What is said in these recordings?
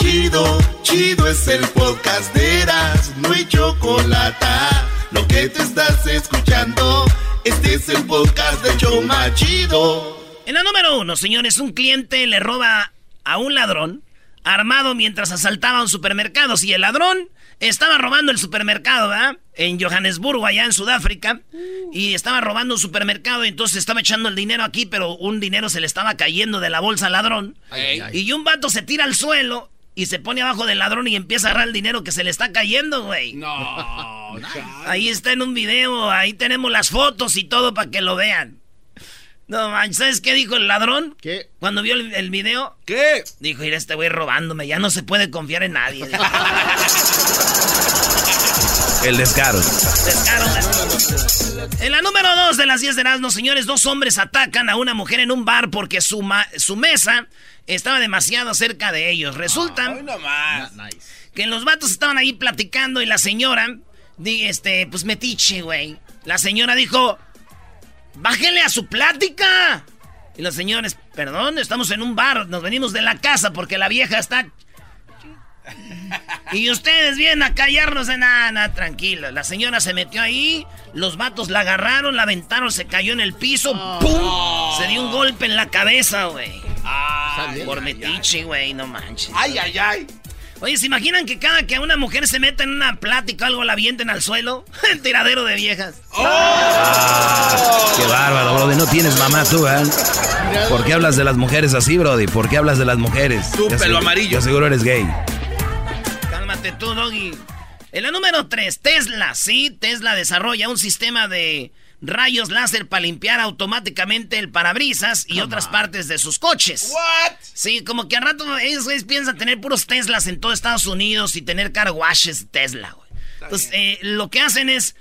chido, chido es el podcast de Eras, no hay chocolate. Lo que te estás escuchando, este es el podcast de Choma Chido. En la número uno, señores, un cliente le roba a un ladrón armado mientras asaltaba un supermercado. Si el ladrón estaba robando el supermercado, ¿verdad? En Johannesburgo, allá en Sudáfrica. Y estaba robando un supermercado y entonces estaba echando el dinero aquí, pero un dinero se le estaba cayendo de la bolsa al ladrón. Y un vato se tira al suelo y se pone abajo del ladrón y empieza a agarrar el dinero que se le está cayendo, güey. No. ahí está en un video, ahí tenemos las fotos y todo para que lo vean. No manches, ¿sabes qué dijo el ladrón? ¿Qué? Cuando vio el, video. ¿Qué? Dijo, mira, este güey robándome, ya no se puede confiar en nadie. el descaro. Descaro. En la número dos de las 10 de Erasmus, señores, dos hombres atacan a una mujer en un bar porque su, su mesa estaba demasiado cerca de ellos. Resulta que los vatos estaban ahí platicando y la señora, este, pues metiche, güey. La señora dijo, ¡Bájele a su plática! Y los señores, perdón, estamos en un bar, nos venimos de la casa porque la vieja está... Y ustedes vienen a callarnos de nada, nada, tranquilo. La señora se metió ahí, los vatos la agarraron, la aventaron, se cayó en el piso, ¡pum! Se dio un golpe en la cabeza, güey. Ah, por metiche, güey, no manches. Ay, ay, ay. Oye, ¿se imaginan que cada que una mujer se mete en una plática o algo la avienten al suelo? El tiradero de viejas. ¡Oh! Ah, ¡Qué bárbaro, Brody! No tienes mamá tú, ¿eh? ¿Por qué hablas de las mujeres así, Brody? ¿Por qué hablas de las mujeres? Tu pelo amarillo. Yo seguro eres gay. Cálmate tú, Doggy. En la número 3, Tesla. Sí, Tesla desarrolla un sistema de rayos láser para limpiar automáticamente el parabrisas y otras partes de sus coches. What? Sí, como que al rato ellos, piensan tener puros Teslas en todo Estados Unidos y tener car washes Tesla, güey. Entonces, eh, lo que hacen es,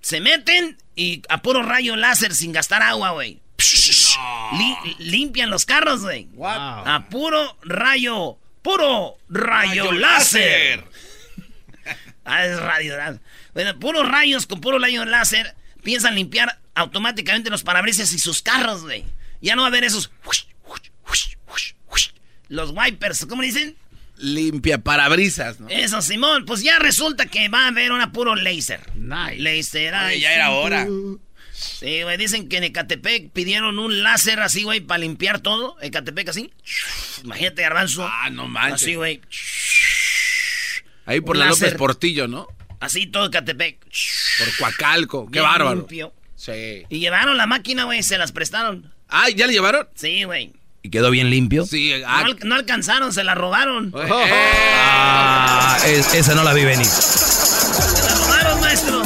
se meten y a puro rayo láser sin gastar agua, güey. limpian los carros, güey. A puro rayo, puro rayo, láser. ah, es radio, ¿verdad? Bueno, puros rayos con puro rayo láser piensan limpiar automáticamente los parabrisas y sus carros, güey. Ya no va a haber esos... Los wipers, ¿cómo dicen? Limpia parabrisas, ¿no? Eso, Simón. Pues ya resulta que va a haber una puro laser. Nice. Laser. ya era hora. Sí, güey, dicen que en Ecatepec pidieron un láser así, güey, para limpiar todo. Ecatepec así. Imagínate, garbanzo. Ah, no manches. Así, güey. Ahí por la López Portillo, ¿no? Así todo Catepec. Por Coacalco. Qué bárbaro. Sí. Y llevaron la máquina, güey, se las prestaron. Ah, ¿ya la llevaron? Sí, güey. ¿Y quedó bien limpio? Sí. Ah. No, alcanzaron, se la robaron. Oh. Ah, esa no la vi venir. Se la robaron, maestro.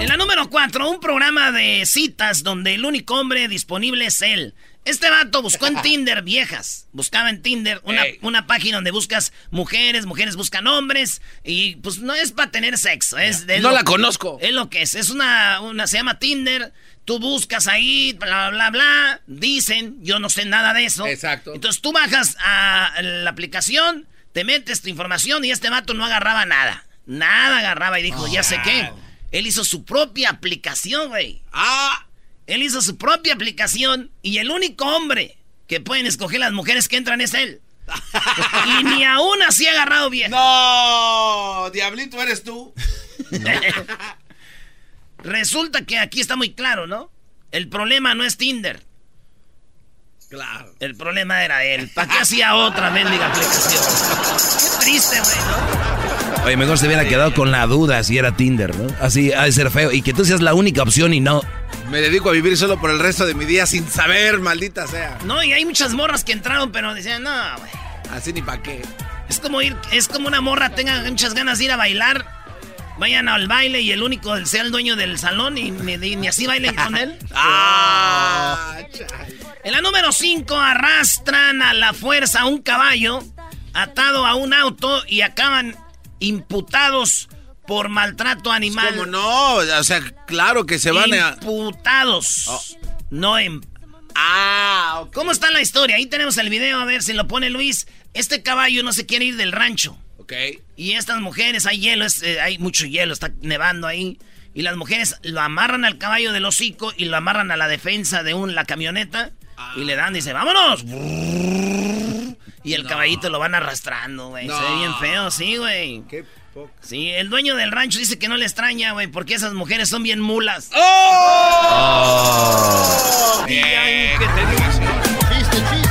En la número 4, un programa de citas donde el único hombre disponible es él. Este vato buscó en Tinder viejas. Buscaba en Tinder una, página donde buscas mujeres, mujeres buscan hombres. Y pues no es para tener sexo. Es, no la conozco. Es lo que es. Es una, una, se llama Tinder. Tú buscas ahí, bla, bla, bla. Dicen, yo no sé nada de eso. Exacto. Entonces tú bajas a la aplicación, te metes tu información y este vato no agarraba nada. Nada agarraba y dijo, ya sé qué. Él hizo su propia aplicación, güey. Ah. Él hizo su propia aplicación y el único hombre que pueden escoger las mujeres que entran es él. y ni aún así ha agarrado bien. No, diablito eres tú. Resulta que aquí está muy claro, ¿no? El problema no es Tinder. Claro. El problema era él. ¿Para qué hacía otra mendiga aplicación? Qué triste, güey, ¿no? Oye, mejor se hubiera quedado con la duda si era Tinder, ¿no? Así ha de ser feo. Y que tú seas la única opción y no. Me dedico a vivir solo por el resto de mi día sin saber, maldita sea. No, y hay muchas morras que entraron, pero decían, no, güey. Así ni pa' qué. Es como ir, es como una morra tenga muchas ganas de ir a bailar. Vayan al baile y el único sea el dueño del salón y ni, así bailen con él. ah, en la número 5 arrastran a la fuerza a un caballo atado a un auto y acaban imputados por maltrato animal. ¿Cómo no? O sea, claro que se van a... Imputados. Oh. No en... Ah, ¿Cómo está la historia? Ahí tenemos el video, a ver si lo pone Luis. Este caballo no se quiere ir del rancho. Ok. Y estas mujeres, hay hielo, eh, hay mucho hielo, está nevando ahí. Y las mujeres lo amarran al caballo del hocico y lo amarran a la defensa de un, la camioneta. Y le dan, dice, vámonos. Y el caballito lo van arrastrando, güey. Se ve bien feo, sí, güey. Qué Sí, el dueño del rancho dice que no le extraña, güey, porque esas mujeres son bien mulas. ¡Oh! oh. Chiste, chiste.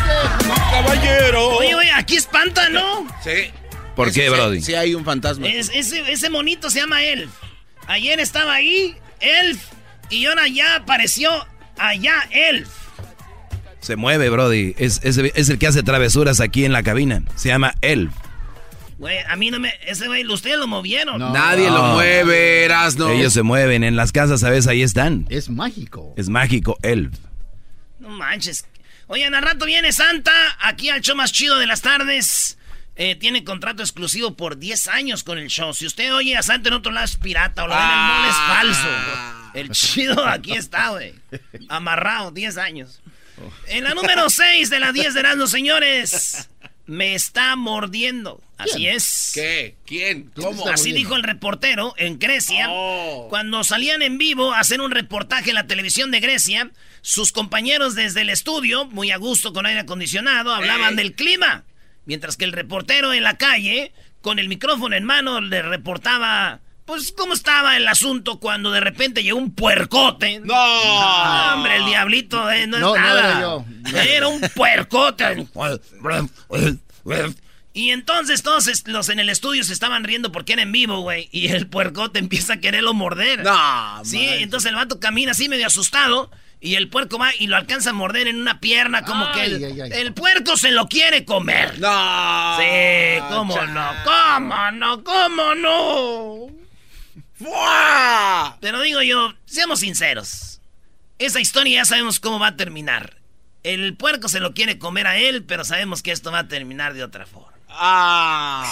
Caballero. Oye, güey, aquí espanta, ¿no? Sí. ¿Por qué, Brody? Sí, hay un fantasma. ese, ese monito se llama Elf. Ayer estaba ahí, Elf, y ahora ya apareció allá, Elf. Se mueve, Brody. Es, es, es, el que hace travesuras aquí en la cabina. Se llama Elf. Güey, a mí no me... Ese güey, ustedes lo movieron. Nadie lo mueve, no. Ellos se mueven. En las casas, ¿sabes? Ahí están. Es mágico. Es mágico, Elf. No manches. Oigan, al rato viene Santa aquí al show más chido de las tardes. Eh, tiene contrato exclusivo por 10 años con el show. Si usted oye a Santa en otro lado es pirata o lo ven en el mall es ah. falso. El chido aquí está, güey. Amarrado, 10 años. En la número 6 de las 10 de Erasmus, señores. Me está mordiendo. Así es. ¿Qué? ¿Quién? ¿Cómo? Así dijo el reportero en Grecia. Oh. Cuando salían en vivo a hacer un reportaje en la televisión de Grecia, sus compañeros desde el estudio, muy a gusto con aire acondicionado, hablaban del clima. Mientras que el reportero en la calle, con el micrófono en mano, le reportaba pues, ¿cómo estaba el asunto cuando de repente llegó un puercote? ¡No! hombre, el diablito eh, no, es nada. No era, era un puercote. y entonces todos los en el estudio se estaban riendo porque era en vivo, güey. Y el puercote empieza a quererlo morder. No, Sí, entonces el vato camina así medio asustado. Y el puerco va y lo alcanza a morder en una pierna, como que el, puerco se lo quiere comer. No. Sí, cómo no, cómo no, cómo no. Pero digo yo, seamos sinceros. Esa historia ya sabemos cómo va a terminar. El puerco se lo quiere comer a él, pero sabemos que esto va a terminar de otra forma. Ah.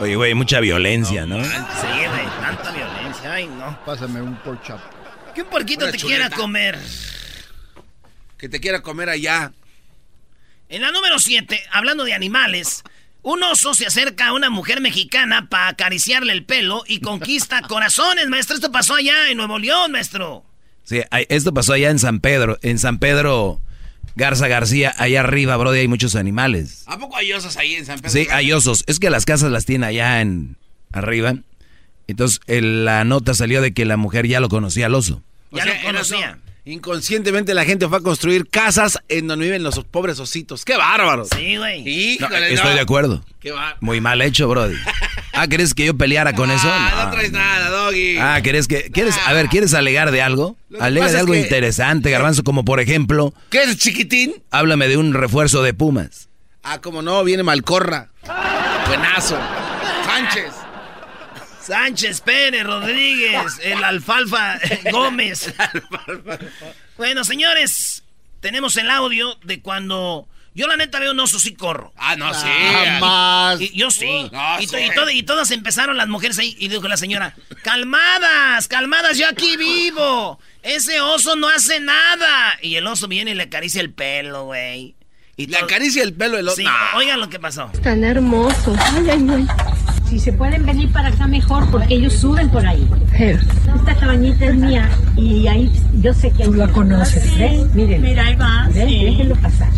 Oye, güey, mucha violencia, ¿no? Sí, güey, tanta violencia. Ay, no. Pásame un pork chop. Que un porquito te quiera comer que te quiera comer allá. En la número 7, hablando de animales, un oso se acerca a una mujer mexicana para acariciarle el pelo y conquista corazones, maestro. Esto pasó allá en Nuevo León, maestro. Sí, esto pasó allá en San Pedro. En San Pedro Garza García, allá arriba, brody, hay muchos animales. ¿A poco hay osos ahí en San Pedro? Sí, hay osos. Es que las casas las tiene allá en arriba. Entonces, la nota salió de que la mujer ya lo conocía al oso. Ya lo conocía. Inconscientemente la gente fue a construir casas en donde viven los pobres ositos. ¡Qué bárbaro! Sí, güey. estoy de acuerdo. Qué Muy mal hecho, Brody. Ah, ¿querés que yo peleara con eso? No, no traes nada, Doggy. Ah, ¿querés que quieres a ver, ¿quieres alegar de algo? Alega de algo interesante, Garbanzo, como por ejemplo, ¿Qué es chiquitín? Háblame de un refuerzo de Pumas. Ah, como no, viene Malcorra. Buenazo. Sánchez. Sánchez Pérez Rodríguez, el alfalfa Gómez. bueno, señores, tenemos el audio de cuando yo la neta veo un oso sí corro. Ah, no, sí. Jamás. yo sí. y, todas empezaron las mujeres ahí y dijo la señora, calmadas, calmadas, yo aquí vivo. Ese oso no hace nada. Y el oso viene y le acaricia el pelo, güey. Y le acaricia el pelo el oso. Sí, oigan lo que pasó. Tan hermoso. Ay, ay, ay. Si se pueden venir para acá mejor porque ellos suben por ahí. Esta cabañita es mía y ahí yo sé que... Tú la conoces, ¿ves? Miren. Mira, ahí va. Déjenlo pasar.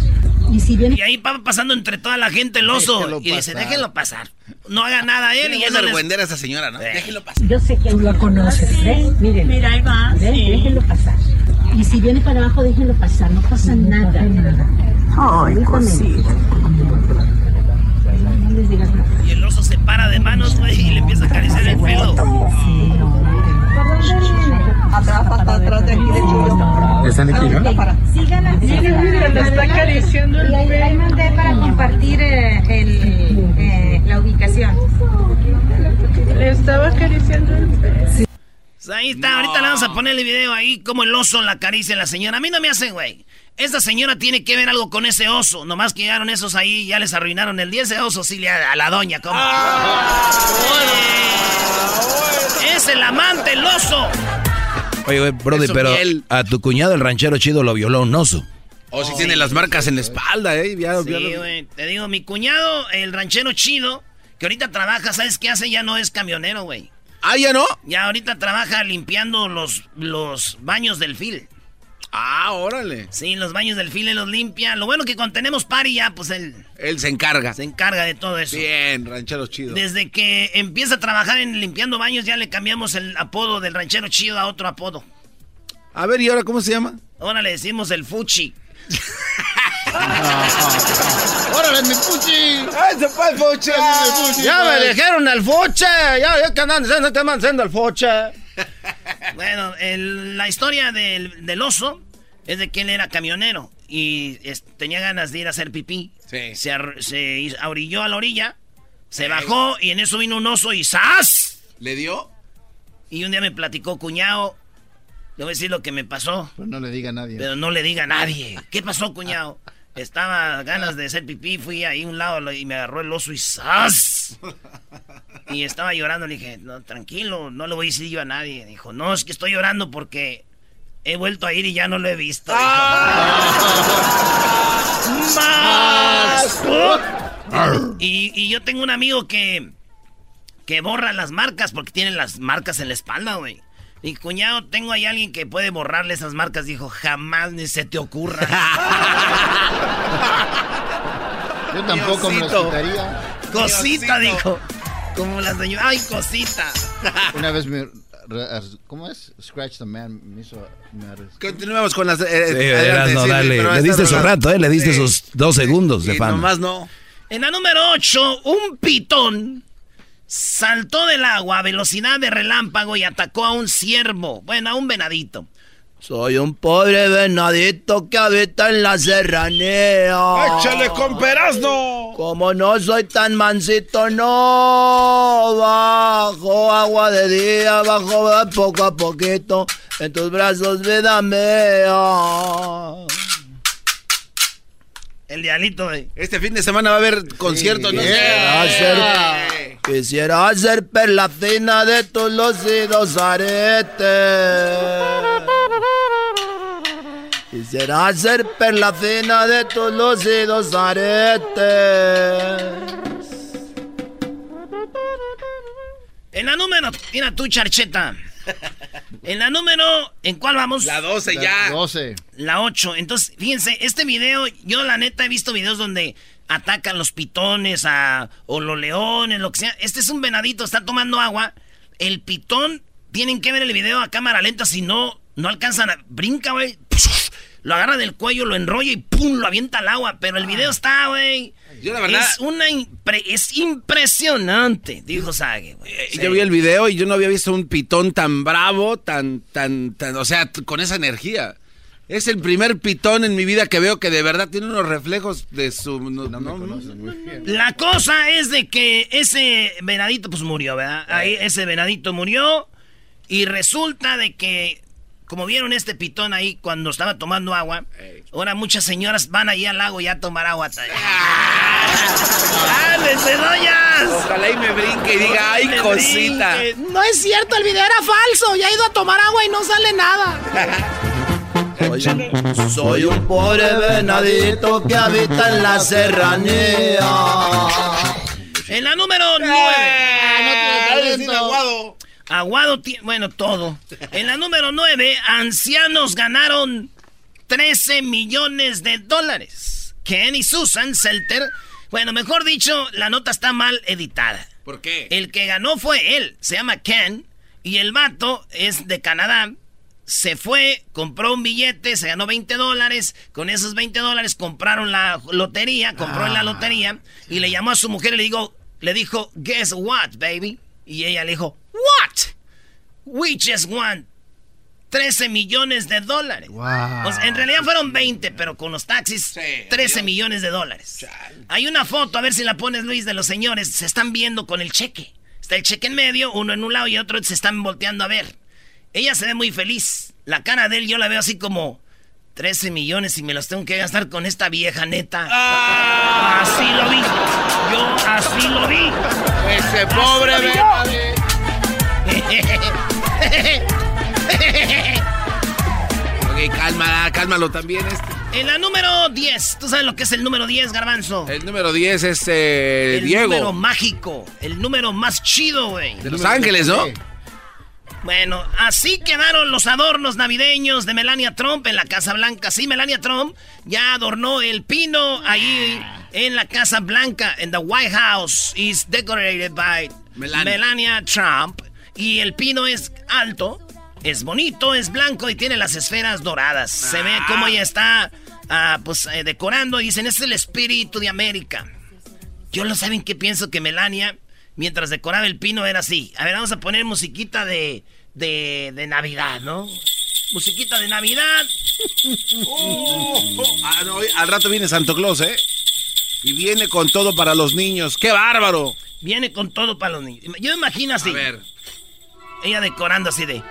Y, si viene... y ahí va pasando entre toda la gente el oso. y dice, déjenlo pasar. No haga nada él. Y eso les... a esa señora, ¿no? Eh. Déjenlo pasar. Yo sé que tú la conoces, ¿ves? Miren. Mira, ahí va. Déjenlo pasar. Y si viene para abajo, déjenlo pasar. No pasa nada. Ay, cosita. Y el oso se para de manos, güey, y le empieza a acariciar el pelo. Atrás, atrás de aquí, de hecho. ¿Están aquí, no? Síganla, síganla. Le está acariciando el pelo. Ahí mandé para compartir eh, el, eh, la ubicación. Le estaba acariciando el pelo. Pues ahí está, ahorita le vamos a poner el video ahí como el oso la acaricia a la señora. A mí no me hace, güey. Esta señora tiene que ver algo con ese oso. Nomás que llegaron esos ahí ya les arruinaron el día. Ese oso sí le a la doña, ¿cómo? Ah, ¡Es el amante, el oso! Oye, güey, brody, pero a tu cuñado el ranchero chido lo violó un oso. O si tiene las marcas en la espalda, ¿eh? sí, güey. Te digo, mi cuñado, el ranchero chido, que ahorita trabaja, ¿sabes qué hace? Ya no es camionero, güey. Ah, ya no. Ya ahorita trabaja limpiando los, los baños del fil. Ah, órale. Sí, los baños del fil los limpia. Lo bueno que cuando tenemos party ya, pues él... Él se encarga. Se encarga de todo eso. Bien, ranchero chido. Desde que empieza a trabajar en limpiando baños ya le cambiamos el apodo del ranchero chido a otro apodo. A ver, ¿y ahora cómo se llama? Ahora le decimos el fuchi. ¡Órale, mi fuchi! ¡Ay, se fue el fuchi! ¡Ya me dijeron el fuche! ¡Ya, ya que andan diciendo, te mandando el fuche! Bueno, el- la historia del, del oso es de que él era camionero y es- tenía ganas de ir a hacer pipí. Sí. Se, ar- se orilló a la orilla, se bajó y en eso vino un oso y ¡zas! ¿Le dio? Y un día me platicó, cuñado, le voy a decir lo que me pasó, Pues no le diga a nadie. pero no le diga a nadie. ¿Qué pasó, cuñado? Estaba ganas de hacer pipí, fui ahí a un lado lo- y me agarró el oso y ¡zas! Y estaba llorando, le dije, no, tranquilo, no le voy a decir yo a nadie. Dijo, no, es que estoy llorando porque he vuelto a ir y ya no lo he visto. dijo. ¡Más! Y, y yo tengo un amigo que, que borra las marcas porque tiene las marcas en la espalda, güey. Y cuñado, tengo ahí alguien que puede borrarle esas marcas. Dijo, jamás ni se te ocurra. Yo tampoco me lo quitaría. cosita, Diosito. dijo. Como las de... ¡Ay, cosita! Una vez me... ¿Cómo es? Scratch the man me hizo... Continuemos con las... eh, Sí, adelante, Erasmo, Silvia, dale. Le diste su rato, ¿eh? Le diste Sí. sus dos segundos de Y fama. nomás no. En la número 8, un pitón saltó del agua a velocidad de relámpago y atacó a un ciervo. Bueno, a un venadito. Soy un pobre venadito que habita en la serranía. con perazno! Como no soy tan mansito, no bajo agua de día, bajo poco a poquito. En tus brazos, vida mía. El dialito, güey. Este fin de semana va a haber concierto, ¿no? Quisiera ser, quisiera ser perla fina de tus lucidos aretes. Quisiera ser perla fina de tus lucidos aretes. En la número... Mira tú, charcheta. En la número... ¿En cuál vamos? La 12 ya. 12. La 8. Entonces, fíjense, este video, yo la neta he visto videos donde atacan los pitones a, o los leones, lo que sea. Este es un venadito, está tomando agua. El pitón, tienen que ver el video a cámara lenta, si no, no alcanzan a... Brinca, güey. Lo agarra del cuello, lo enrolla y ¡pum! lo avienta al agua. Pero el video está, güey. Yo la verdad- Es una impre- es impresionante, dijo Sage, güey. Eh, Sí. Yo vi el video y yo no había visto un pitón tan bravo, tan, tan, tan, o sea, con esa energía. Es el primer pitón en mi vida que veo que de verdad tiene unos reflejos de su... No. La cosa es de que ese venadito pues murió, ¿verdad? Ahí ese venadito murió y resulta de que como vieron este pitón ahí cuando estaba tomando agua, ahora muchas señoras van ahí al lago ya a tomar agua. ¡Ándese, doñas! Ojalá y me brinque y diga, ay, Me cosita. brinque. No es cierto, el video era falso. Ya he ido a tomar agua y no sale nada. Soy, soy un pobre venadito que habita en la serranía. En la número 9. Ah, eres bien aguado. Aguado, ti- bueno, todo. En la número 9, ancianos ganaron 13 millones de dólares. Ken y Susan Selter. Bueno, mejor dicho, la nota está mal editada. ¿Por qué? El que ganó fue él, se llama Ken, y el vato es de Canadá. Se fue, compró un billete, se ganó 20 dólares. Con esos 20 dólares compraron la lotería, compró en la lotería y le llamó a su mujer y le dijo, le dijo, guess what, baby? Y ella le dijo, what? We just won 13 millones de dólares. Wow. O sea, en realidad fueron 20, pero con los taxis, Sí, 13 adiós. millones de dólares. Hay una foto, a ver si la pones, Luis, de los señores. Se están viendo con el cheque. Está el cheque en medio, uno en un lado y otro se están volteando a ver. Ella se ve muy feliz. La cara de él yo la veo así como 13 millones y me los tengo que gastar con esta vieja neta. Así lo vi. Yo así lo vi. Ese pobre venadito. Ok, cálmala, cálmalo también este. En la número 10. ¿Tú sabes lo que es el número 10, Garbanzo? El número 10 es eh, el Diego. número mágico. El número más chido, güey. De Los Ángeles, ¿no? Sí. Bueno, así quedaron los adornos navideños de Melania Trump en la Casa Blanca. Sí, Melania Trump ya adornó el pino ahí en la Casa Blanca, en the White House. Is decorated by Melania. Trump. Y el pino es alto, es bonito, es blanco y tiene las esferas doradas. Se ve cómo ella está ah, pues eh, decorando y dicen, es el espíritu de América. Yo no saben qué pienso que Melania mientras decoraba el pino era así. A ver, vamos a poner musiquita de, de, de Navidad, ¿no? Musiquita de Navidad. Ah, no, al rato viene Santo Claus, ¿eh? Y viene con todo para los niños. ¡Qué bárbaro! Viene con todo para los niños. Yo me imagino así. A ver. Ella decorando así de...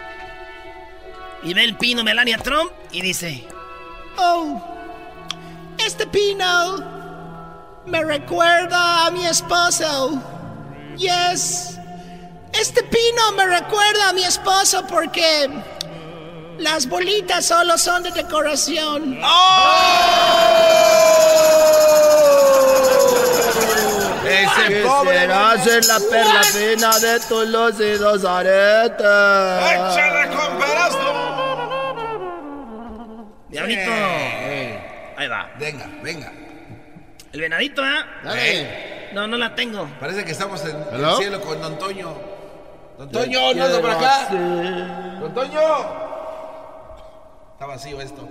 Y ve el pino Melania Trump y dice... Oh, este pino me recuerda a mi esposo. Yes. Este pino me recuerda a mi esposo porque las bolitas solo son de decoración. Ese Quisiera ser la perla fina de tus lucidos aretes. ¡Échale con Diablito. Eh, Ahí va. Venga, venga. El venadito, ¿eh? Dale. No, no la tengo. Parece que estamos en el cielo con Don Toño. Don Toño, no anda por acá. Don Toño. Está vacío esto.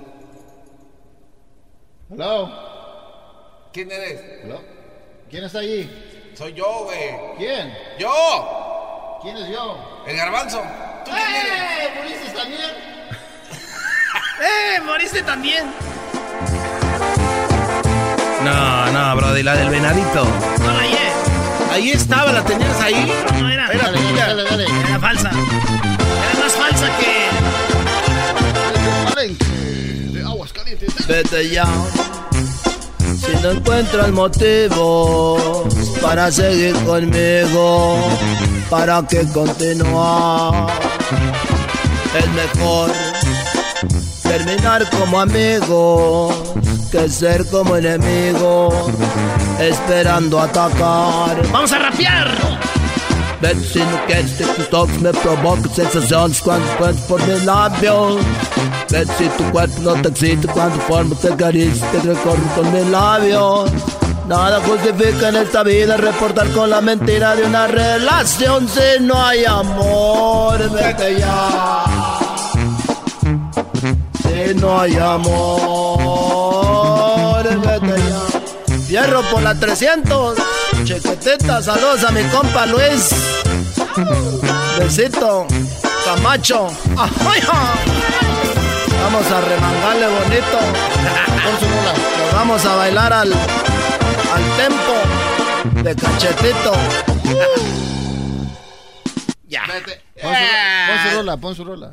Hello. ¿Quién eres? Hello. ¿Quién está allí? Soy yo, güey. ¿Quién? ¡Yo! ¿Quién es yo? El garbanzo. ¿Tú quién eres? ¡Eh! ¿Moriste también? ¡Eh! ¡Moriste también! No, no, Brody, la del venadito. No la hallé. Ahí estaba, la tenías ahí. No era. Era Dale, tuya. dale, dale. Era falsa. Era más falsa que. Palenque de aguas calientes. Vete ya. Si no encuentras motivos para seguir conmigo, para que continuar, es mejor terminar como amigos que ser como enemigos, esperando atacar. ¡Vamos a rapear! Ven si no quieres que tus toques me provoquen sensaciones cuando puedes por mis labios. Ven si tu cuerpo no te excita cuando forma te acaricia te recorre con mis labios. Nada justifica en esta vida reportar con la mentira de una relación si no hay amor. Vete ya. Si no hay amor, vete ya. Fierro por la 300. Chequeteta, saludos a mi compa Luis. Besito, Camacho. Vamos a remangarle bonito. Pon su rola. Nos vamos a bailar al, al tempo de cachetito. Ya. Vete. Pon su, pon su rola, pon su rola.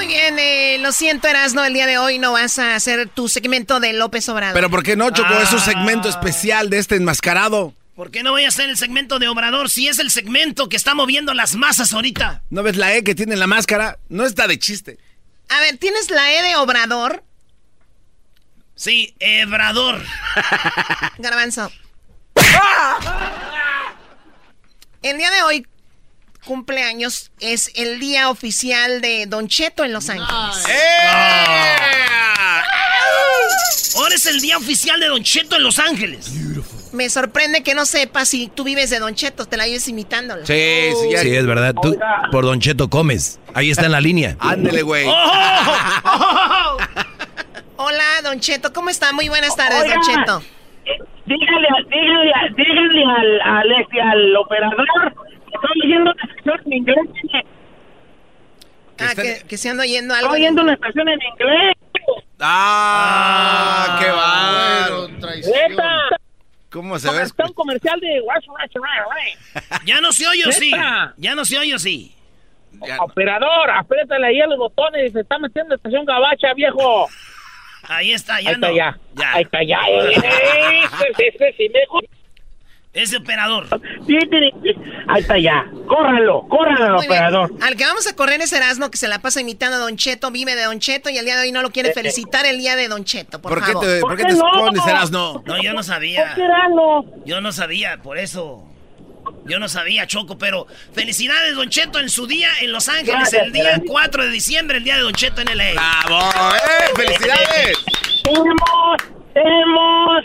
Muy bien, eh, lo siento, Erasno, el día de hoy no vas a hacer tu segmento de López Obrador. Pero ¿por qué no, Choco? Es un segmento especial de este enmascarado. ¿Por qué no voy a hacer el segmento de Obrador si es el segmento que está moviendo las masas ahorita? ¿No ves la E que tiene en la máscara? No está de chiste. A ver, ¿tienes la E de Obrador? Sí, Obrador. Garbanzo. El día de hoy, cumpleaños, es el día oficial de Don Cheto en Los Ángeles. Ahora es el día oficial de Don Cheto en Los Ángeles. Me sorprende que no sepas si tú vives de Don Cheto, te la vives imitándolo. Sí, sí, ya- Sí, es verdad. Tú por Don Cheto comes. Ahí está en la línea. Ándele, güey. ¡Oh! Hola, Don Cheto, ¿cómo está? Muy buenas tardes, Don Cheto. dígale, dígale, dígale al, al, este, al operador estoy oyendo una estación en inglés. Ah, que, que se anda oyendo Estoy algo. oyendo una estación en inglés. ¡Ah! ¡Qué bárbaro! Bueno, traición. Neta, ¿Cómo se ve? está un comercial de. Ya no se oye, ¿o sí. Ya no se oye, ¿o sí. Operador, apriétale ahí a los botones y se está metiendo estación gabacha, viejo. Ahí está, ya ahí no. Está ya. ya. Ahí está ya. Ese, ese, sí me Ese operador. Ahí está ya. Córralo, córralo, Muy bien. operador. Al que vamos a correr es Erasmo, que se la pasa imitando a Don Cheto, vive de Don Cheto y el día de hoy no lo quiere felicitar el día de Don Cheto, por, ¿Por qué favor. te, ¿por qué te pones, Erasno? No, yo no sabía. Yo no sabía, por eso. Yo no sabía, Choco, pero felicidades, Don Cheto, en su día en Los Ángeles, Gracias, el día gracias. 4 de diciembre, el día de Don Cheto en LA. ¡Bravo! ¡Eh! ¡Felicidades! Tenemos, tenemos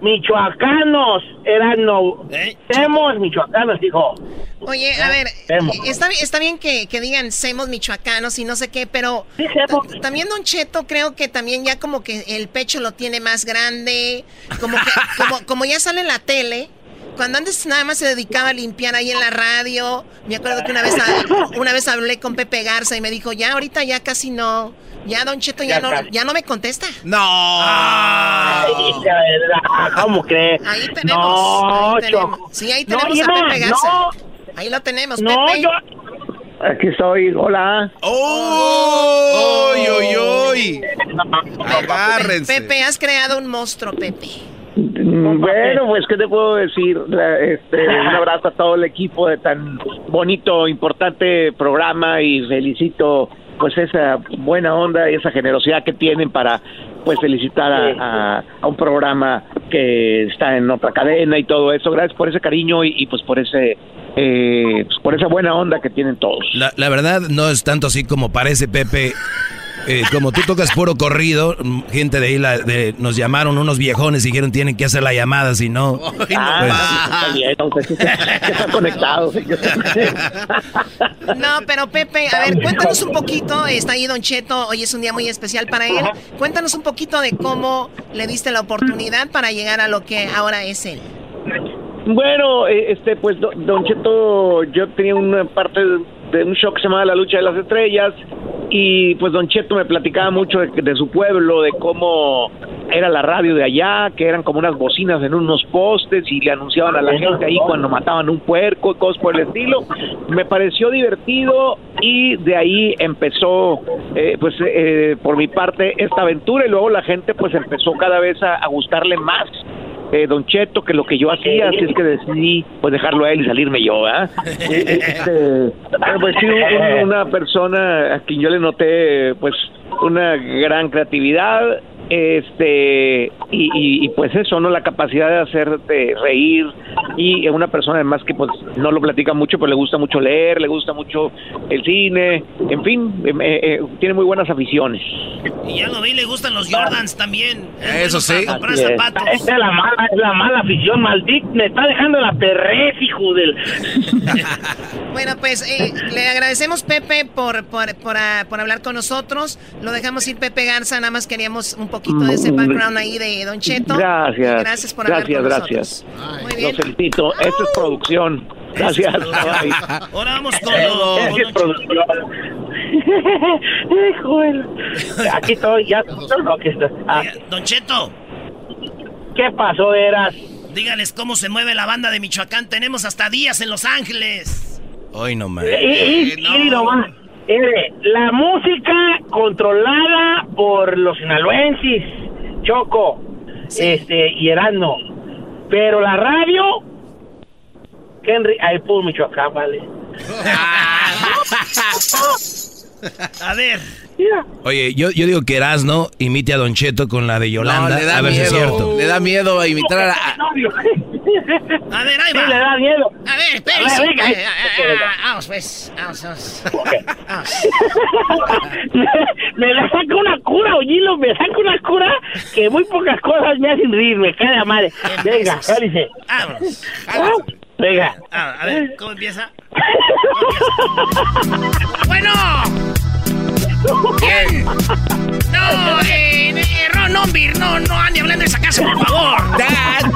michoacanos, eran no. Tenemos michoacanos, dijo. Oye, a ver, Semos. eh, está, bi- está bien que, que digan semos michoacanos y no sé qué, pero ta- también Don Cheto creo que también ya como que el pecho lo tiene más grande, como que como, como ya sale en la tele. Cuando antes nada más se dedicaba a limpiar ahí en la radio, me acuerdo que una vez una vez hablé con Pepe Garza y me dijo, ya ahorita ya casi no, ya Don Cheto ya, Ya no, ya no me contesta. ¡No! Ay, verdad, ¿Cómo crees? Ahí tenemos. No, ahí tenemos. Sí, ahí No, tenemos a Irma, Pepe Garza. no. Ahí lo tenemos, No, Pepe. yo. Aquí estoy, hola. ¡Oh! ¡Uy, uy, uy! Agárrense. Pepe, has creado un monstruo, Pepe. Mm, Bueno, pues, ¿qué te puedo decir? Este, un abrazo a todo el equipo de tan bonito, importante programa y felicito pues esa buena onda y esa generosidad que tienen para pues felicitar a, a- a un programa que está en otra cadena y todo eso. Gracias por ese cariño y, y, pues por ese eh, pues, por esa buena onda que tienen todos. La, la verdad no es tanto así como parece, Pepe. Eh, como tú tocas puro corrido, mm, gente de ahí la- de- nos llamaron unos viejones y dijeron tienen que hacer la llamada, si no... pues, Ah, conectado. No, pero Pepe, a ver, cuéntanos un poquito. Está ahí Don Cheto, hoy es un día muy especial para él. Cuéntanos un poquito de cómo le diste la oportunidad para llegar a lo que ahora es él. Bueno, eh, este, pues, do- Don Cheto, yo tenía una parte de un show que se llamaba La Lucha de las Estrellas y pues Don Cheto me platicaba mucho de, de su pueblo, de cómo era la radio de allá, que eran como unas bocinas en unos postes y le anunciaban a la gente ahí cuando mataban un puerco y cosas por el estilo. Me pareció divertido y de ahí empezó, eh, pues eh, por mi parte, esta aventura y luego la gente pues empezó cada vez a, a gustarle más eh, Don Cheto que lo que yo hacía, así es que decidí pues dejarlo a él y salirme yo, ¿ah? Este, bueno, pues sí, un- una persona a quien yo le noté pues una gran creatividad, este y, y- y, pues eso, ¿no? La capacidad de hacerte reír y una persona además que pues no lo platica mucho, pero le gusta mucho leer, le gusta mucho el cine, en fin, eh, eh, tiene muy buenas aficiones. Y ya lo vi, le gustan los Jordans también. Es Eso bueno sí. comprar es. zapatos. Esa es la mala, es la mala afición, maldito. Me está dejando la perrez, hijo del. Bueno, pues eh, le agradecemos, Pepe, por, por, por, ah, por hablar con nosotros. Lo dejamos ir, Pepe Garza. Nada más queríamos un poquito de ese background ahí de Don Cheto. Gracias. Gracias por gracias, hablar con gracias. nosotros. Muy bien. Felicito. Esto es producción. Gracias. Ahora vamos con Esa es producción. Hijo del- Aquí estoy, ya. No, aquí está. Ah, Don Cheto. ¿Qué pasó, Eras? Dígales cómo se mueve la banda de Michoacán. Tenemos hasta días en Los Ángeles. Hoy no más. Y, y- y nomás, mire, la música controlada por los sinaloenses, Choco, este, y Erasmo. Pero la radio, Henry, ahí por Michoacán, vale. A ver. Oye, yo, yo digo que Erasno imite a Don Cheto con la de Yolanda, No, le da a ver si es cierto. Le da miedo a imitar a la... A ver, ahí Sí, va. le da miedo. A ver, A espérense. Eh, ah, ah, Vamos, pues. Vamos, vamos. me, me la saca una cura, oílo, me saca una cura que muy pocas cosas me hacen reír, me cae la madre. Venga, cálice. Vámonos. Venga. Ah, a ver, ¿cómo empieza? Bueno. Bien. No, eh, eh, Ron Ombir, no, no ande hablando de esa casa, por favor. Dad,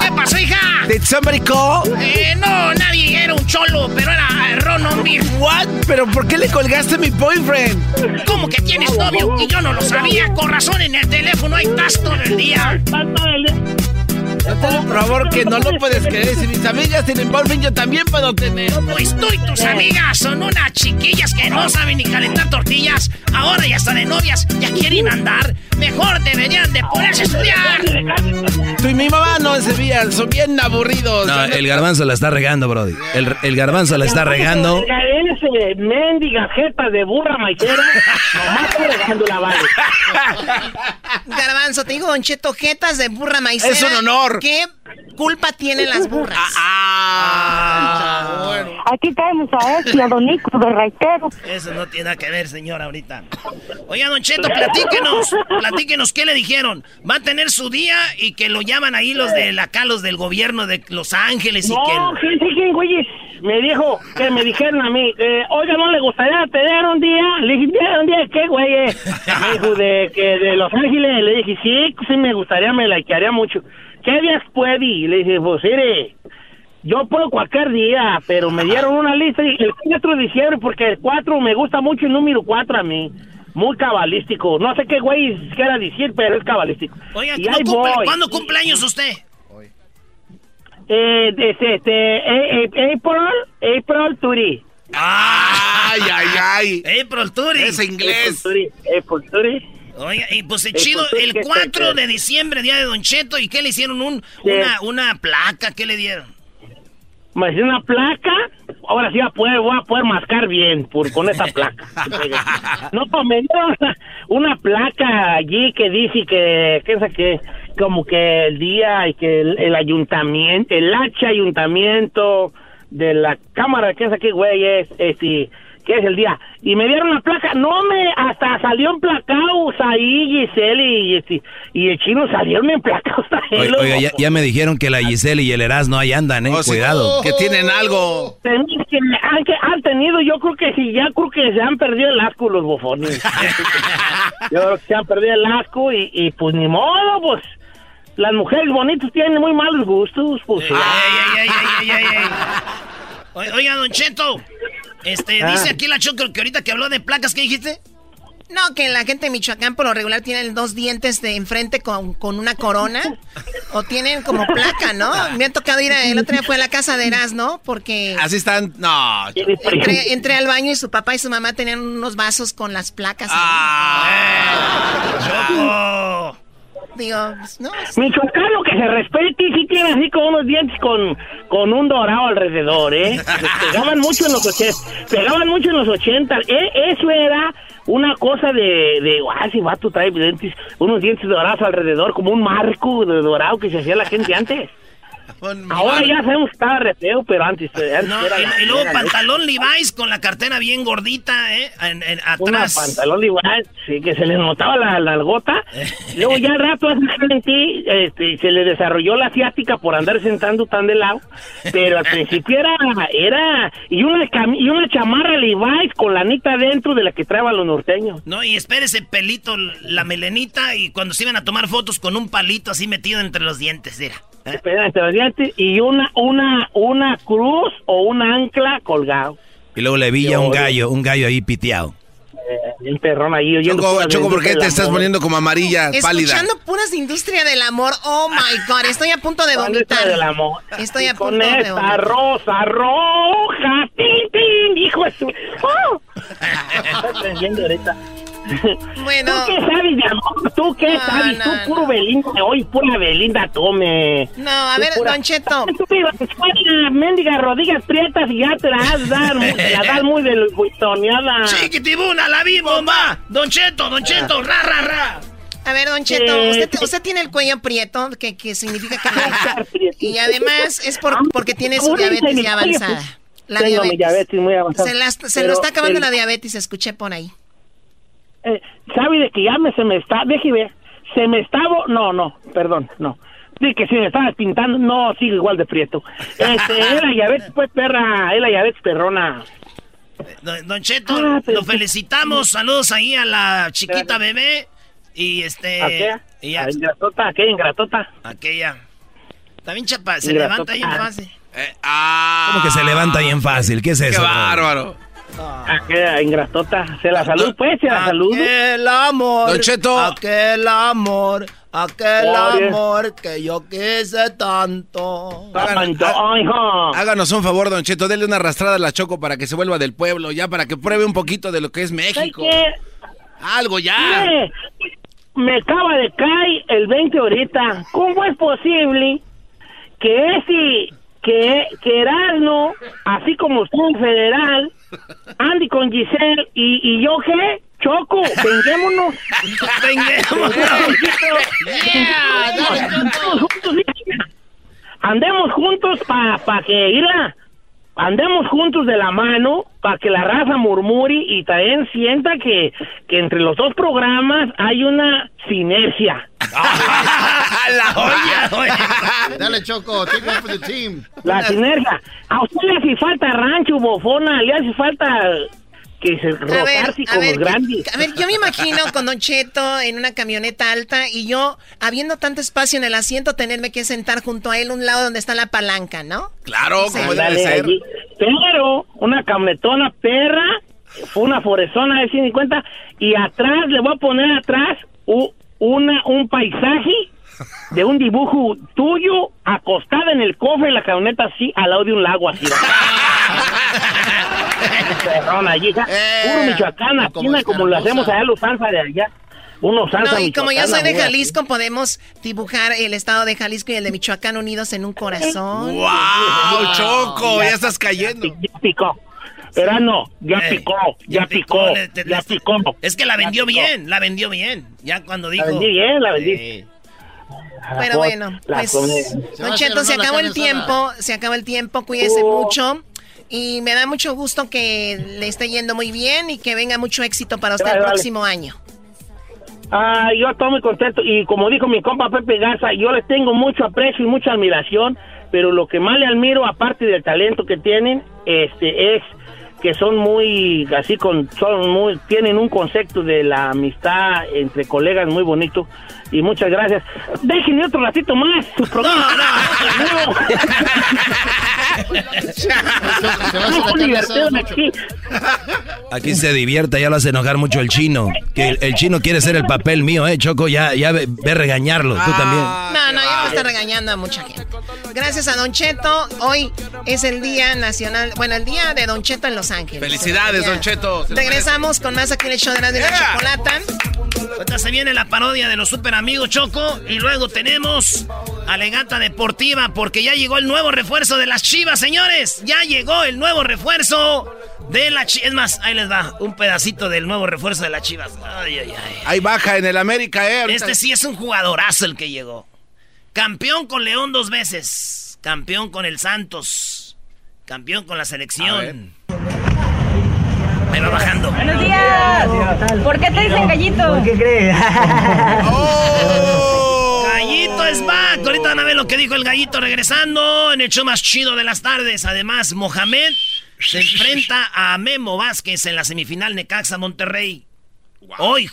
¿Qué pasó, hija? did somebody call? Eh, no, nadie, era un cholo, pero era eh, Ron Ombir. What? ¿Pero por qué le colgaste a mi boyfriend? ¿Cómo que tienes novio? Y yo no lo sabía. Con razón en el teléfono hay tas todo el día. Por favor, que no lo puedes creer. Si mis amigas tienen boyfriend, yo también puedo tener. Pues tú y tus amigas son unas chiquillas que no saben ni calentar tortillas. Ahora ya están de novias, ya quieren andar. Mejor deberían de ponerse a estudiar. Tú y mi mamá no se veían, son bien aburridos. No, el garbanzo la está regando, Brody. El, el garbanzo la está regando. Ese mendiga jeta de burra maicera, nomás está regando la vale. Garbanzo, te digo, Don Cheto, jetas de burra maicera. Es un honor. ¿Qué culpa tienen las burras? Ah, Aquí tenemos a este, a Don Nico de Raitero. Eso no tiene nada que ver, señor, ahorita. Oiga, Don Cheto, platíquenos, platíquenos qué le dijeron. Va a tener su día y que lo llaman ahí los de la acá, los del gobierno de Los Ángeles y No, que... sí, sí, güeyes. Me dijo que me dijeron a mí, eh, oiga, ¿no le gustaría tener un día? Le dije, ¿un día de qué, güey? Me dijo, de, que de Los Ángeles. Le dije, sí, sí me gustaría, me likearía mucho. ¿Qué días puede? Y le dije, pues, mire, yo puedo cualquier día, pero me dieron una lista y el 4 de diciembre, porque el 4 me gusta mucho el número 4 a mí. Muy cabalístico. No sé qué güey quiera decir, pero es cabalístico. Oiga, y ¿no ahí cumple- voy. ¿cuándo cumpleaños usted? Eh, este, este, eh, eh, April, April Turi. Ay, ay, ay. April Turi. Ese inglés. April Turi. April Turi. Oiga, y pues el Eh, chido, pues, el ¿qué 4 tal? de diciembre, día de Don Cheto, ¿y qué le hicieron? Un, Sí. una, una placa, ¿qué le dieron? Me hice una placa. Ahora sí voy a poder, voy a poder mascar bien por, con esa placa. no, pues me dieron una, placa allí que dice que, que, esa que, como que el día y que el, el ayuntamiento, el H ayuntamiento de la Cámara, que es aquí, güey, es, este, que es el día. Y me dieron la placa, no me, hasta salió emplacados ahí Giselle y, este, y el chino salieron emplacados también. Oiga, ya, ya me dijeron que la Giselle y el Erasmo ahí andan, eh. Oh, sí. Cuidado. Que tienen algo. Ten- que han, que han tenido, yo creo que sí, ya creo que se han perdido el asco los bofones. yo creo que se han perdido el asco y, y pues ni modo, pues las mujeres bonitas tienen muy malos gustos, pues. Ey, ey, ey, ey, ey, ey, ey. O- Oiga, Don Cheto, este, Ah. dice aquí la Choco que ahorita que habló de placas, ¿qué dijiste? No, que la gente de Michoacán por lo regular tienen dos dientes de enfrente con, con una corona o tienen como placa, ¿no? Me ha tocado ir, a- el otro día fue a la casa de Erasmo porque Así están. No. entré, entré al baño y su papá y su mamá tenían unos vasos con las placas. ahí. Choco. Digo, pues, no, Michoacano que se respete y sí tiene así como unos dientes con, con un dorado alrededor, ¿eh? Pegaban mucho en los ochenta, pegaban mucho en los ochenta. Eh, eso era una cosa de, de, ah, si vato trae dientes, unos dientes dorados alrededor, como un marco de dorado que se hacía la gente antes. Ahora ya sabemos que estaba re feo, pero antes, eh, antes No, era y, la- y luego era- pantalón Levi's con la cartera bien gordita, ¿eh? En- en- Una atrás. pantalón igual, sí, que se le notaba la, la algota. Luego ya al rato en ti, este, se le desarrolló la asiática por andar sentando tan de lado. Pero al principio era, era, y una, cami- y una chamarra Levi's con la anita dentro de la que traban los norteños. No, y espérese pelito, la melenita, y cuando se iban a tomar fotos con un palito así metido entre los dientes, era. Los dientes, Y una, una, una cruz o un ancla colgado. Y luego le vi ya un gallo, un gallo ahí piteado. Eh, un perrón ahí oyendo. Choco, Choco, ¿por qué te estás amor. poniendo como amarilla, pálida? Escuchando puras de industria del amor. Oh my god, estoy a punto de vomitar. del amor. Estoy a punto de esta vomitar. rosa roja, tin, tin, hijo de su... ¡Oh! Ahorita. Bueno. ¿Tú qué sabes de amor? ¿Tú qué No, sabes? no, tú puro Belinda, hoy pura Belinda, tome. No, a Tú ver, pura- Don Cheto. Tú escuela, mendiga rodillas prietas y ya te la has dar, la das muy de buitoneada. Chiquitibuna, la vi, bomba. Don Cheto, Don Cheto, ra, ra, ra. A ver, Don Cheto, Eh, usted, usted tiene el cuello prieto, que, que significa que... y además es por, porque tiene su diabetes ya avanzada. La tengo mi diabetes. diabetes muy avanzada. Se, la- se lo está acabando el- la diabetes, escuché por ahí. Eh, ¿Sabe de que ya me, se me está, deje ver, se me estaba, no, no, perdón, no. Sí, que si me estaba pintando, no, sigue igual de prieto. Este, es la diabetes, pues, perra, es la diabetes perrona. Don, Cheto, Ah, pero- lo felicitamos. Saludos ahí a la chiquita bebé. Y este. ¿A qué? y ya- ¿A ingratota? ¿A qué ingratota? aquella. Bien chapa, se Ingratota. levanta bien fácil. ¿Cómo que se levanta bien fácil? ¿Qué es eso? Qué bárbaro. ¿A qué ingratota? ¿Se la salud, pues? ¿Se la salud? Aquel amor. Don Cheto. Aquel amor. Aquel amor que yo quise tanto. Háganos un favor, Don Cheto, denle una arrastrada a la Choco para que se vuelva del pueblo, ya para que pruebe un poquito de lo que es México. Algo ya. me acaba de caer el 20 ahorita. ¿Cómo es posible que ese que, que Erasmo, así como usted en federal, Andy con Giselle y, y yo qué? Choco, venguémonos. venguémonos. Andemos juntos para pa que irá andemos juntos de la mano para que la raza murmure y también sienta que, que entre los dos programas hay una sinergia. la olla, Dale, Choco, take one for the team. La sinergia. A usted le hace falta rancho, bofona, le hace falta que se rotarse con los grandes. A ver, yo me imagino con Don Cheto en una camioneta alta y yo, habiendo tanto espacio en el asiento, tenerme que sentar junto a él un lado donde está la palanca, ¿no? Claro, como debe ser. Pero una camionetona perra, fue una forezona de 150 y atrás, le voy a poner atrás una, un paisaje de un dibujo tuyo acostada en el cofre de la camioneta así al lado de un lago así. Perrona, allí, puro eh, Michoacán, como, como lo hacemos allá los salsa de allá. Unos salsa no, y como yo soy de Jalisco, podemos dibujar el estado de Jalisco y el de Michoacán unidos en un corazón. ¡Wow! Choco, ya, estás cayendo. Ya, picó. no, ya picó, ya, picó, ya picó. Es que la vendió bien, la vendió bien. Ya cuando dijo. La vendí bien, la vendí. Pero bueno, pues, Don Cheto, se acabó el tiempo, se acabó el tiempo, cuídese oh. mucho. Y me da mucho gusto que le esté yendo muy bien y que venga mucho éxito para usted el próximo año. Ah, yo estoy muy contento y como dijo mi compa Pepe Garza, yo les tengo mucho aprecio y mucha admiración, pero lo que más le admiro, aparte del talento que tienen, este es que son muy así con son muy tienen un concepto de la amistad entre colegas muy bonito y muchas gracias. Déjenme otro ratito más su programa. aquí. se divierta, ya lo hace enojar mucho el chino. Que el, chino quiere ser el papel mío, eh, Choco, ya, ya ve, regañarlo, tú también. No, no, ya me está regañando a mucha gente. Gracias a Don Cheto, hoy es el Día Nacional, bueno, el Día de Don Cheto en Los Ángeles. Felicidades, Don Cheto. Regresamos con más aquí en el show de la, de la chocolata. Ahorita se viene la parodia de los super amigos Choco y luego tenemos alegata deportiva porque ya llegó el nuevo refuerzo de las Chivas, señores. Ya llegó el nuevo refuerzo de la Chivas. Es más, ahí les va un pedacito del nuevo refuerzo de las Chivas. Ay, ay, ay. Ahí baja en el América, eh. Este sí es un jugadorazo el que llegó. Campeón con León dos veces. Campeón con el Santos. Campeón con la selección. Ahí va bajando. Buenos días. ¿Por qué te dicen gallito? ¿Por qué crees? oh. Es back. Ahorita van a ver lo que dijo el gallito regresando en el show más chido de las tardes. Además, Mohamed se enfrenta a Memo Vázquez en la semifinal Necaxa Monterrey. Hoy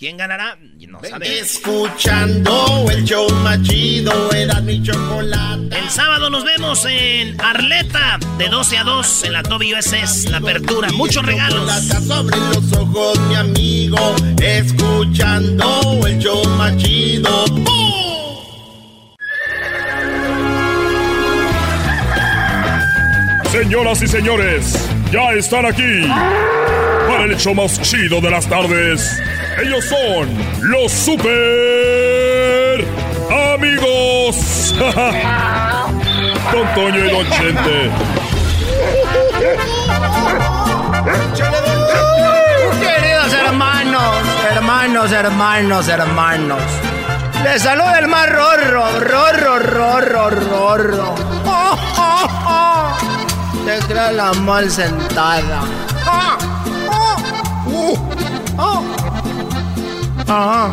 ¿Quién ganará? No Escuchando el show machido, era mi chocolate. El sábado nos vemos en Arleta, de 12 a 2, en la Toby USS, la apertura. Muchos regalos. sobre los ojos, mi amigo, escuchando el show machido. Señoras y señores, ya están aquí para el show más chido de las tardes. Ellos son los super amigos. Don Toño y Don Chente. Queridos hermanos, hermanos, hermanos, hermanos. Les saluda el más rorro, rorro, rorro, rorro. Oh, oh, oh. Te crea la mal sentada. Oh, oh. Ah,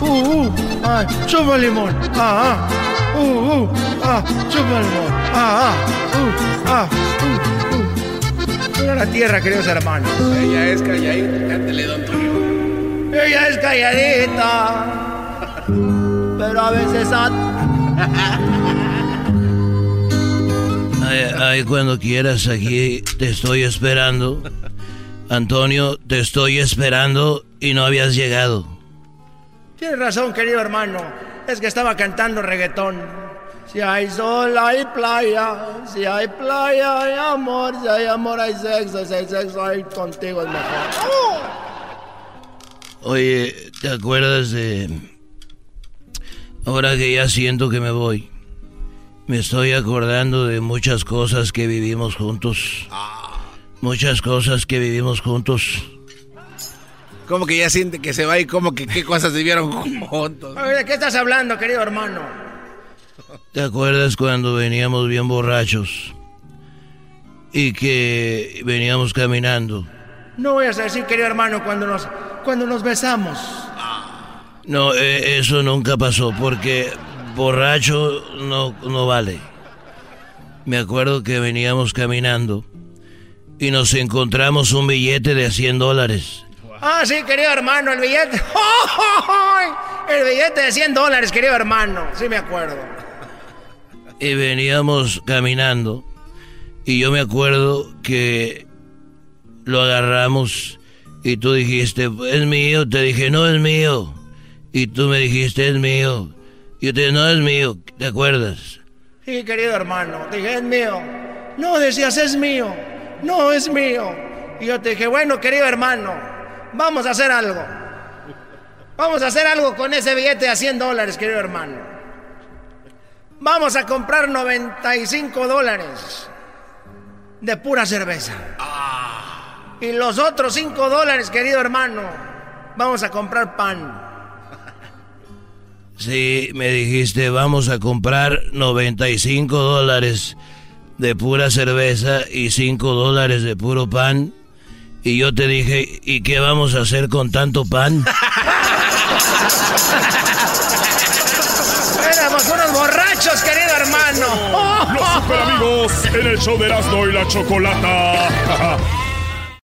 uh, uh, ah, chupa limón. Ah, uh, uh, ah, chupa limón. Ah, uh, ah, uh, uh. La tierra, queridos hermanos. Ella es calladita, cántale, don Tulio. Ella es calladita, pero a veces... Ay, ay, cuando quieras, aquí te estoy esperando. Antonio, te estoy esperando y no habías llegado. Tienes razón, querido hermano. Es que estaba cantando reggaetón. Si hay sol, hay playa. Si hay playa, hay amor. Si hay amor, hay sexo. Si hay sexo, hay contigo es mejor. Oye, ¿te acuerdas de... Ahora que ya siento que me voy, me estoy acordando de muchas cosas que vivimos juntos. Muchas cosas que vivimos juntos. Como que ya siente que se va y como que qué cosas vivieron juntos. ¿De qué estás hablando, querido hermano? ¿Te acuerdas cuando veníamos bien borrachos? Y que veníamos caminando. No voy a decir, querido hermano, cuando nos, cuando nos besamos. No, eh, eso nunca pasó porque borracho no, no vale. Me acuerdo que veníamos caminando y nos encontramos un billete de 100 dólares. Ah, sí, querido hermano, el billete. El billete de 100 dólares, querido hermano. Sí, me acuerdo. Y veníamos caminando y yo me acuerdo que lo agarramos y tú dijiste, es mío. Te dije, no es mío. Y tú me dijiste, es mío. Y yo te dije, no es mío. ¿Te acuerdas? Sí, querido hermano. Dije, es mío. No, decías, es mío. No, es mío. Y yo te dije, bueno, querido hermano, vamos a hacer algo. Vamos a hacer algo con ese billete de 100 dólares, querido hermano. Vamos a comprar 95 dólares de pura cerveza. Y los otros 5 dólares, querido hermano, vamos a comprar pan. Sí, me dijiste, vamos a comprar 95 dólares de pura cerveza y 5 dólares de puro pan. Y yo te dije, ¿y qué vamos a hacer con tanto pan? Éramos unos borrachos, querido hermano. Los super amigos en el show de Erasmo y la Chocolata.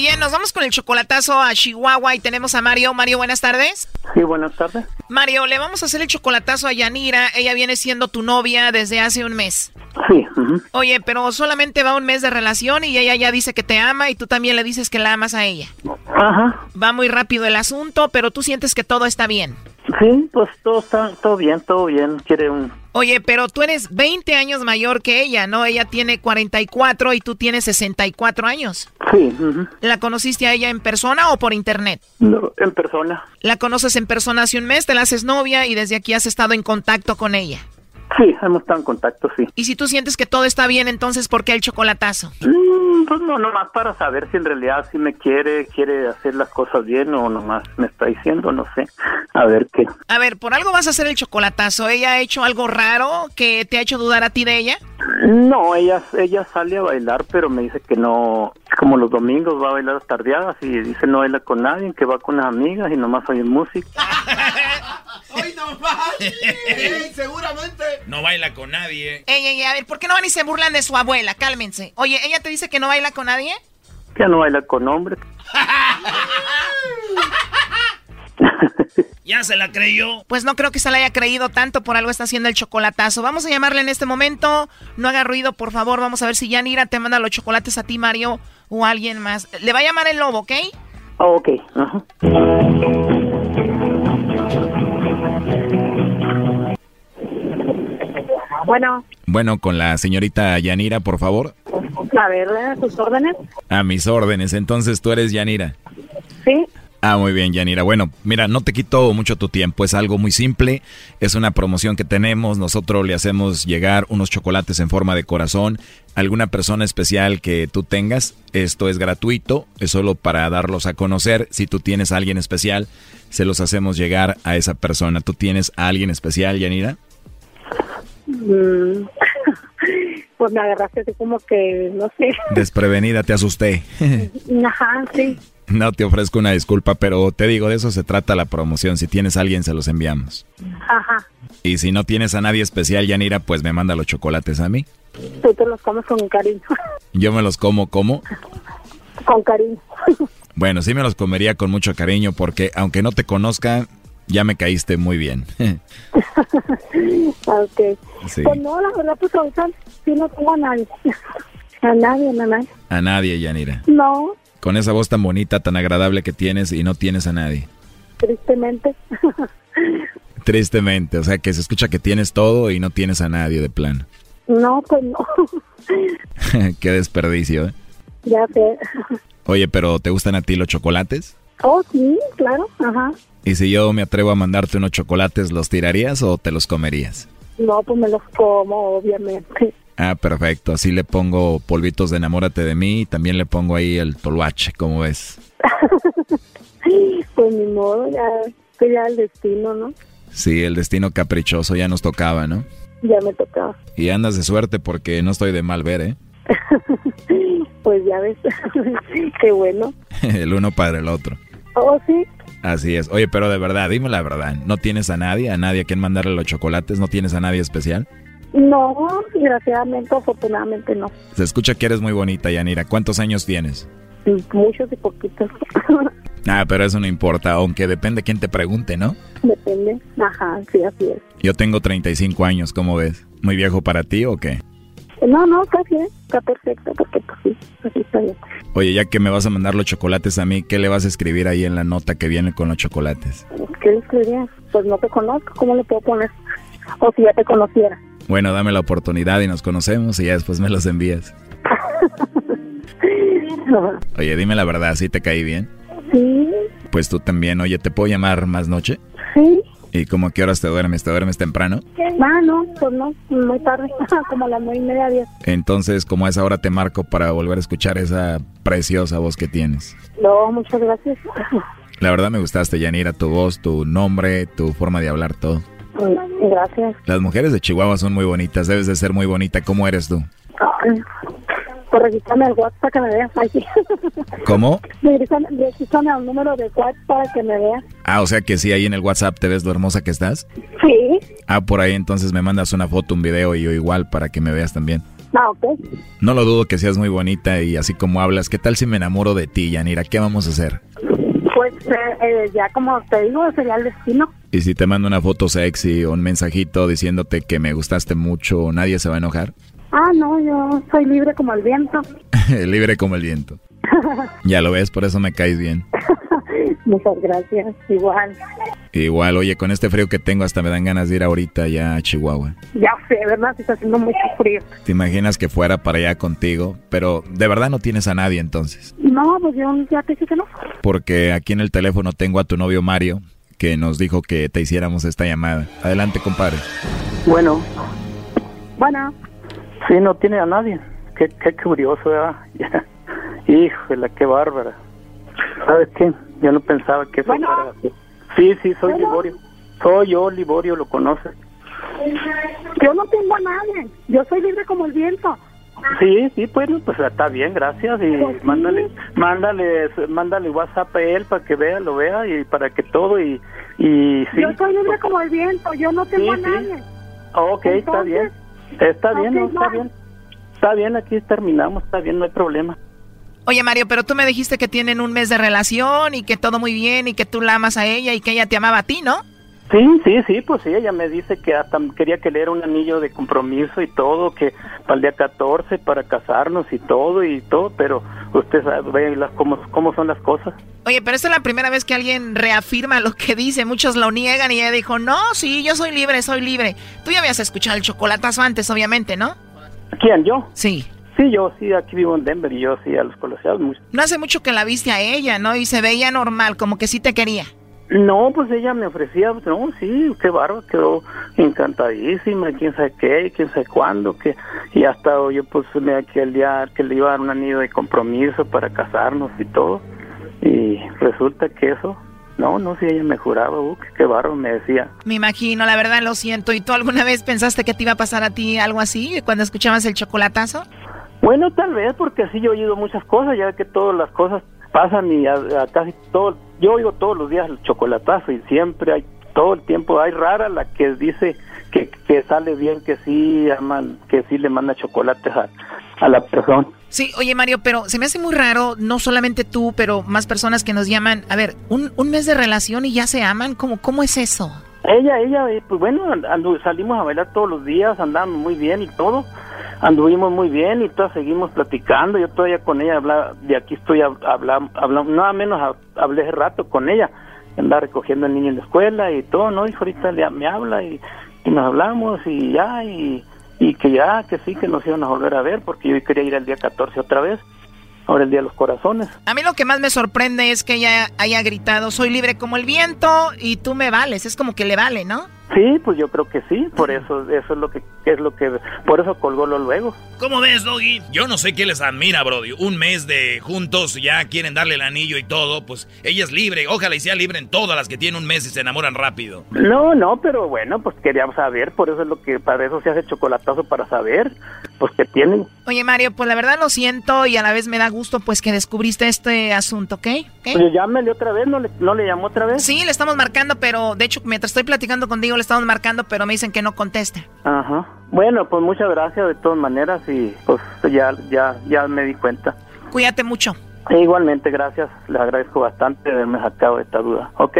Bien, nos vamos con el chocolatazo a Chihuahua y tenemos a Mario. Mario, buenas tardes. Sí, buenas tardes. Mario, le vamos a hacer el chocolatazo a Yanira. Ella viene siendo tu novia desde hace un mes. Sí. Oye, pero solamente va un mes de relación y ella ya dice que te ama y tú también le dices que la amas a ella. Ajá. Va muy rápido el asunto, pero tú sientes que todo está bien. Sí, pues todo está todo bien, todo bien. Quiere un... Oye, pero tú eres 20 años mayor que ella, ¿no? Ella tiene 44 y tú tienes 64 años. Sí. ¿La conociste a ella en persona o por internet? No, en persona. La conoces en persona hace un mes, te la haces novia y desde aquí has estado en contacto con ella. Sí, hemos estado en contacto, sí. Y si tú sientes que todo está bien, entonces, ¿por qué el chocolatazo? Mm, pues no, nomás para saber si en realidad sí me quiere, quiere hacer las cosas bien o nomás me está diciendo, no sé. A ver qué. A ver, por algo vas a hacer el chocolatazo. ¿Ella ha hecho algo raro que te ha hecho dudar a ti de ella? No, ella, ella sale a bailar, pero me dice que no, como los domingos va a bailar tardeadas y dice no baila con nadie, que va con unas amigas y nomás oye música. ¡Hoy no más! ¡Ey, seguramente! No baila con nadie. Ey, ey, a ver, ¿por qué no van y se burlan de su abuela? Cálmense. Oye, ¿ella te dice que no baila con nadie? Que no baila con hombres. ya se la creyó. Pues no creo que se la haya creído tanto, por algo está haciendo el chocolatazo. Vamos a llamarle en este momento. No haga ruido, por favor. Vamos a ver si Yanira te manda los chocolates a ti, Mario, o alguien más. Le va a llamar el lobo, ¿ok? Oh, ok. Ajá. Bueno. Bueno, con la señorita Yanira, por favor. A ver, ¿a tus órdenes? A mis órdenes. Entonces tú eres Yanira. Sí. Ah, muy bien, Yanira. Bueno, mira, no te quito mucho tu tiempo. Es algo muy simple. Es una promoción que tenemos. Nosotros le hacemos llegar unos chocolates en forma de corazón a alguna persona especial que tú tengas. Esto es gratuito. Es solo para darlos a conocer. Si tú tienes a alguien especial, se los hacemos llegar a esa persona. ¿Tú tienes a alguien especial, Yanira? Mm. Pues me agarraste así como que, no sé. Desprevenida, te asusté. Ajá, sí. No te ofrezco una disculpa, pero te digo, de eso se trata la promoción. Si tienes a alguien, se los enviamos. Ajá. Y si no tienes a nadie especial, Yanira, pues me manda los chocolates a mí. Tú te los comes con cariño. Yo me los como, como. Con cariño. Bueno, sí me los comería con mucho cariño porque aunque no te conozca, ya me caíste muy bien. ok. Sí. Pues no, la verdad, pues ahorita sí no tengo a nadie. A nadie, nadie. A nadie, Yanira. No, Con esa voz tan bonita, tan agradable que tienes y no tienes a nadie. tristemente. Tristemente, o sea que se escucha que tienes todo y no tienes a nadie de plano. no, pues no. Qué desperdicio, ¿eh? ya sé. Oye, pero ¿te gustan a ti los chocolates? Oh, sí, claro, ajá. Y si yo me atrevo a mandarte unos chocolates, ¿los tirarías o te los comerías? No, pues me los como, obviamente. Ah, perfecto. Así le pongo polvitos de enamórate de mí y también le pongo ahí el toluache, ¿cómo ves? Pues ni modo, ya, ya el destino, ¿no? Sí, el destino caprichoso ya nos tocaba, ¿no? Ya me tocaba. Y andas de suerte porque no estoy de mal ver, ¿eh? Pues ya ves, qué bueno. el uno para el otro. Oh, sí, Así es. Oye, pero de verdad, dime la verdad. ¿No tienes a nadie? ¿A nadie a quien mandarle los chocolates? ¿No tienes a nadie especial? no, desgraciadamente, afortunadamente no. Se escucha que eres muy bonita, Yanira. ¿Cuántos años tienes? Muchos y poquitos. Ah, pero eso no importa, aunque depende quién te pregunte, ¿no? Depende. Ajá, sí, así es. Yo tengo 35 años, ¿cómo ves? ¿Muy viejo para ti o qué? No, no, está bien, está perfecto, porque pues sí, así está bien. Oye, ya que me vas a mandar los chocolates a mí, ¿qué le vas a escribir ahí en la nota que viene con los chocolates? ¿Qué le escribiría? Pues no te conozco, ¿cómo le puedo poner? O si ya te conociera. Bueno, dame la oportunidad y nos conocemos y ya después me los envías. Oye, dime la verdad, ¿sí te caí bien? Sí, Pues tú también. Oye, ¿te puedo llamar más noche? ¿Y cómo qué horas te duermes? ¿Te duermes temprano? Ah, no, pues no, muy tarde, como a las nueve y media, diez. Entonces, como a esa hora te marco para volver a escuchar esa preciosa voz que tienes. No, muchas gracias. La verdad me gustaste, Yanira, tu voz, tu nombre, tu forma de hablar, todo. Gracias. Las mujeres de Chihuahua son muy bonitas, debes de ser muy bonita. ¿Cómo eres tú? Ay, Pues regístrame el WhatsApp para que me veas aquí. ¿Cómo? Regístrame al número de WhatsApp para que me veas. Ah, o sea que sí, ahí en el WhatsApp te ves lo hermosa que estás. Sí. Ah, por ahí entonces me mandas una foto, un video y yo igual para que me veas también. Ah, ok. No lo dudo que seas muy bonita y así como hablas, ¿qué tal si me enamoro de ti, Yanira? ¿Qué vamos a hacer? Pues eh, eh, ya como te digo, sería el destino. Y si te mando una foto sexy o un mensajito diciéndote que me gustaste mucho, ¿nadie se va a enojar? Ah, no, yo soy libre como el viento. Libre como el viento. Ya lo ves, por eso me caes bien. Muchas gracias, igual. Igual, oye, con este frío que tengo hasta me dan ganas de ir ahorita ya a Chihuahua. Ya sé, ¿verdad? Si está haciendo mucho frío. ¿Te imaginas que fuera para allá contigo? Pero de verdad no tienes a nadie entonces. No, pues yo ya te dije que no. Porque aquí en el teléfono tengo a tu novio Mario, que nos dijo que te hiciéramos esta llamada. Adelante, compadre. Bueno, Bueno, sí, no tiene a nadie. Qué, qué curioso, ¿verdad? Híjole, qué bárbara. ¿Sabes qué? Yo no pensaba que eso Bueno. fuera así. Sí, sí, soy Bueno. Liborio. Soy yo, Liborio, lo conoces. yo no tengo a nadie. Yo soy libre como el viento. Sí, sí, bueno, pues está bien, gracias. Y Pues sí. mándale, mándale, mándale WhatsApp a él para que vea, lo vea y para que todo y, y sí. Yo soy libre como el viento. Yo no tengo Sí, a nadie. Ok, está bien. Está bien, no, está bien. Está bien, aquí terminamos, está bien, no hay problema. Oye, Mario, pero tú me dijiste que tienen un mes de relación y que todo muy bien y que tú la amas a ella y que ella te amaba a ti, ¿no? Sí, sí, sí, pues sí, ella me dice que hasta quería que le diera un anillo de compromiso y todo, que para el día 14 para casarnos y todo y todo, pero usted sabe las, cómo, cómo son las cosas. Oye, pero esta es la primera vez que alguien reafirma lo que dice. Muchos lo niegan y ella dijo, no, sí, yo soy libre, soy libre. Tú ya habías escuchado el chocolatazo antes, obviamente, ¿no? ¿Quién, yo? Sí. Sí, yo sí, aquí vivo en Denver y yo sí, a los colegiados mucho. No hace mucho que la viste a ella, ¿no? Y se veía normal, como que sí te quería. No, pues ella me ofrecía, pues, no, sí, qué bárbaro, quedó encantadísima, quién sabe qué, quién sabe cuándo, que, y hasta yo pues me que el día que le iba a dar un anillo de compromiso para casarnos y todo, y resulta que eso, no, no, si ella me juraba, uh, qué bárbaro, me decía, Me imagino, la verdad lo siento. ¿Y tú alguna vez pensaste que te iba a pasar a ti algo así cuando escuchabas el chocolatazo? Bueno, tal vez, porque así yo he oído muchas cosas, ya que todas las cosas pasan y a, casi todo, yo oigo todos los días el chocolatazo y siempre hay, todo el tiempo hay rara la que dice que, que sale bien, que sí aman, que sí le manda chocolates a, a la persona. Sí, oye Mario, pero se me hace muy raro, no solamente tú, pero más personas que nos llaman, a ver, un, un mes de relación y ya se aman, ¿cómo, cómo es eso? Ella, ella, eh, pues bueno, salimos a bailar todos los días, andamos muy bien y todo, anduvimos muy bien y todos seguimos platicando, yo todavía con ella hablaba, de aquí estoy hablando, nada menos hablé hace rato con ella, andaba recogiendo al niño en la escuela y todo, ¿no? Y ahorita me habla y, y nos hablamos y ya, y y que ya, que sí, que nos iban a volver a ver, porque yo quería ir el día 14 otra vez, ahora el Día de los Corazones. A mí lo que más me sorprende es que ella haya gritado, soy libre como el viento y tú me vales, es como que le vale, ¿no? Sí, pues yo creo que sí, por eso eso es lo que es lo que por eso colgó lo luego. ¿Cómo ves, Doggy? Yo no sé qué les admira, Brody. Un mes de juntos, ya quieren darle el anillo y todo, pues ella es libre. Ojalá y sea libre en todas las que tienen un mes y se enamoran rápido. No, no, pero bueno, pues queríamos saber, por eso es lo que para eso se hace chocolatazo para saber, pues que tienen. Oye, Mario, pues la verdad lo siento y a la vez me da gusto pues que descubriste este asunto, ¿ok? ¿Okay? Pues llámele otra vez, ¿no le, no le llamó otra vez? Sí, le estamos marcando, pero de hecho mientras estoy platicando contigo le estamos marcando, pero me dicen que no contesta. Ajá. Bueno, pues muchas gracias de todas maneras y pues ya ya ya me di cuenta. Cuídate mucho. E igualmente, gracias. Le agradezco bastante haberme sacado esta duda. ¿Ok?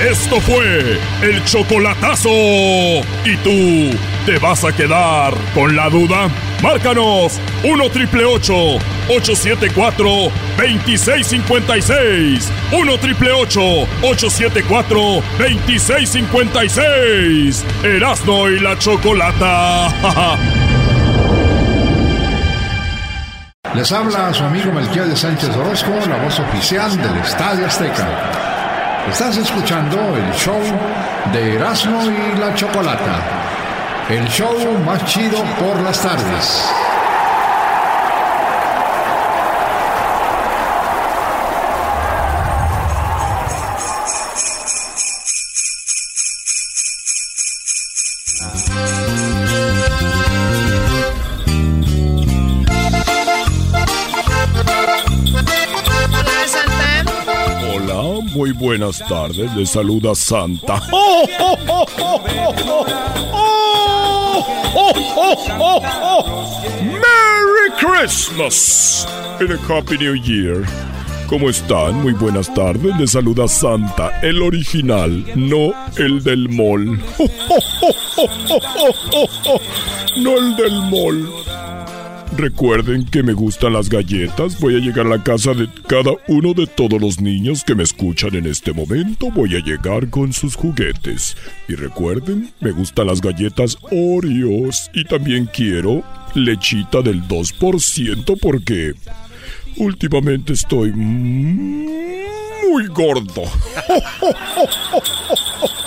Esto fue el chocolatazo. ¿Y tú te vas a quedar con la duda? Márcanos 1 triple 874 2656. 1 triple 874 2656. Erasno y la chocolata. Les habla su amigo Melquiel de Sánchez Orozco, la voz oficial del Estadio Azteca. Estás escuchando el show de Erasmo y la Chocolata. El show más chido por las tardes. Muy buenas tardes, le saluda Santa. ¡Oh, oh, oh, oh merry Christmas! And a Happy New Year. ¿Cómo están? Muy buenas tardes. Le saluda Santa, el original, no el del mall. No el del mall. Recuerden que me gustan las galletas. Voy a llegar a la casa de cada uno de todos los niños que me escuchan en este momento. Voy a llegar con sus juguetes. Y recuerden, me gustan las galletas Oreos. Y también quiero lechita del 2% porque últimamente estoy muy gordo.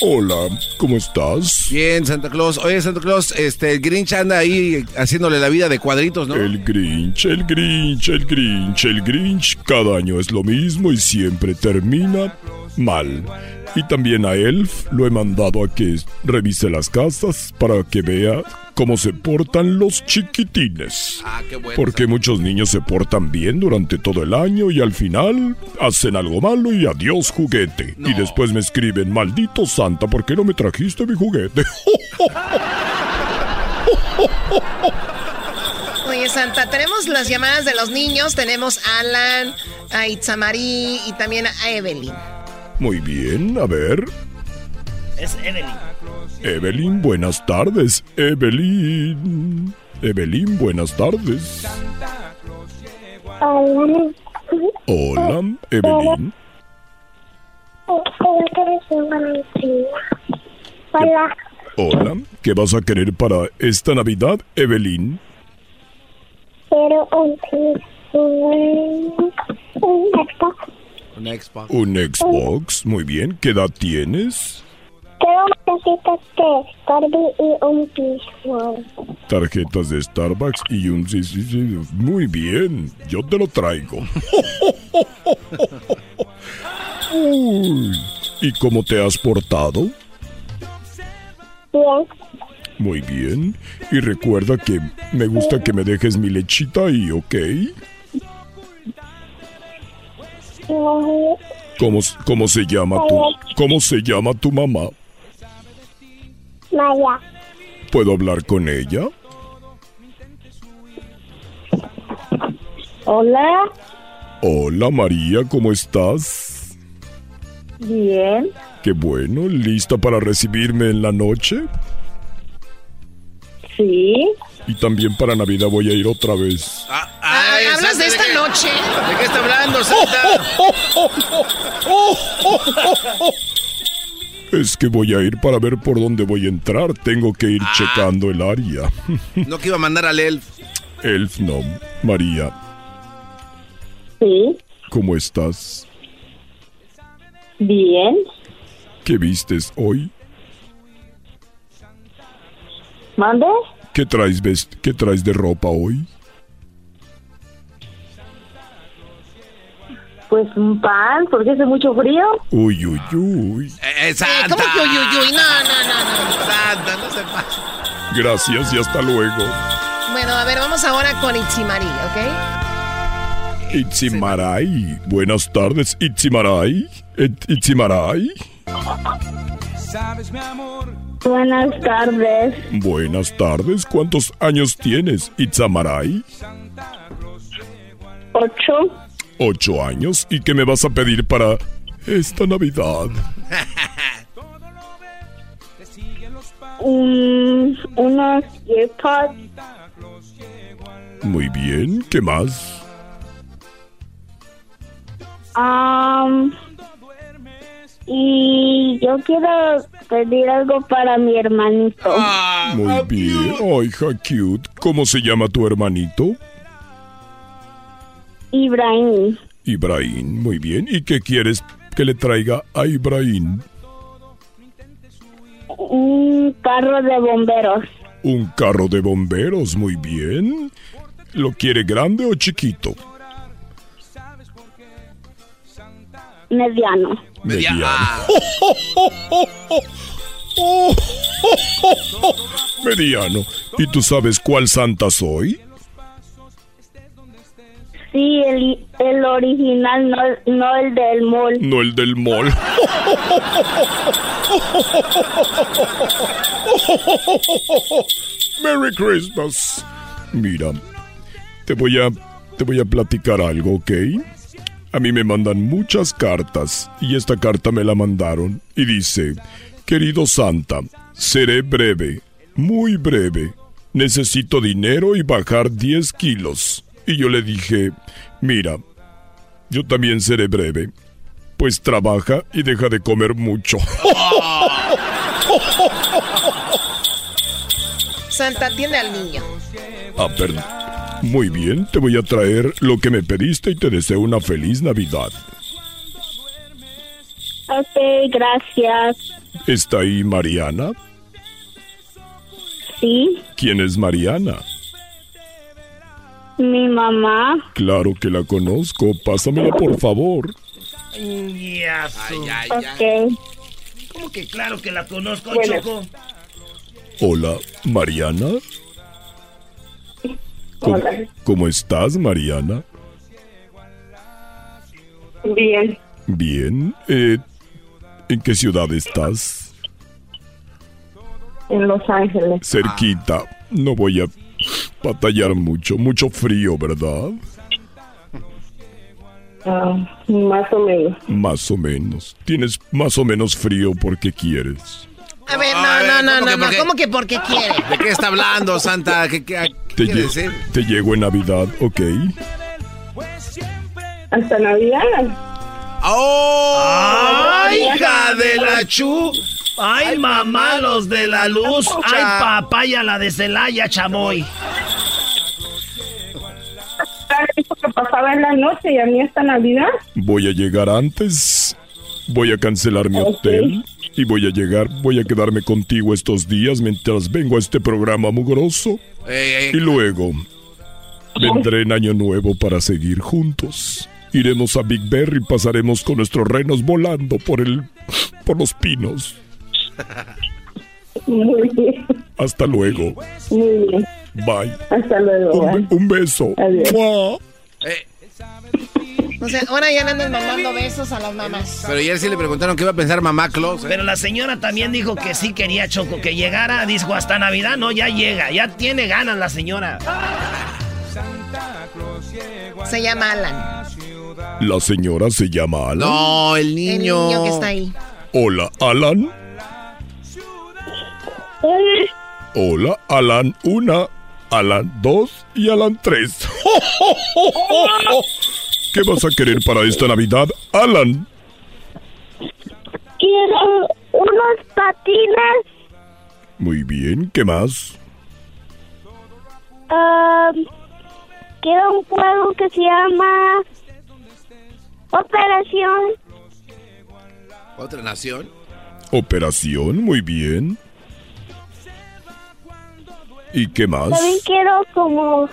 Hola, ¿cómo estás? Bien, Santa Claus. Oye, Santa Claus, este, el Grinch anda ahí haciéndole la vida de cuadritos, ¿no? El Grinch, el Grinch, el Grinch, el Grinch. Cada año es lo mismo y siempre termina mal. Y también a Elf lo he mandado a que revise las casas para que vea cómo se portan los chiquitines. Ah, qué bueno. Porque muchos niños se portan bien durante todo el año y al final hacen algo malo y adiós juguete. Y después me escriben, maldito Santa, ¿por qué no me trajiste mi juguete? Oye, Santa, tenemos las llamadas de los niños. Tenemos a Alan, a Itzamarí y también a Evelyn. Muy bien, a ver. Es Evelyn. Evelyn, buenas tardes. Evelyn. Evelyn, buenas tardes. Hola. Hola, Evelyn. Hola. Hola, ¿qué vas a querer para esta Navidad, Evelyn? Quiero un, un, un. Un Xbox. Un Xbox, muy bien. ¿Qué edad tienes? tarjetas de Starbucks y un piso. Tarjetas de Starbucks y un... Sí, sí, sí. Muy bien, yo te lo traigo. Uy, ¿Y cómo te has portado? Bien. Muy bien. Y recuerda que me gusta que me dejes mi lechita ahí, ¿ok? ¿Cómo, cómo se llama tu, cómo se llama tu mamá? Maya. ¿Puedo hablar con ella? Hola, Hola María, ¿cómo estás? bien. Qué bueno, ¿lista para recibirme en la noche? Sí. Y también para Navidad voy a ir otra vez. Ah, ¿Hablas de esta noche? ¿De qué está hablando, Santa? Es que voy a ir para ver por dónde voy a entrar. Tengo que ir checando el área. No que iba a mandar al elf. Elf, no. María, Sí. ¿cómo estás? Bien. ¿Qué vistes hoy? ¿Mande? ¿Qué traes, vest ¿Qué traes de ropa hoy? Pues un pan, porque hace mucho frío. Uy, uy, uy. Eh, Santa. ¿Cómo que uy, uy, uy? No, no, no, no. Santa, no se pasa. Gracias y hasta luego. Bueno, a ver, vamos ahora con Itzimari, ¿ok? Itzimaray. Buenas tardes, Itzimaray. Itzimaray. Buenas tardes. Buenas tardes. ¿Cuántos años tienes, Itzamaray? Ocho. Ocho años. ¿Y qué me vas a pedir para esta Navidad? Un, unos earpods. Muy bien. ¿Qué más? Um, y yo quiero pedir algo para mi hermanito. Muy bien. Ay, hija cute. ¿Cómo se llama tu hermanito? Ibrahim. Ibrahim. Muy bien. ¿Y qué quieres que le traiga a Ibrahim? Un carro de bomberos. Un carro de bomberos. Muy bien. ¿Lo quiere grande o chiquito? Mediano. Mediano. Mediano. ¿Y tú sabes cuál santa soy? Sí, el, el original, no, no el del mall. No el del mall. Merry Christmas. Mira, te voy a te voy a platicar algo, ¿ok? A mí me mandan muchas cartas y esta carta me la mandaron y dice, querido Santa, seré breve, muy breve. Necesito dinero y bajar 10 kilos. Y yo le dije, mira, yo también seré breve. Pues trabaja y deja de comer mucho. Santa, atiende al niño. Ah, perdón. Muy bien, te voy a traer lo que me pediste y te deseo una feliz Navidad. Ok, gracias. ¿Está ahí Mariana? Sí, ¿Quién es Mariana? mi mamá. Claro que la conozco. Pásamela, por favor. Ya, su- Ok. ¿Cómo que claro que la conozco, Bueno. Choco? Hola, Mariana. ¿Cómo, Hola. cómo estás, Mariana? Bien. Bien. Eh, ¿En qué ciudad estás? En Los Ángeles. Cerquita. No voy a batallar mucho. Mucho frío, ¿verdad? Ah, más o menos. Más o menos. Tienes más o menos frío porque quieres. A ver, no, A ver, no, no, ¿cómo que no? ¿Cómo que porque quiere? ¿De qué está hablando, Santa? ¿Qué, qué, qué Te, quiere lle- decir? te llego en Navidad, ¿ok? Hasta Navidad. ¡Oh! ¡Ay, hija de la chu! ¡Ay, mamá, los de la luz! ¡Ay, papaya, la de Celaya, chamoy! Que pasaba en la noche y a mí hasta Navidad. Voy a llegar antes. Voy a cancelar mi hotel. Y voy a llegar, voy a quedarme contigo estos días mientras vengo a este programa mugroso. Ey, ey. Y luego vendré en Año Nuevo para seguir juntos. Iremos a Big Bear y pasaremos con nuestros renos volando por el por los pinos. Muy bien. Hasta luego. Muy bien. Bye. Hasta luego. Un, un beso. Adiós. ¡Mua! Eh, O sea, ahora ya le andan mandando besos a las mamás. Pero ayer sí le preguntaron qué iba a pensar mamá Claus. ¿eh? Pero la señora también dijo que sí quería Choco, que llegara, dijo hasta Navidad, no, ya llega, ya tiene ganas la señora. Se llama Alan. La señora se llama Alan. No, el niño. El niño que está ahí. Hola, Alan. Hola, Alan 1, Alan 2 y Alan 3. ¿Qué vas a querer para esta Navidad, Alan? Quiero unos patines, Muy bien, ¿qué más? um, quiero un juego que se llama Operación. ¿Otra nación? Operación, muy bien. ¿Y qué más? También quiero como...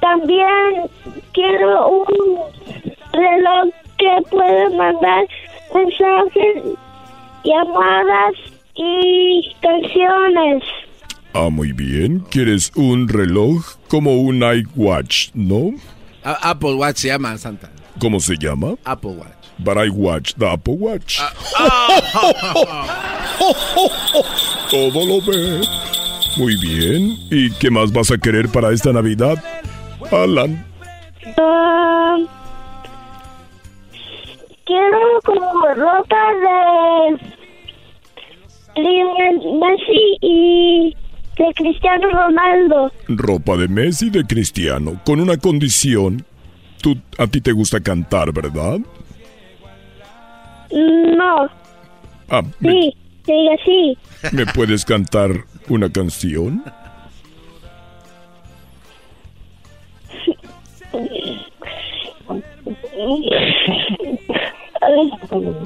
También quiero un reloj que puede mandar mensajes, llamadas y canciones. Ah, muy bien. ¿Quieres un reloj como un iWatch, no? A- Apple Watch se llama Santa. ¿Cómo se llama? Apple Watch. But I watch the Apple Watch. Todo lo ve. Muy bien. ¿Y qué más vas a querer para esta Navidad, Alan? Um, quiero como ropa de Lionel Messi y de Cristiano Ronaldo. Ropa de Messi de Cristiano, con una condición. Tú, a ti te gusta cantar, ¿verdad? No, Ah, ¿me, sí, diga sí. me puedes cantar una canción?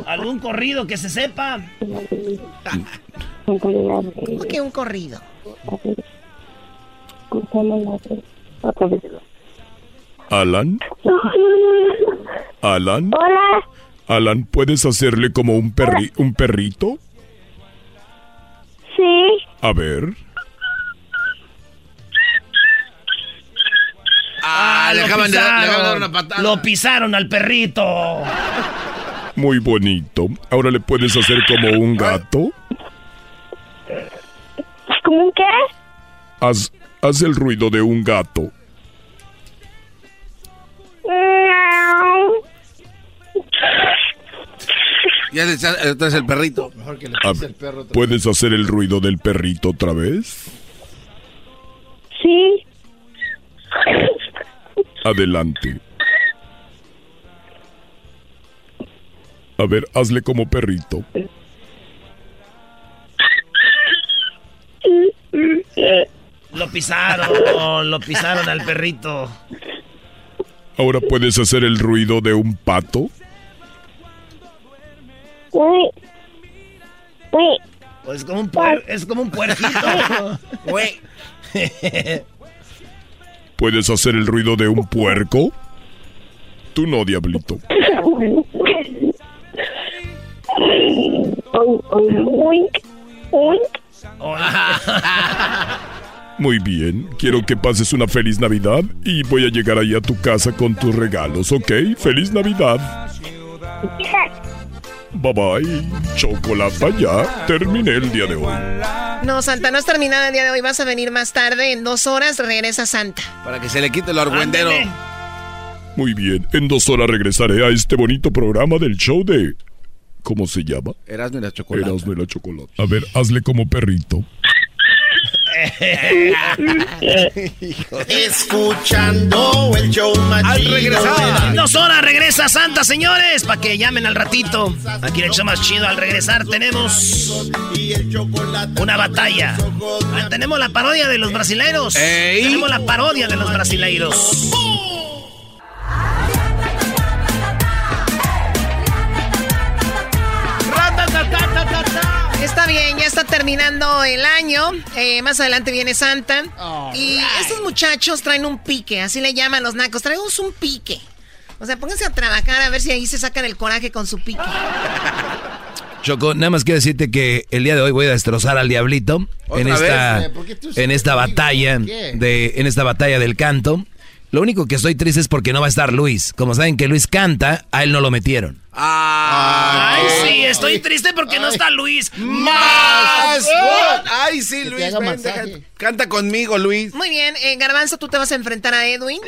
¿Algún corrido que se sepa? ¿Por qué un corrido? Alan, Alan, Hola, Alan, ¿puedes hacerle como un perri un perrito? A ver. Ah, le lo acaban, de, dar- le pisaron. acaban de dar una patada. Lo pisaron al perrito. Muy bonito. Ahora le puedes hacer como un gato. ¿cómo qué? Haz, haz el ruido de un gato. Ya le entonces el perrito. Mejor que le A pise ver, el perro. otra ¿Puedes hacer el ruido del perrito otra vez? Sí, Adelante. A ver, hazle como perrito. Lo pisaron, lo pisaron al perrito. Ahora puedes hacer el ruido de un pato. Uy, uy, Pues como un puer- es como un puerquito. Güey. ¿Puedes hacer el ruido de un puerco? Tú no, diablito. Muy bien, quiero que pases una feliz Navidad y voy a llegar ahí a tu casa con tus regalos, ¿ok? ¡Feliz Navidad! Bye bye. Chocolata ya. Terminé el día de hoy. No, Santa, no has terminado el día de hoy. Vas a venir más tarde. En dos horas regresa Santa. Para que se le quite el argüendero. Muy bien, en dos horas regresaré a este bonito programa del show de... ¿Cómo se llama? Erasmo y la chocolate. Erasmo y la chocolate. A ver, hazle como perrito. Escuchando el show más Al regresar. dos horas regresa Santa, señores. Para que llamen al ratito. Aquí en el show más chido. Al regresar tenemos una batalla. Ah, Tenemos la parodia de los brasileiros. Tenemos la parodia de los brasileiros. Está bien, ya está terminando el año. Eh, más adelante viene Santa. y estos muchachos traen un pique, así le llaman los nacos. Traemos un pique. O sea, pónganse a trabajar a ver si ahí se sacan el coraje con su pique. Choco, nada más quiero decirte que el día de hoy voy a destrozar al diablito en ¿Otra esta, en esta batalla de, en esta batalla del canto. Lo único que estoy triste es porque no va a estar Luis. Como saben que Luis canta, a él no lo metieron. Ay, sí, estoy triste porque no está Luis. ¡Más! Ay, sí, Luis, ven, deja- canta conmigo, Luis. Muy bien, eh, Garbanzo, tú te vas a enfrentar a Edwin.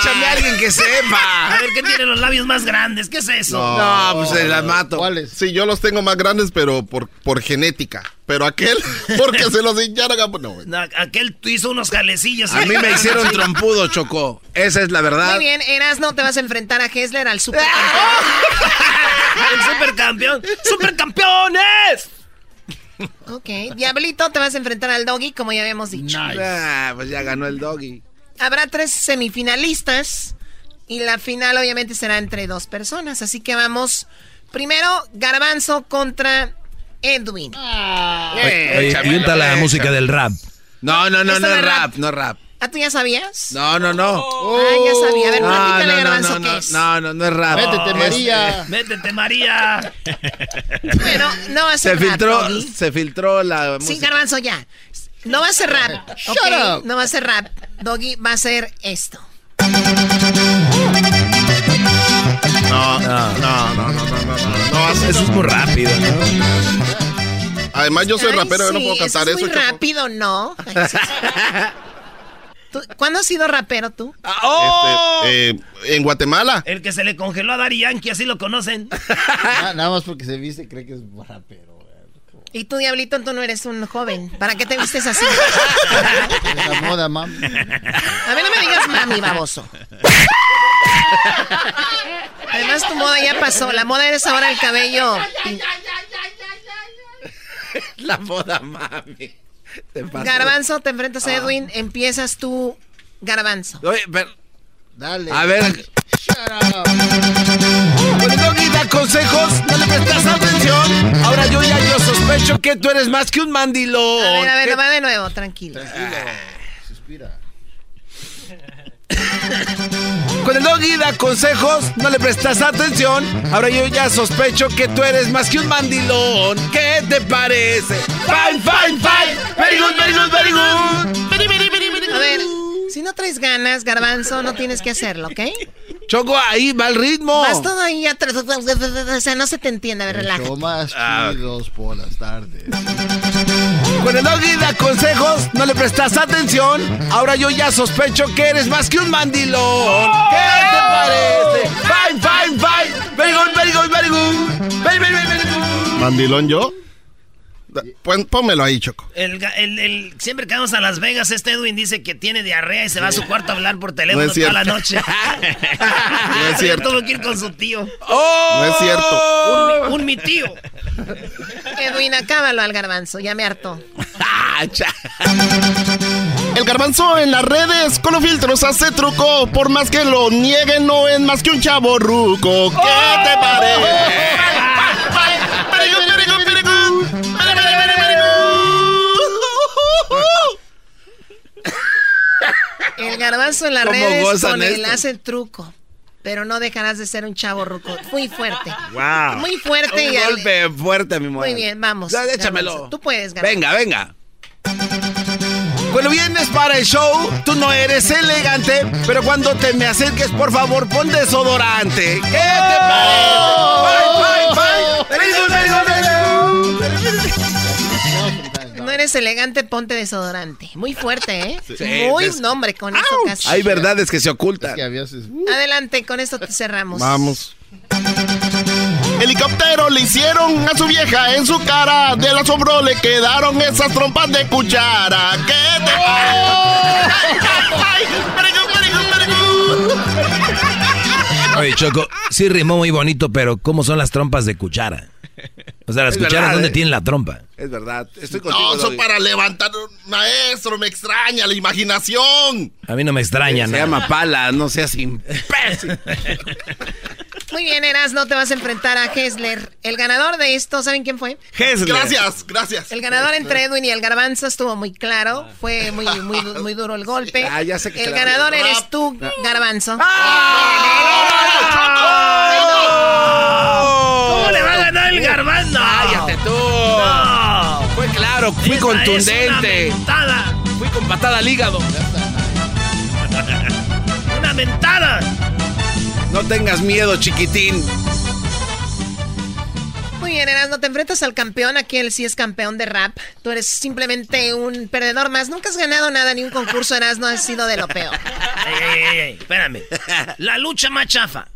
Échame a alguien que sepa. A ver, ¿qué tiene los labios más grandes? ¿Qué es eso? No, pues se la mato. ¿Cuáles? Sí, yo los tengo más grandes, pero por, por genética. Pero aquel, porque se los hincharon a... No. No, aquel hizo unos jalecillos. A mí me hicieron trompudo, Choco. Esa es la verdad. Muy bien, Erasno, te vas a enfrentar a Hessler al super. ¡El supercampeón! ¡Supercampeones! ok, Diablito, te vas a enfrentar al Doggy, como ya habíamos dicho. Ah, pues ya ganó el doggy. Habrá tres semifinalistas y la final obviamente será entre dos personas. Así que vamos, primero Garbanzo contra Edwin. Oye, oye, y unta la música del rap. No, no, no, no es rap. rap, no es rap. ¿Ah, tú ya sabías? No, no, no. Ah, ya sabía. A ver, No, platícale, no, no, Garbanzo, no, ¿qué no, es? no, no, no es rap. Métete, María. Métete, María. Bueno, no va a Se ser rap, filtró, Doggy. se filtró la Sí, música. Garbanzo, ya. No va a ser rap. Shut ok, up. No va a ser rap. Doggy va a ser esto. No, no, no, no, no, no, Eso es muy rápido, ¿no? Además, yo soy Ay, rapero, yo no puedo cantar es eso. muy Choco. rápido, ¿no? Ay, sí. ¿Tú- ¿Cuándo has sido rapero tú? Este, eh, en Guatemala. El que se le congeló a Dari Yankee, así lo conocen. Ah, nada más porque se viste, cree que es rapero. Y tú, Diablito, tú no eres un joven. ¿Para qué te vistes así? Es la moda, mami. A mí no me digas mami, baboso. Además, tu moda ya pasó. La moda eres ahora el cabello. La moda, mami. Te. Garbanzo, te enfrentas a Edwin. Empiezas tú, Garbanzo. Oye, pero- Dale. a ver. Cuando Doggy da consejos, no le prestas atención. Ahora yo ya yo sospecho que tú eres más que un mandilón. A ver, a ver, ¿Qué- va de nuevo, tranquilo. Suspira. Cuando el doggy da consejos, no le prestas atención. Ahora yo ya sospecho que tú eres más que un mandilón. ¿Qué te parece? Fine, fine, fine. Very good, very good, very good. A ver, si no traes ganas, Garbanzo, no tienes que hacerlo, ¿ok? Choco, ahí va el ritmo. Vas todo ahí atrás. O sea, no se te entiende. A ver, El relájate. show más chidos por las tardes. Cuando el doggy da consejos, no le prestas atención. Ahora yo ya sospecho que eres más que un mandilón. ¿Qué te parece? Fine, fine, fine. Very good, very good, very good. Very, very, very, very good. ¿Mandilón yo? Pon- pónmelo ahí, Choco. El, ga- el- el- siempre que vamos a Las Vegas, este Edwin dice que tiene diarrea y se va a su cuarto a hablar por teléfono No toda la noche. No es cierto. Tuvo que ir con su tío. No es cierto. Un, mi- un mi tío. Edwin, acábalo al Garbanzo. Ya me hartó. El garbanzo en las redes con los filtros hace truco. Por más que lo nieguen, no es más que un chavo ruco. ¿Qué te parece? El Garbanzo en las ¿Cómo redes con él hace truco. Pero no dejarás de ser un chavo ruco. Muy fuerte. Wow. Muy fuerte Un y al- golpe fuerte mi mujer. Muy bien, vamos. Ya, échamelo. Garbanzo. Tú puedes, Garbanzo. Venga, venga. Cuando vienes para el show, tú no eres elegante, pero cuando te me acerques, por favor, pon desodorante. ¿Qué te parece? Bye, bye, bye. Very eres elegante, ponte desodorante. Muy fuerte, ¿eh? Sí, Muy es- nombre con eso casi. Hay verdades que se ocultan. Adelante, con esto te cerramos. Vamos. Helicóptero le hicieron a su vieja en su cara. Del asombro le quedaron esas trompas de cuchara. ¿Qué te Oye, Choco, sí rimó muy bonito, pero ¿cómo son las trompas de cuchara? O sea, las Es cucharas, verdad, ¿dónde ¿eh? tienen la trompa? Es verdad. Estoy contigo. No, son para levantar un maestro. Me extraña la imaginación. A mí no me extraña Se nada. llama pala, no seas imbécil. Muy bien, Eras, no te vas a enfrentar a Hessler. El ganador de esto, ¿saben quién fue? Gracias, gracias. El ganador entre Edwin y el Garbanzo estuvo muy claro. Fue muy, muy, muy duro el golpe. Ah, ya sé que el ganador Ah. eres tú, Garbanzo. ¿Cómo le va a ganar el garbanzo? Cállate tú. No. Fue claro, fui Esa es una contundente. mentada. Fui con patada al hígado. ¡Una mentada! No tengas miedo, chiquitín. Muy bien, Erasmo, te enfrentas al campeón. Aquí él sí es campeón de rap. Tú eres simplemente un perdedor más. Nunca has ganado nada, ni un concurso, Erasmo. Has sido de lo peor. Ey, ey, ey, espérame. La lucha más chafa.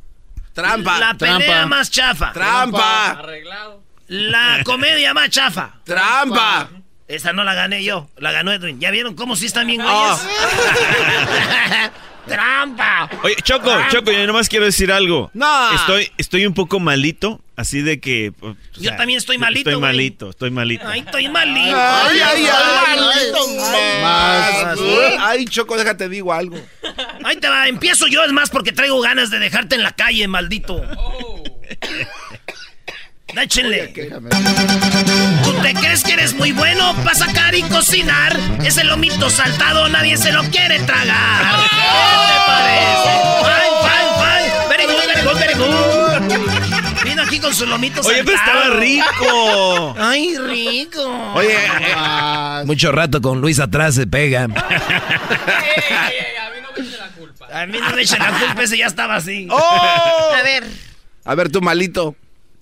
Trampa. La pelea Trampa. más chafa. Trampa. Arreglado. La comedia más chafa. Trampa. Esa no la gané yo, la ganó Edwin. ¿Ya vieron cómo sí están bien güeyes? Ah. ¡Trampa! Oye, Choco, Trampa. Choco, yo nomás quiero decir algo. No. Estoy, estoy un poco malito, así de que... o Yo también estoy malito, Estoy malito, estoy malito. Ay, estoy malito. Ay, ay, ay, malito. Más. Ay, Choco, déjate digo algo. Ahí te va, empiezo yo, es más porque traigo ganas de dejarte en la calle, maldito. Échenle. ¿Tú te crees que eres muy bueno para sacar y cocinar? Ese lomito saltado nadie se lo quiere tragar. ¿Qué te parece? Fine, fine, fine. Very good, very good, very good. Vino aquí con su lomito Oye, saltado. pero estaba rico. Ay, rico. Oye, eh, Mucho rato con Luis atrás se pega. A mí no me echen la culpa, ese ya estaba así. ¡Oh! A ver, A ver, tú malito.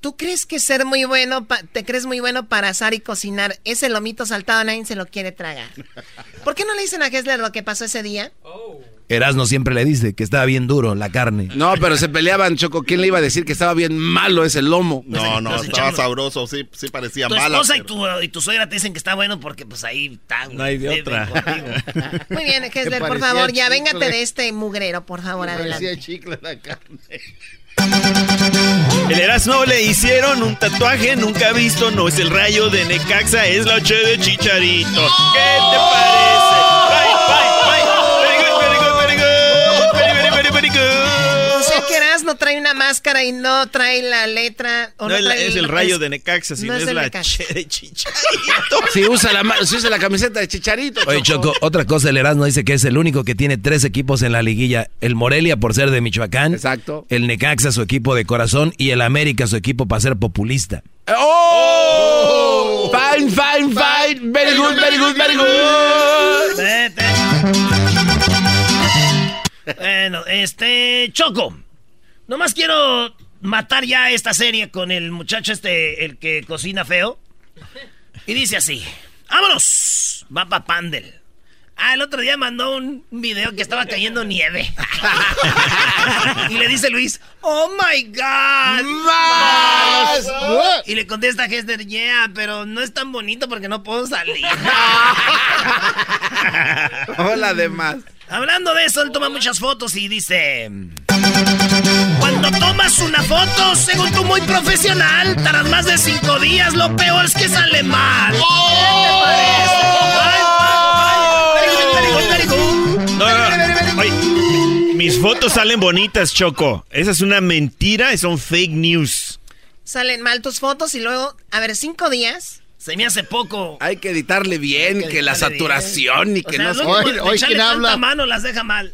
¿Tú crees que ser muy bueno, pa- te crees muy bueno para asar y cocinar? Ese lomito saltado nadie se lo quiere tragar. ¿Por qué no le dicen a Hessler lo que pasó ese día? Erasmo siempre le dice que estaba bien duro la carne. No, pero se peleaban, Choco. ¿Quién le iba a decir que estaba bien malo ese lomo? No, no, estaba sabroso, sí, sí parecía Tu mala. esposa y tu, y tu suegra te dicen que está bueno porque pues ahí están. No hay de otra. contigo. Muy bien, Hessler, por parecía favor, ya véngate de este mugrero, por favor, Parecía adelante. chicle la carne. El Erasmo le hicieron un tatuaje nunca visto, no es el rayo de Necaxa, es la H de Chicharito. ¿Qué te parece? Bye, bye, bye. Very good, very good, very good. Very, very, very, very good. Sea que Erasmo trae una máscara y no trae la letra. O No no, es, la- trae es el rayo de Necaxa, no sino es la Necaxa. H de Chicharito. Si usa la, ma- si usa la camiseta de Chicharito. Oye, Choco, otra cosa, el Erasmo dice que es el único que tiene tres equipos en la liguilla. El Morelia por ser de Michoacán. Exacto. El Necaxa, su equipo de corazón. Y el América, su equipo para ser populista. ¡Oh! Fine, fine, fine. Very good, very good, very good. Este, Choco. Nomás quiero matar ya esta serie con el muchacho este, el que cocina feo. Y dice así, vámonos, va pa' Pandel. Ah, el otro día mandó un video que estaba cayendo nieve. y le dice Luis, oh my God. Más. Y le contesta Hester, yeah, pero no es tan bonito porque no puedo salir. Hola, demás. Hablando de eso, él toma muchas fotos y dice... Cuando tomas una foto, según tú muy profesional, tardas más de cinco días, lo peor es que sale mal. Oye, mis fotos salen bonitas, Choco. Esa es una mentira, son fake news. Salen mal tus fotos y luego, a ver, cinco días. Se me hace poco. Hay que editarle bien, que, la editarle saturación y O que sea, no... único Hoy- de hoy, echarle ¿quién tanta habla? mano las deja mal.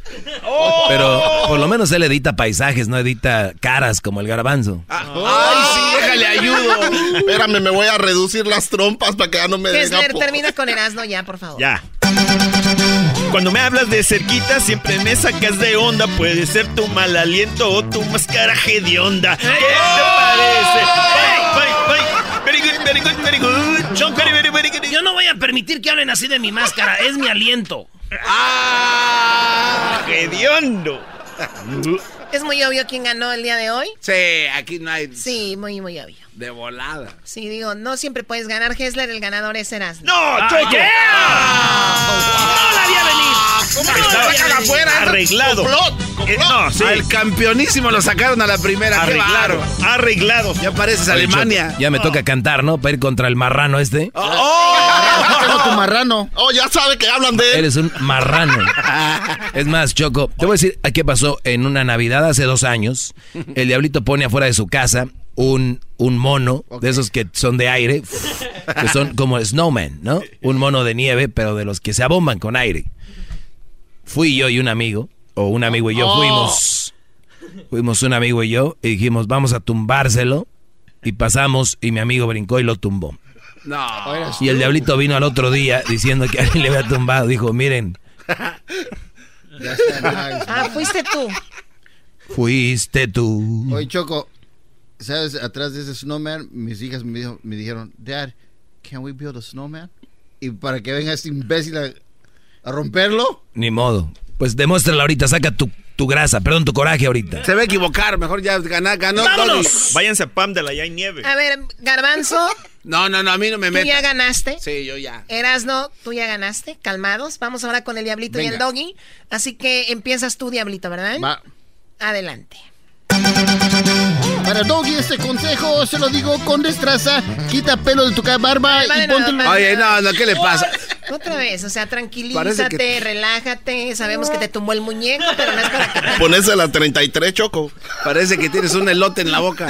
Pero por lo menos él edita paisajes, no edita caras como el garbanzo. Ay, sí, déjale ayudo. Espérame, me voy a reducir las trompas para que ya no me po- termina con Erasmo ya, por favor. Ya. Cuando me hablas de cerquita, siempre me sacas de onda. Puede ser tu mal aliento o tu máscara hedionda. ¿Qué te parece? Bye, bye. Very good, very good, very good. Choco, Very, very, very good. yo no voy a permitir que hablen así de mi máscara, es mi aliento. ¡Ah! Hediondo. ¿Es muy obvio quién ganó el día de hoy? Sí, aquí no hay Sí, muy, muy obvio. De volada. Sí, digo, no siempre puedes ganar, Hessler, el ganador es Erasmo. ¡No, Ah, Choco! yeah. No la vi a venir. ¿Cómo No que la lo vi a sacan venir. afuera? Arreglado. Complot, complot. Eh, no, sí. Al campeonísimo lo sacaron a la primera. ¡Qué Arreglado. Arreglado. Ya pareces Oye, Alemania. Choco, ya me toca cantar, ¿no? Para ir contra el marrano este. Como tu marrano. Oh, ya sabe que hablan de él. Eres un marrano. Es más, Choco, te voy a decir a qué pasó en una Navidad hace dos años. El diablito pone afuera de su casa un, un mono de esos que son de aire, que son como snowman, ¿no? Un mono de nieve, pero de los que se abomban con aire. Fui yo y un amigo, o un amigo y yo fuimos. Fuimos un amigo y yo y dijimos, vamos a tumbárselo. Y pasamos y mi amigo brincó y lo tumbó. No. Y el diablito vino al otro día diciendo que alguien le había tumbado. Dijo, miren, Ah, fuiste tú. Fuiste tú. Oye, Choco, ¿sabes? Atrás de ese snowman, mis hijas me, dijo- me dijeron, Dad, can we build a snowman? Y para que venga este imbécil a, a romperlo. Ni modo. Pues demuéstrala ahorita, saca tu, tu grasa, perdón, tu coraje ahorita. Se va a equivocar, mejor ya gana, ganó ¡Vámonos! Váyanse a Pamdela, allá hay nieve. A ver, Garbanzo, No, no, no, a mí no me tú metas. ya ganaste. Sí, yo ya. Erasno, tú ya ganaste. Calmados. Vamos ahora con el Diablito y el. Doggy. Así que empiezas tú, Diablito, ¿verdad? Va. Adelante. Para Doggy este consejo se lo digo con destreza. Quita pelo de tu barba y de Oye, no, no, ¿qué le pasa? Otra vez, o sea, tranquilízate, que- relájate. Sabemos que te tumbó el muñeco, pero no es para que te... Ponese la 33, Choco. Parece que tienes un elote en la boca.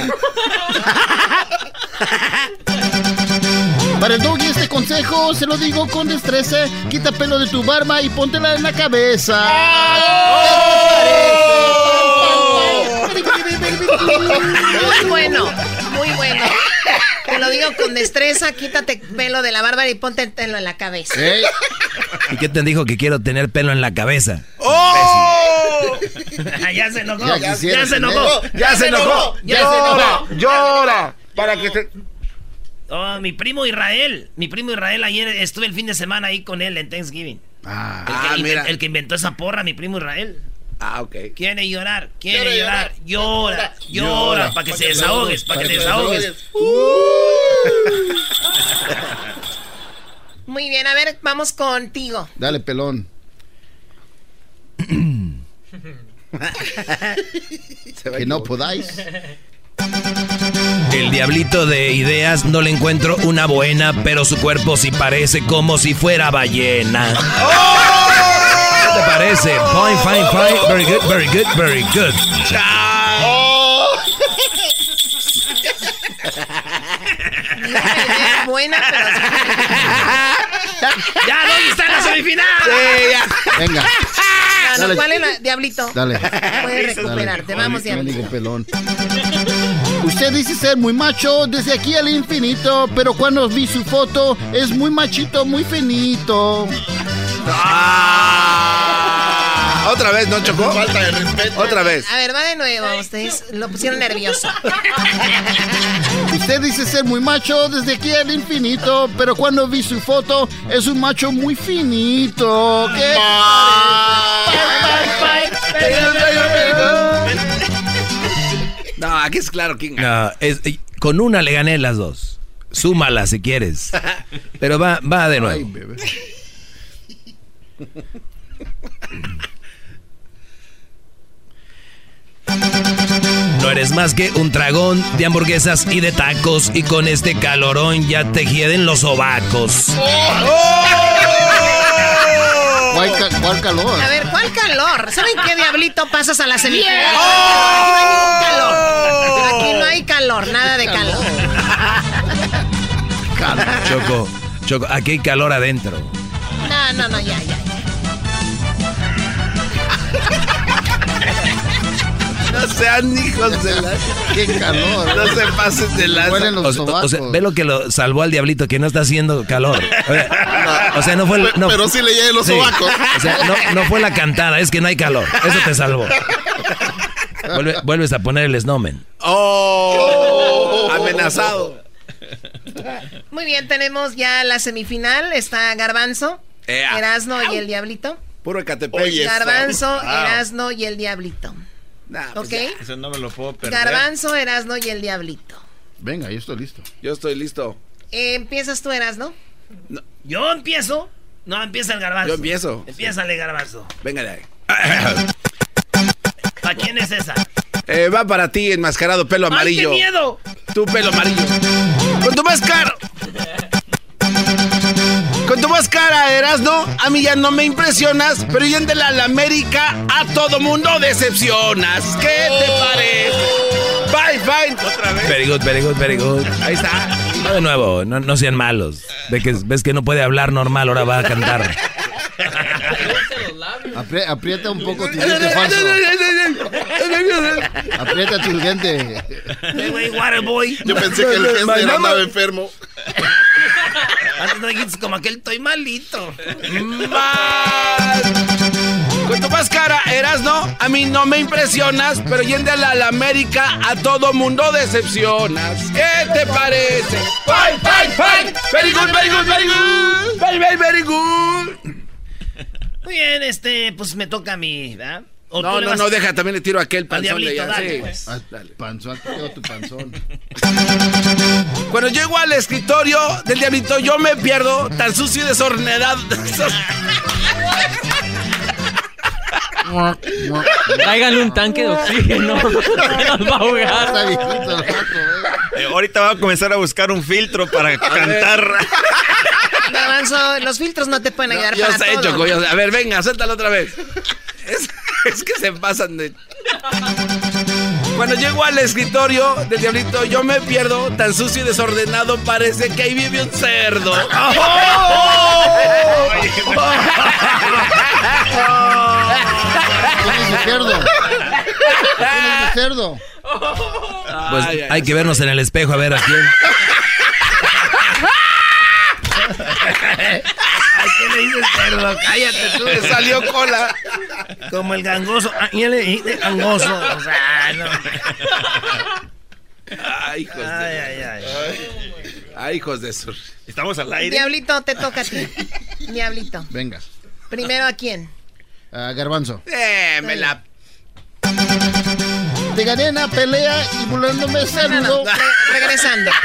Para el Doggy este consejo se lo digo con destreza. Quita pelo de tu barba y póntela en la cabeza. Muy bueno, muy bueno. Te lo digo con destreza, quítate pelo de la barba y ponte el pelo en la cabeza. ¿Y qué te dijo que quiero tener pelo en la cabeza? ya se enojó. Ya Ya, quisiera se enojó. Ya se enojó. Ya se Llora, enojó. llora. Para que te... Oh, mi primo Israel. Mi primo Israel, ayer estuve el fin de semana ahí con él en Thanksgiving. Ah, El que, Ah, mira. el que inventó esa porra, mi primo Israel. Ah, ok. Quiere llorar, quiere llorar, llora, llora, para que se desahogues, para que te desahogues. Muy bien, a ver, vamos contigo. dale pelón. que no podáis. El diablito de ideas no le encuentro una buena, pero su cuerpo sí parece como si fuera ballena. ¿Qué te parece? Fine, fine, fine. Very good, very good, very good. Es buena, pero... ¡Ya, dónde está la semifinal! Venga, No, no, Dale. ¿Cuál es la... Diablito? dale. Puedes recuperarte, Dale. vamos, Diablito. Pelón. Usted dice ser muy macho desde aquí al infinito, pero cuando vi su foto es muy machito, muy finito. Ah, Otra vez, ¿no, Chocó? Falta de respeto. Otra vez. A ver, va de nuevo, ustedes lo pusieron nervioso. Usted dice ser muy macho desde aquí al infinito, pero cuando vi su foto es un macho muy finito. ¿Qué? No, aquí es claro quién gana. No, es- con una le gané las dos. Súmala si quieres. Pero va, va de nuevo. Ay, bebé. No eres más que un dragón de hamburguesas y de tacos y con este calorón ya te hieden los sobacos. ¿Cuál, ca- cuál calor? A ver, ¿cuál calor? ¿Saben qué diablito pasas a la semifinal? Aquí no hay ningún calor. Aquí no hay calor, nada de calor. Choco, Choco, aquí hay calor adentro. No, no, no, ya, ya. No sean hijos de la... ¡Qué calor! No se pasen de la... Huelen los O, o sea, ve lo que lo salvó al diablito, que no está haciendo calor. O sea, no fue el- no- Pero sí le llegan los Sí. sobacos. O sea, no, no fue la cantada, es que no hay calor. Eso te salvó. Vuelve- vuelves a poner el snowman. ¡Oh! Amenazado. Muy bien, tenemos ya la semifinal. Está Garbanzo. Erasno y el Diablito. Puro Ecatepec. Oye, Garbanzo. Erasno y el Diablito. Nah, pues. Eso no me lo puedo perder. Garbanzo, Erasno y el Diablito. Venga, yo estoy listo. Yo estoy listo. Eh, ¿Empiezas tú, Erasno? ¿Yo empiezo? No, empieza el garbanzo. Yo empiezo. Empiézale, garbanzo. Venga de ahí. ¿Para quién es esa? Eh, va para ti, enmascarado, pelo amarillo. ¡Ay, qué miedo! Tu pelo amarillo. Con tu máscara. Con tu máscara, Erasno, a mí ya no me impresionas, pero yéndole a la América, a todo mundo decepcionas. ¿Qué te parece? Bye, bye. Otra vez. Very good, very good, very good. Ahí está. De nuevo, no, no sean malos. Ve que, ves que no puede hablar normal, ahora va a cantar. Apri- aprieta un poco tu diente falso. Aprieta tu diente. Hey. Yo pensé que el Hessler andaba enfermo. Antes no dijiste como aquel estoy malito. Con tu máscara, Erasno, a mí no me impresionas, pero yendo a la América a todo mundo decepcionas. ¿Qué te parece? ¡Fight, fight, fight! ¡Very good, very good, very good! ¡Very, very, very good! Muy bien, este, pues me toca a mí, ¿verdad? ¿O No, no, vas- no, deja, también le tiro a aquel panzón de diablito, allá. dale, sí. pues. Ah, dale. Panzón, quedó tu panzón. Cuando llego al escritorio del diablito, yo me pierdo, tan sucio y desordenado. Tráiganle un tanque de oxígeno. Nos va a ahogar. Eh, ahorita va a comenzar a buscar un filtro para cantar. Garbanzo, los filtros no te pueden ayudar Yo para sé, todo. Choco, yo sé. A ver, venga, suéltalo otra vez. Es, es que se pasan de... Cuando llego al escritorio del diablito, yo me pierdo, tan sucio y desordenado, parece que ahí vive un cerdo. ¿Quién es el cerdo? ¿Quién es el cerdo? Pues hay que vernos en el espejo a ver a quién. ¿A quién le dices cerdo? Cállate tú. Me salió cola. Como el gangoso. Ah, ¿quién le dice gangoso? O sea, no. Ay, hijos de... Ay, ay, ay. Ay, hijos de sur. Estamos al aire. Diablito, te toca a ti. Diablito. Venga. Primero a quién. Ah, garbanzo. Eh, me la... Te gané en la pelea y burlándome saludo. Re- regresando.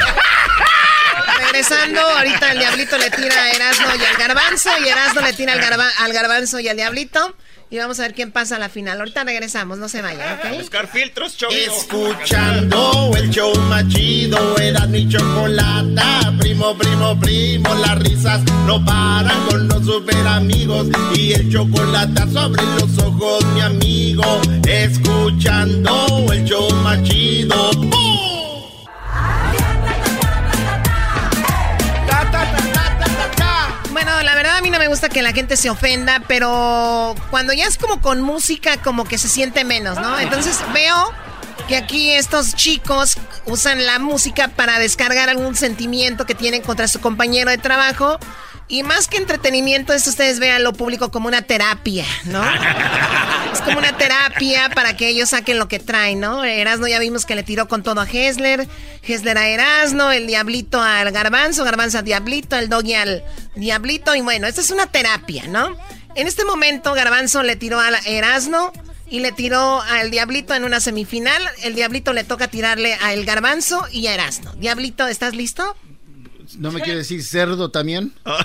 Regresando, ahorita el diablito le tira a Erasmo y al garbanzo, y Erasmo le tira al, garba- al garbanzo y al diablito. Y vamos a ver quién pasa a la final. Ahorita regresamos, no se vayan, ¿ok? Buscar filtros, Choco. Escuchando el show más chido, era mi chocolata. Primo, primo, primo, las risas no paran con los super amigos. Y el chocolate sobre los ojos, mi amigo. Escuchando el show más chido. ¡Bum! La verdad a mí no me gusta que la gente se ofenda, pero cuando ya es como con música, como que se siente menos, ¿no? Entonces veo que aquí estos chicos usan la música para descargar algún sentimiento que tienen contra su compañero de trabajo. Y más que entretenimiento, esto ustedes vean lo público como una terapia, ¿no? Es como una terapia para que ellos saquen lo que traen, ¿no? Erasno ya vimos que le tiró con todo a Hessler, Hessler a Erasno, el Diablito al Garbanzo, Garbanzo al Diablito, el Doggy al Diablito, y bueno, esta es una terapia, ¿no? En este momento Garbanzo le tiró a Erasno y le tiró al Diablito en una semifinal, el Diablito le toca tirarle al Garbanzo y a Erasno. Diablito, ¿estás listo? ¿No me quiere decir cerdo también? No,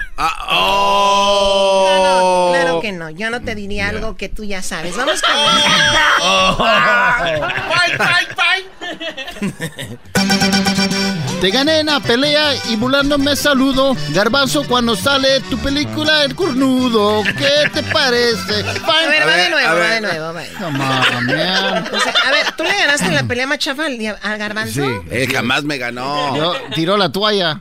Oh. no, claro que no, yo no te diría algo que tú ya sabes. Vamos con... Te gané en la pelea y burlándome saludo. Garbanzo cuando sale tu película El Cornudo. ¿Qué te parece? A ver, va de nuevo, va de nuevo, va. Come on, man. O sea, a ver, ¿tú le ganaste en la pelea más chafa al, garbanzo? Sí. Él jamás me ganó. Yo tiró la toalla.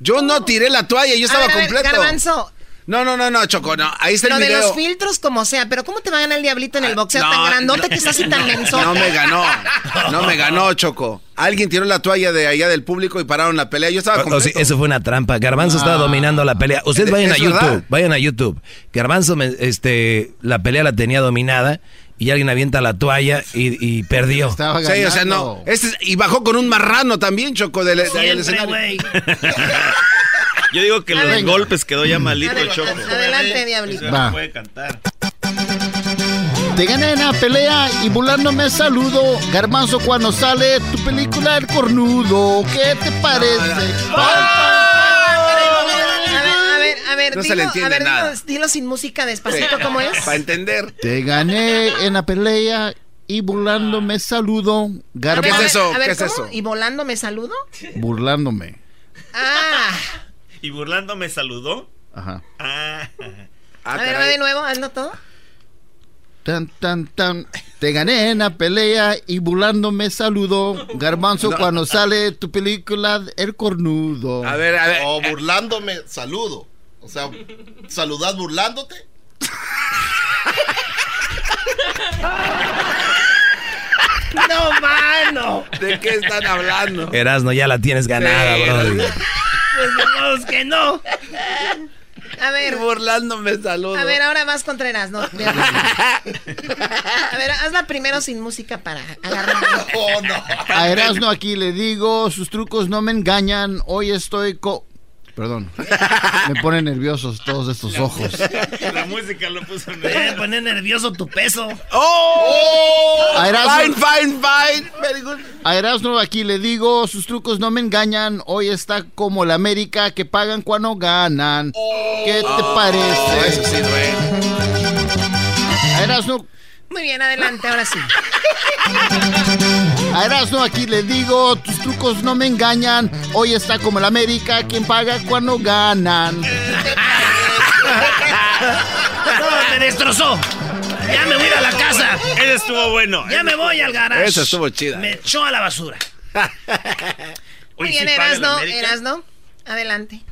Yo no tiré la toalla, yo A estaba ver, a ver, completo. Garbanzo, No, no, no, no, Choco, no. Ahí está lo el de video. los filtros como sea, pero ¿cómo te va a ganar el diablito en el boxeo no, tan grandote no. que está así tan menso? No me ganó. No me ganó, Choco. Alguien tiró la toalla de allá del público y pararon la pelea. Yo estaba O- o completo. eso fue una trampa. Garbanzo estaba dominando la pelea. Ustedes ¿Es- vayan a YouTube, verdad? vayan a YouTube. Garbanzo, me- este, la pelea la tenía dominada y alguien avienta la toalla y, y perdió. Estaba Sí, o sea, no. Este es- y bajó con un marrano también, Choco, del, escenario. güey. Yo digo que los ver. golpes quedó ya malito el Adel- Choco. Adelante, diablito. Va. puede cantar. Te gané en la pelea y burlándome saludo. Garbanzo cuando sale tu película El Cornudo. ¿Qué te parece? A ver, a ver, se dilo, le entiende a ver, nada. dilo, dilo sin música despacito, ¿cómo es? Para entender. Te gané en la pelea y burlándome saludo. A ver, Garbanzo. a ver, eso? a ver, ¿Qué es ¿cómo? eso? ¿Y volando me saludo? Burlándome. Ah, ¿Y burlando me saludó? Ajá. Ah. Ah, a ver, va de nuevo, hazlo todo. Tan, tan, tan. Te gané en la pelea y burlándome saludo. Garbanzo cuando sale tu película El Cornudo. A ver, a ver. O burlándome, saludo. O sea, ¿saludás burlándote? No, mano. ¿De qué están hablando? Erasno, ya la tienes ganada, Sí, brody. Pues de modos que no. A ver. Burlándome, saludo. A ver, ahora vas contra Erasno. A ver, hazla primero sin música para agarrar. Oh, A Erasno aquí le digo, sus trucos no me engañan. Hoy estoy co... Perdón. Me ponen nerviosos todos estos ojos. La música lo puso Debe poner nervioso tu peso. ¡Oh! Erasmo- Fine, fine, fine. Very good. A Erasmo aquí le digo, sus trucos no me engañan. Hoy está como la América que pagan cuando ganan. ¿Qué te parece? Eso sí, duele. A Erasmo, Muy bien, adelante, ahora sí. a Erasmo aquí le digo, tus trucos no me engañan. Hoy está como la América, quien paga cuando ganan. No, me destrozó. Ya me voy a la casa. Ese estuvo bueno. Ya me voy al garage. Esa estuvo chida. Me echó a la basura. Muy bien, ¿sí paga la Erasno? Erasno. Adelante.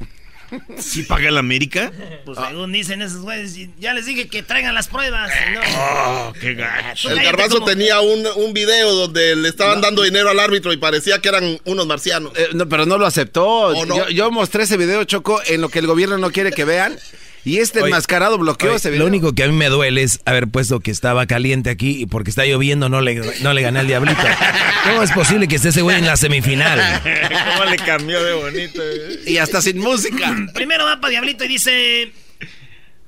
¿Sí paga la América? Pues según dicen esos güeyes, ya les dije que traigan las pruebas. No. Oh, qué gacho. El garbanzo como- tenía un, un video donde le estaban dando dinero al árbitro y parecía que eran unos marcianos. Eh, no, pero no lo aceptó. ¿O no? Yo, yo mostré ese video, Choco, en lo que el gobierno no quiere que vean. Y este Oye, enmascarado bloqueó Oye, ese video. Lo único que a mí me duele es haber puesto que estaba caliente aquí y porque está lloviendo no le, no le gané al diablito. ¿Cómo es posible que esté ese güey en la semifinal? ¿Cómo le cambió de bonito? Y hasta sin música. Primero va para Diablito y dice: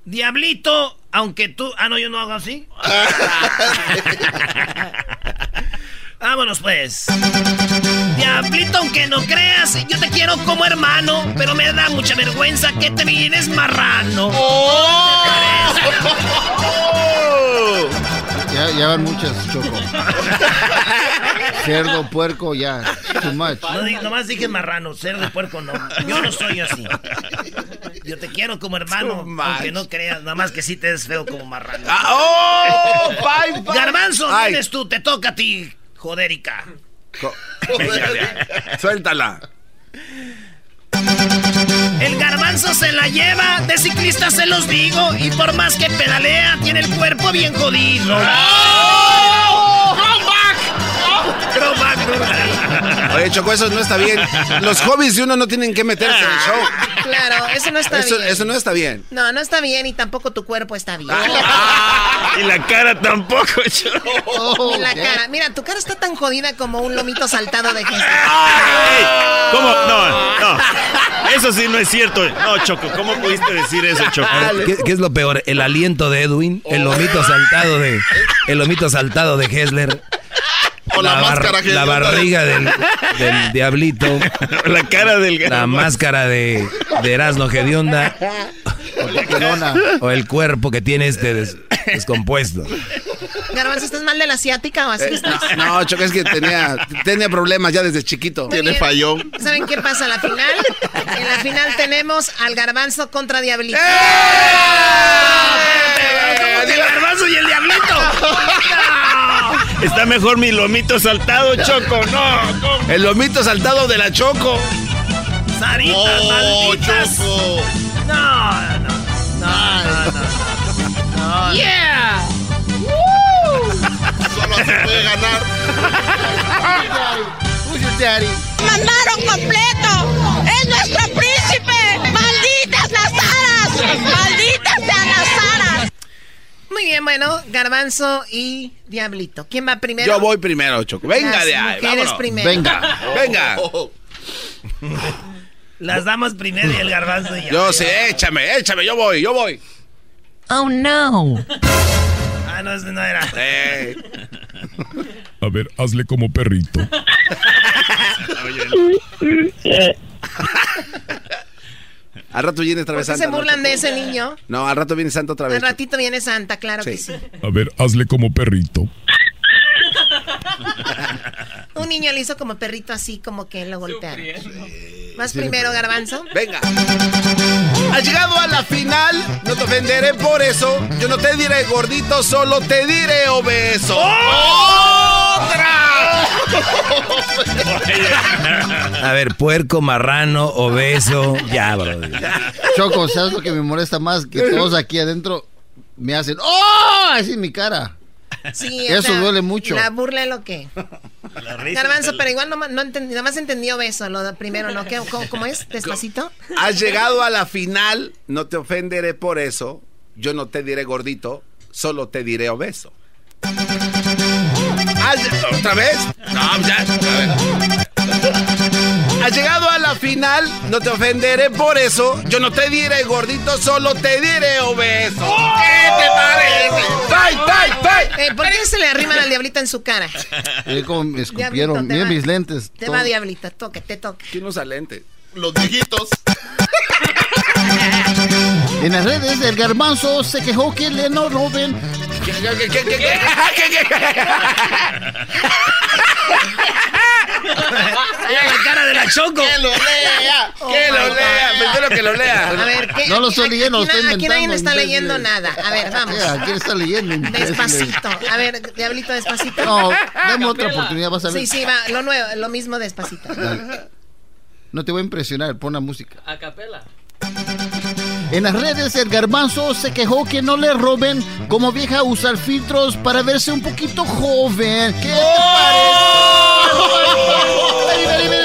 Diablito, aunque tú. Ah, no, yo no hago así. Vámonos pues. Diablito, aunque no creas, yo te quiero como hermano, pero me da mucha vergüenza que te vienes marrano. Ya, ya van muchas, Choco. Cerdo, puerco, ya. Too much. No, nomás dije marrano, cerdo puerco no. Yo no soy así. Yo te quiero como hermano, aunque no creas, nada más que sí te ves feo como marrano. Ah, ¡Oh! Bye, bye. Garbanzo, vienes tú, te toca a ti, jodérica. Suéltala. El garbanzo se la lleva, de ciclista se los digo, y por más que pedalea, tiene el cuerpo bien jodido. Oye, Choco, eso no está bien. Los hobbies de uno no tienen que meterse en el show. Claro, eso no está Eso, bien. eso no está bien. No, no está bien y tampoco tu cuerpo está bien. Y la cara tampoco, Choco. Y la cara. Mira, tu cara está tan jodida como un lomito saltado de Jesús. ¿Cómo? No, no. Eso sí no es cierto. No, Choco, ¿cómo pudiste decir eso, Choco? ¿Qué, qué es lo peor? El aliento de Edwin, el lomito saltado de, el lomito saltado de Hessler. O la máscara que- la barriga del, del diablito. La cara del La máscara de, de Erasmo Gedionda. O el cuerpo que tiene este des- descompuesto. Garbanzo, ¿estás mal de la asiática o así estás? Eh, No, Choco, es que tenía, tenía problemas ya desde chiquito. Tiene bien. fallón. ¿Saben qué pasa en la final? En la final tenemos al garbanzo contra Diablito. ¿Cómo que el garbanzo y el diablito? Está mejor mi lomito saltado, Choco. No, ¿cómo? El lomito saltado de la Choco. Saritas, Oh, malditas. Choco. No, no, no, no, no. no. ¡Yeah! Solo así puede ganar. Who's your daddy? ¡Mandaron completo! ¡Es nuestro príncipe! ¡Malditas las aras! ¡Malditas sean las aras! Muy bien, bueno, garbanzo y Diablito. ¿Quién va primero? Yo voy primero, Choco. Venga Las de ahí. vámonos. primero. Venga, venga. Las damas primero y el garbanzo ya. Yo sé, échame, échame, yo voy, yo voy. Oh no. Ah, no, ese no era. Eh, A ver, hazle como perrito. al rato viene otra ¿Por vez qué Santa. se ¿no, burlan de ese niño? No, al rato viene Santa otra vez. Al ratito viene Santa, claro que Sí. sí. A ver, hazle como perrito. Un niño le hizo como perrito así, como que lo golpearon. Más primero, garbanzo. Venga. Has llegado a la final, no te ofenderé por eso. Yo no te diré gordito, solo te diré obeso. ¡Otra! A ver, puerco, marrano, obeso. Ya, bro. Choco, ¿sabes lo que me molesta más? Que todos aquí adentro me hacen ¡Oh! Así en mi cara. Sí, Eso duele mucho. La burla es lo que. Garbanzo, pero igual no, no entendí, nada más entendió beso, lo primero, ¿no? ¿Qué, cómo, cómo es? ¿Despacito? Has llegado a la final, no te ofenderé por eso. Yo no te diré gordito, solo te diré obeso. Has- ¿Otra vez? No, ya. a ver. Has llegado a la final, no te ofenderé por eso. Yo no te diré gordito, solo te diré obeso. ¿Qué te parece? ¡Bye, bye, bye! Eh, ¿Por qué se le arriman al diablito en su cara? Eh, como me escupieron. mis lentes. Te todo. va, diablito, toque, te toque. ¿Quién usa lente? Los viejitos. En las redes, el garbanzo se quejó que le no roben. ¿Qué, qué, qué, la cara de la Choco. Que lo lea, Oh que lo lea, prefiero que lo lea. A ver, ¿qué? No lo estoy leyendo, aquí, estoy aquí nadie está leyendo nada. A ver, vamos. ¿Quién está leyendo? Despacito. A ver, diablito, despacito. No, dame otra oportunidad, vas a ver. Sí, sí, va, lo nuevo, lo mismo despacito. Dale. No te voy a impresionar, pon la música. A capela. En las redes, el garbanzo se quejó que no le roben como vieja usar filtros para verse un poquito joven. ¿Qué te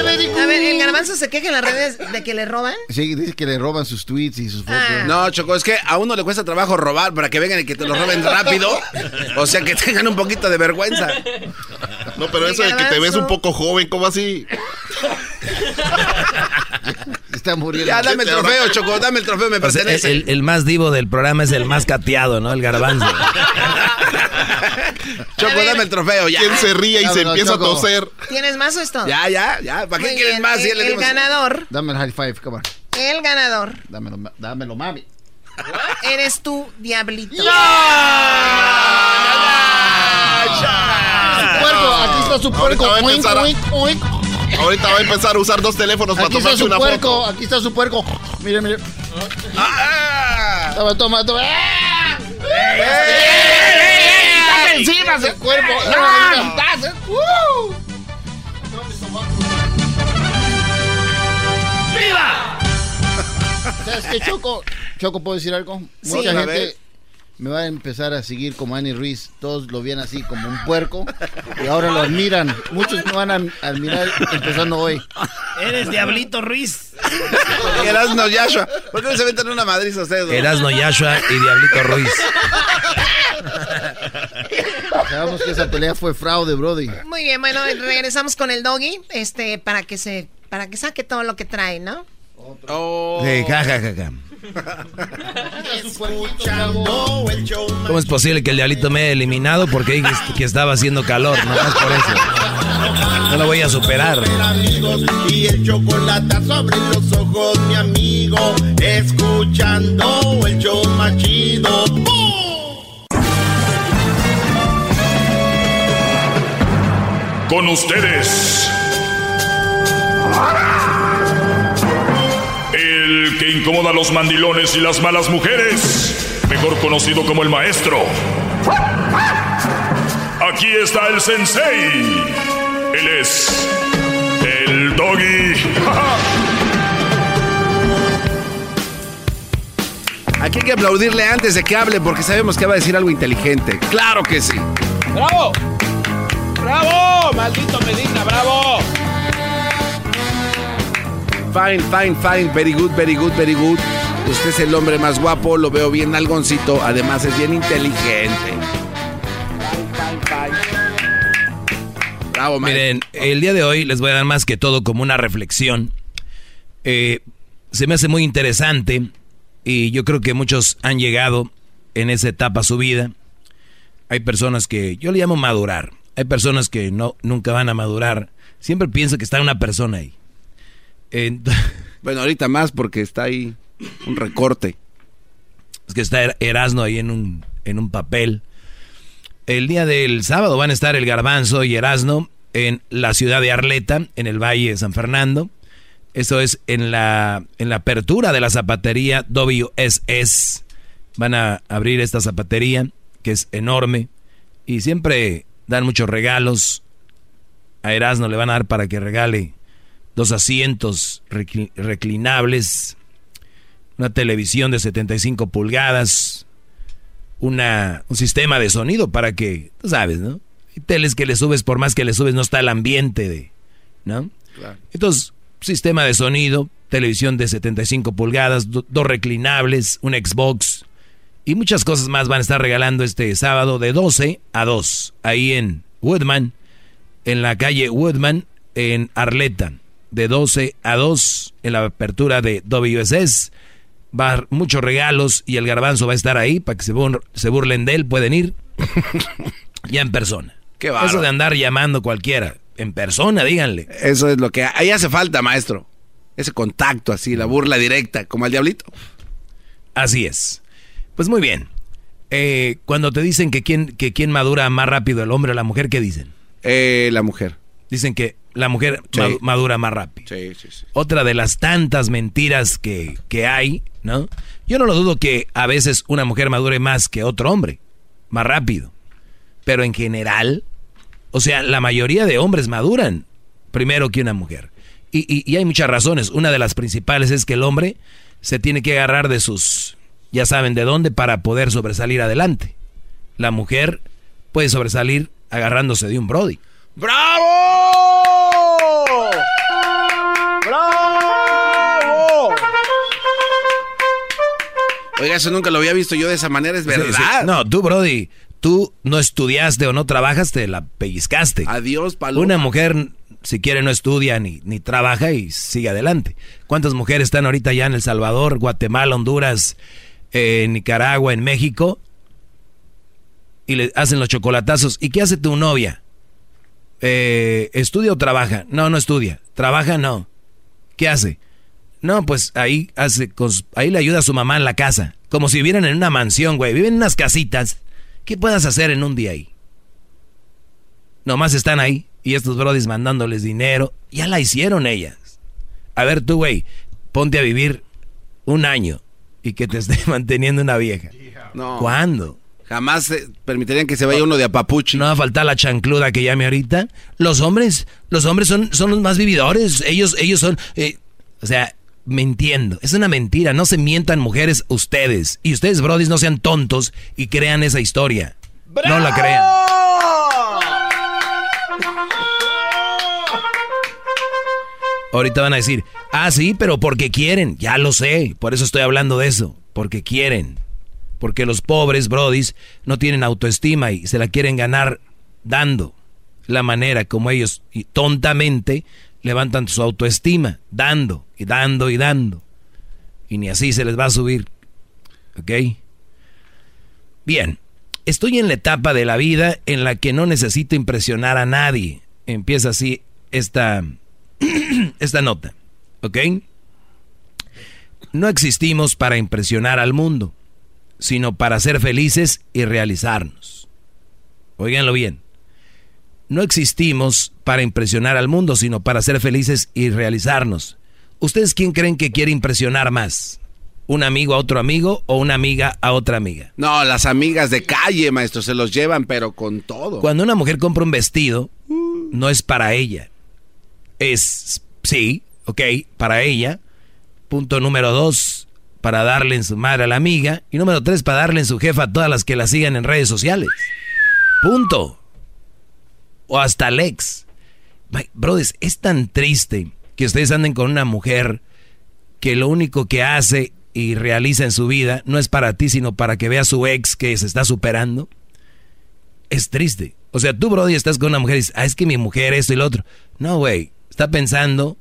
parece? A ver, el garbanzo se queja en las redes de que le roban. Sí, dice que le roban sus tweets y sus fotos. Ah. No, Choco, es que a uno le cuesta trabajo robar para que vengan y que te lo roben rápido. O sea, que tengan un poquito de vergüenza. No, pero eso de que te ves un poco joven, ¿cómo así? Está muriendo. Ya, dame el trofeo, Choco, dame el trofeo, me O sea, pertenece. el, el más divo del programa es el más cateado, ¿no? El garbanzo. Choco, dame el trofeo, ya. ¿Quién se ríe y se Dámelo, empieza Choco. a toser? ¿Tienes más o es todo? Ya, ya, ya. ¿Para qué Muy quieren bien, más? Si ya El, el ganador, Dame el high five, come on. el ganador, Dámelo, dámelo, mami. eres tú, diablito. Puerco, aquí está su puerco. Ahorita va a Oink, empezar a- oink, oink. Ahorita va a empezar a usar dos teléfonos para Aquí está tomarse su una puerco, foto. aquí está su puerco. Mire, mire. Toma, toma, toma. ¡Ah! ¡Quítate encima ese cuerpo! ¡Ah! ¡Uh! ¡Viva! ¿Sabes qué, Choco? Choco, ¿puedo decir algo? Sí. Mucha gente. Me va a empezar a seguir como Annie Ruiz. Todos lo ven así como un puerco y ahora lo admiran. Muchos me van a admirar empezando hoy. Eres Diablito Ruiz. Erasno Yashua. ¿Por qué no se meten una madriza ustedes? dos? Erasno Yashua y Diablito Ruiz. Sabemos que esa pelea fue fraude, Brody. Muy bien, bueno, regresamos con el doggy, este, para que se, para que saque todo lo que trae, ¿no? Oh. Sí, ja, ja, ja, ja. Escuchando el show ¿Cómo es posible que el diablito me haya eliminado? Porque dije que estaba haciendo calor, no más por eso. No lo voy a superar. y el chocolate sobre los ojos, mi amigo. Escuchando el show más chido. Con ustedes. Que incomoda a los mandilones y las malas mujeres. Mejor conocido como el maestro. Aquí está el sensei. Él es. El doggy. Aquí hay que aplaudirle antes de que hable porque sabemos que va a decir algo inteligente. Claro que sí. ¡Bravo! ¡Bravo! ¡Maldito Medina, bravo! Fine, fine, fine. Very good, very good, very good. Usted es el hombre más guapo, lo veo bien algoncito. Además es bien inteligente. Bravo. Miren, el día de hoy les voy a dar más que todo como una reflexión. Eh, se me hace muy interesante y yo creo que muchos han llegado en esa etapa a su vida. Hay personas que yo le llamo madurar. Hay personas que no nunca van a madurar. Siempre pienso que está una persona ahí. Ent- Bueno, ahorita más porque está ahí un recorte. es que está Er- Erasno ahí en un, en un papel. El día del sábado van a estar el Garbanzo y Erasno en la ciudad de Arleta, en el Valle de San Fernando. Eso es en la, en la apertura de la zapatería WSS. Van a abrir esta zapatería, que es enorme. Y siempre dan muchos regalos. A Erasno le van a dar para que regale dos asientos recli- reclinables, una televisión de 75 pulgadas, una, un sistema de sonido para que, tú sabes, ¿no? Hay teles que le subes, por más que le subes, no está el ambiente de, ¿no? Entonces, sistema de sonido, televisión de 75 pulgadas, do- dos reclinables, un Xbox y muchas cosas más van a estar regalando este sábado de 12 a 2, ahí en Woodman, en la calle Woodman, en Arleta, de 12 a 2, en la apertura de WSS. Va a muchos regalos y el garbanzo va a estar ahí para que se, bur- se burlen de él, pueden ir ya en persona. Qué. Eso de andar llamando cualquiera, en persona, díganle. Eso es lo que ahí hace falta, maestro. Ese contacto así, la burla directa, como al diablito. Así es. Pues muy bien. Eh, cuando te dicen que quién, que quién madura más rápido, el hombre o la mujer, ¿qué dicen? Eh, la mujer. Dicen que la mujer Sí. madura más rápido. Sí, sí, sí. Otra de las tantas mentiras que, que hay, ¿no? Yo no lo dudo que a veces una mujer madure más que otro hombre, más rápido. Pero en general, o sea, la mayoría de hombres maduran primero que una mujer. Y, y- y hay muchas razones. Una de las principales es que el hombre se tiene que agarrar de sus, ya saben de dónde, para poder sobresalir adelante. La mujer puede sobresalir agarrándose de un Brody. ¡Bravo! Oiga, eso nunca lo había visto yo de esa manera, es verdad. sí. No, tú, Brody, tú no estudiaste o no trabajas, te la pellizcaste. Adiós, paloma. Una mujer, si quiere, no estudia ni, ni trabaja y sigue adelante. ¿Cuántas mujeres están ahorita ya en El Salvador, Guatemala, Honduras, eh, Nicaragua, en México? Y le hacen los chocolatazos. ¿Y qué hace tu novia? Eh, ¿Estudia o trabaja? No, no estudia. ¿Trabaja? No. ¿Qué hace? No, pues ahí hace, ahí le ayuda a su mamá en la casa. Como si vivieran en una mansión, güey. Viven en unas casitas. ¿Qué puedas hacer en un día ahí? Nomás están ahí y estos brodis mandándoles dinero. Ya la hicieron ellas. A ver tú, güey, ponte a vivir un año y que te esté manteniendo una vieja. No. ¿Cuándo? Jamás permitirían que se vaya uno de apapuchi. No va a faltar la chancluda que llame ahorita. Los hombres, los hombres son, son los más vividores. Ellos, ellos son, eh, o sea, mintiendo. Es una mentira. No se mientan mujeres ustedes. Y ustedes, brodis, no sean tontos y crean esa historia. No la crean. Ahorita van a decir, ah, sí, pero porque quieren. Ya lo sé. Por eso estoy hablando de eso. Porque quieren. Porque los pobres brodis no tienen autoestima y se la quieren ganar dando la manera como ellos y tontamente levantan su autoestima, dando y dando y dando. Y ni así se les va a subir. ¿Ok? Bien, estoy en la etapa de la vida en la que no necesito impresionar a nadie. Empieza así esta, esta nota. ¿Ok? No existimos para impresionar al mundo, sino para ser felices y realizarnos. Óiganlo bien. No existimos para impresionar al mundo, sino para ser felices y realizarnos. ¿Ustedes quién creen que quiere impresionar más? ¿Un amigo a otro amigo o una amiga a otra amiga? No, las amigas de calle, maestro, se los llevan, pero con todo. Cuando una mujer compra un vestido, no es para ella. Es, sí, ok, para ella. Punto número dos, para darle en su madre a la amiga. Y número tres, para darle en su jefa a todas las que la sigan en redes sociales. Punto. O hasta al ex. Brothers, es tan triste que ustedes anden con una mujer que lo único que hace y realiza en su vida no es para ti, sino para que vea a su ex que se está superando. Es triste. O sea, tú, Brody, estás con una mujer y dices, ah, es que mi mujer, esto y lo otro. No, güey. Está pensando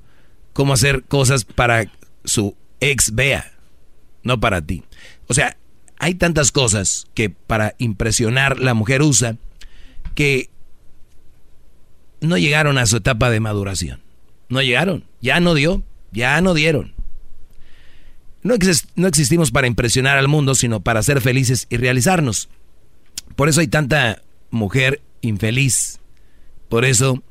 cómo hacer cosas para su ex vea, no para ti. O sea, hay tantas cosas que para impresionar la mujer usa que no llegaron a su etapa de maduración. No llegaron. Ya no dio. Ya no dieron. No, exis- no existimos para impresionar al mundo, sino para ser felices y realizarnos. Por eso hay tanta mujer infeliz. Por eso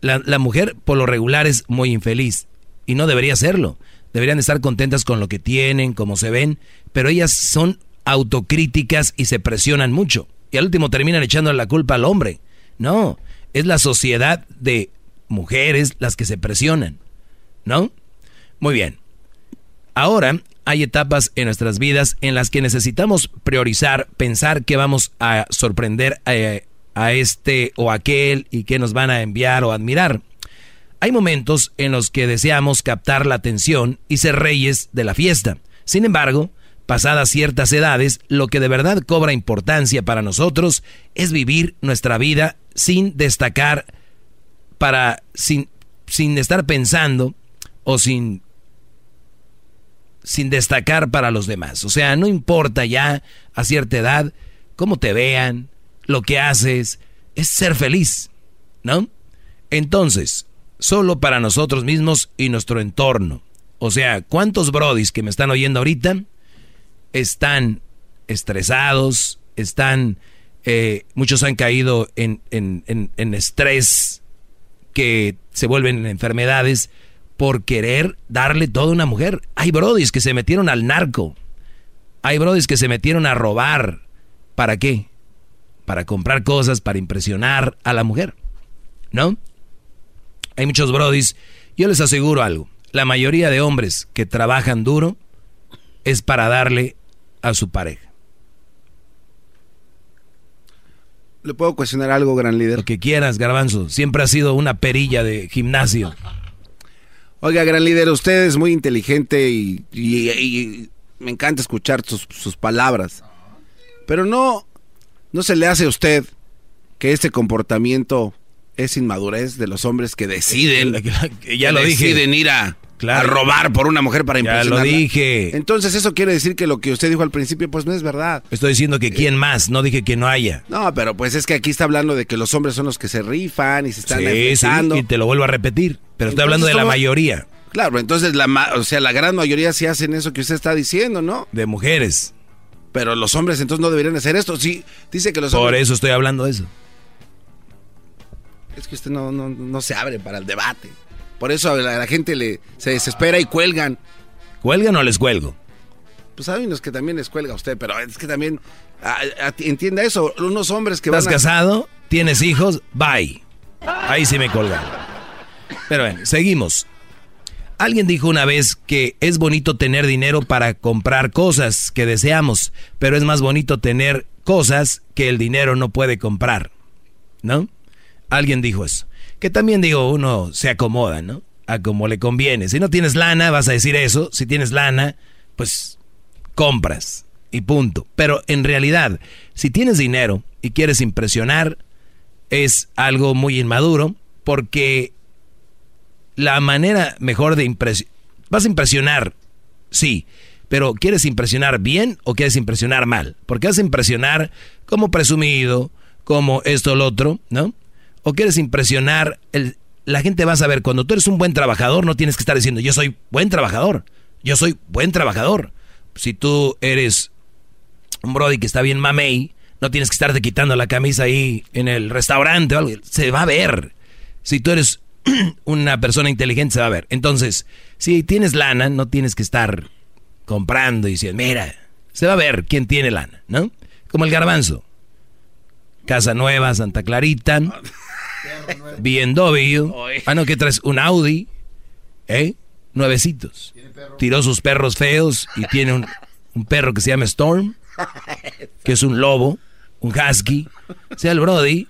la, la mujer por lo regular es muy infeliz. Y no debería serlo. Deberían estar contentas con lo que tienen, como se ven. Pero ellas son autocríticas y se presionan mucho. Y al último terminan echando la culpa al hombre. No, es la sociedad de mujeres las que se presionan. ¿No? Muy bien. Ahora, hay etapas en nuestras vidas en las que necesitamos priorizar, pensar que vamos a sorprender a, a este o aquel y que nos van a enviar o admirar. Hay momentos en los que deseamos captar la atención y ser reyes de la fiesta. Sin embargo, pasadas ciertas edades, lo que de verdad cobra importancia para nosotros es vivir nuestra vida sin destacar para sin, sin estar pensando o sin sin destacar para los demás. O sea, no importa ya a cierta edad cómo te vean, lo que haces, es ser feliz, ¿no? Entonces, solo para nosotros mismos y nuestro entorno. O sea, ¿cuántos brodis que me están oyendo ahorita están estresados, están, eh, muchos han caído en, en, en, estrés que se vuelven enfermedades por querer darle todo a una mujer. Hay brodis que se metieron al narco. Hay brodis que se metieron a robar. ¿Para qué? Para comprar cosas, para impresionar a la mujer. ¿No? Hay muchos brodis. Yo les aseguro algo. La mayoría de hombres que trabajan duro es para darle a su pareja. ¿Le puedo cuestionar algo, gran líder? Lo que quieras, garbanzo. Siempre ha sido una perilla de gimnasio. Oiga, gran líder, usted es muy inteligente y, me encanta escuchar sus, sus, palabras. Pero no, no se le hace a usted que este comportamiento es inmadurez de los hombres que deciden, ya lo deciden ir a, robar por una mujer para Ya lo dije. Entonces eso quiere decir que lo que usted dijo al principio pues no es verdad. Estoy diciendo que quién más, no dije que no haya. No, pero pues es que aquí está hablando de que los hombres son los que se rifan y se están sí, sí, y te lo vuelvo a repetir, pero estoy hablando de la mayoría. Claro, entonces la o sea, la gran mayoría sí hacen eso que usted está diciendo, ¿no? De mujeres. Pero los hombres entonces no deberían hacer esto. Sí, dice que los Por eso estoy hablando de eso. Es que usted no, no, se abre para el debate. Por eso a la, gente le, se desespera y cuelgan. ¿Cuelgan o les cuelgo? Pues hay unos que también les cuelga a usted, pero es que también entienda eso. Unos hombres que ¿Estás casado? ¿Tienes hijos? Bye. Ahí sí me colgan. Pero bueno, seguimos. Alguien dijo una vez que es bonito tener dinero para comprar cosas que deseamos, pero es más bonito tener cosas que el dinero no puede comprar. ¿No? Alguien dijo eso. Que también digo, uno se acomoda, ¿no? A como le conviene. Si no tienes lana, vas a decir eso. Si tienes lana, pues compras y punto. Pero en realidad, si tienes dinero y quieres impresionar, es algo muy inmaduro porque la manera mejor de impresionar... Vas a impresionar, sí, pero ¿quieres impresionar bien o quieres impresionar mal? Porque vas a impresionar como presumido, como esto o lo otro, ¿no? O quieres impresionar, el, la gente va a saber, cuando tú eres un buen trabajador, no tienes que estar diciendo, yo soy buen trabajador, yo soy buen trabajador. Si tú eres un brody que está bien mamey, no tienes que estarte quitando la camisa ahí en el restaurante o algo, se va a ver. Si tú eres una persona inteligente, se va a ver. Entonces, si tienes lana, no tienes que estar comprando y diciendo, mira, se va a ver quién tiene lana, ¿no? Como el garbanzo. Casa Nueva, Santa Clarita. BMW. Ah, no, que traes un Audi. ¿Eh? Nuevecitos. Tiró sus perros feos y tiene un, un perro que se llama Storm, que es un lobo, un husky. O sea, el Brody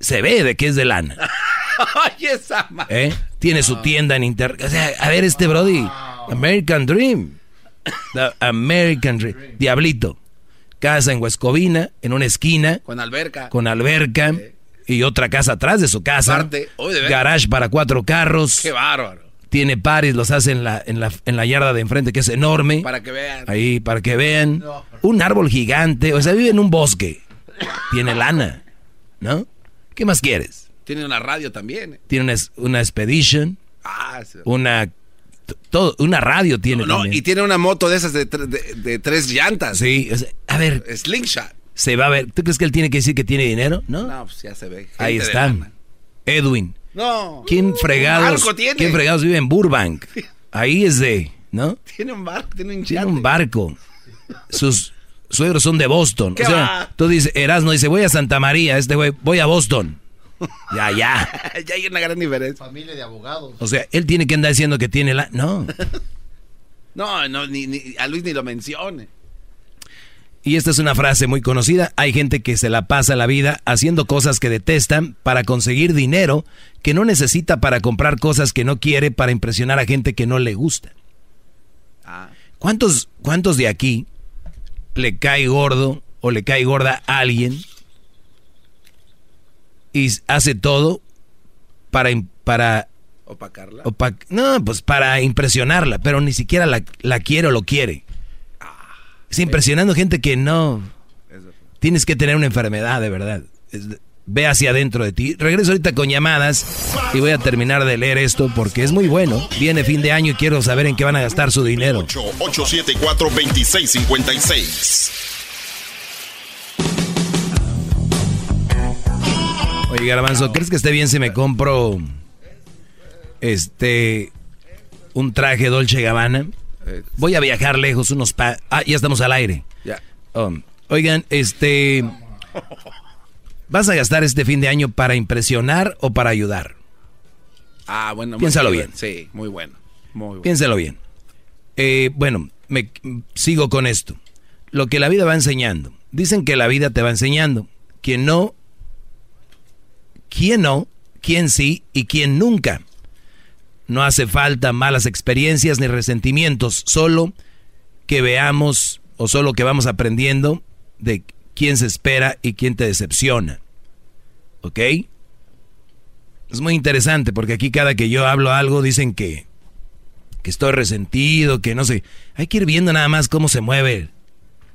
se ve de que es de lana. ¿Eh? Tiene su tienda en internet. O sea, a ver este Brody. American Dream. The American Dream. Diablito. Casa en Huescovina, en una esquina. Con alberca. Con alberca y otra casa atrás de su casa. garage para cuatro carros. Qué bárbaro. Tiene pares, los hace en la, en la, en la yarda de enfrente, que es enorme. Para que vean. Ahí, para que vean. Un árbol gigante. O sea, vive en un bosque. Tiene lana. ¿No? ¿Qué más quieres? Tiene una radio también. Tiene una, una Expedition. Ah, Una todo, una radio tiene. No, y tiene una moto de esas de, de, tres llantas. Sí, a ver. Slingshot se va a ver. ¿Tú crees que él tiene que decir que tiene dinero? No, no pues ya se ve. Ahí está. Edwin. No. ¿Quién fregados? ¿Quién fregados vive en Burbank? Ahí es de, ¿no? Tiene un barco, tiene un Tiene un barco. Sus suegros son de Boston. o sea, tú dices, Erasmo dice, voy a Santa María, este güey, voy a Boston. Ya, ya. ya hay una gran diferencia. Familia de abogados. O sea, él tiene que andar diciendo que tiene la... No. No, no, ni, ni- a Luis ni lo mencione. Y esta es una frase muy conocida. Hay gente que se la pasa la vida haciendo cosas que detestan para conseguir dinero que no necesita para comprar cosas que no quiere para impresionar a gente que no le gusta. ¿Cuántos, cuántos de aquí le cae gordo o le cae gorda a alguien y hace todo para, para Opacarla. opa- no, pues para impresionarla, pero ni siquiera la, la quiere o lo quiere. Es impresionando gente que no. Tienes que tener una enfermedad, de verdad. Es- ve hacia adentro de ti. Regreso ahorita con llamadas y voy a terminar de leer esto porque es muy bueno. Viene fin de año y quiero saber en qué van a gastar su dinero. 874-2656. Oye, Garbanzo, ¿crees que esté bien si me compro este un traje Dolce Gabbana? Voy a viajar lejos, unos pa Ah, ya estamos al aire. Ya. Um, oigan, este ¿vas a gastar este fin de año para impresionar o para ayudar? Ah, bueno. Piénsalo bueno. bien. Sí, muy bueno. Muy bueno. Piénsalo bien. Eh, bueno, me sigo con esto. Lo que la vida va enseñando. Dicen que la vida te va enseñando. Quien no, quién no, quién sí y quién nunca. No hace falta malas experiencias ni resentimientos, solo que veamos o solo que vamos aprendiendo de quién se espera y quién te decepciona. ¿Ok? Es muy interesante porque aquí cada que yo hablo algo dicen que, que estoy resentido, que no sé. Hay que ir viendo nada más cómo se mueve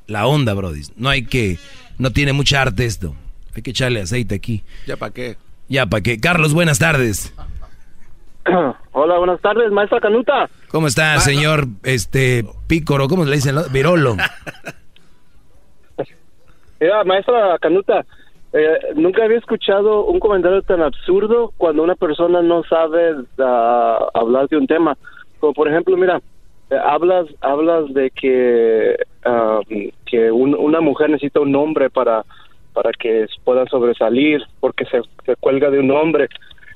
la onda, Brody. No hay que, no tiene mucha arte esto. Hay que echarle aceite aquí. ¿Ya para qué? Ya, ¿para qué? Carlos, buenas tardes. Hola, buenas tardes, maestra Canuta. ¿Cómo está, señor este Pícoro? ¿Cómo le dicen? Virolo. Mira, maestra Canuta, eh, nunca había escuchado un comentario tan absurdo cuando una persona no sabe ah, hablar de un tema. Como por ejemplo, mira, eh, hablas hablas de que que un- una mujer necesita un hombre para para que pueda sobresalir porque se, se cuelga de un hombre.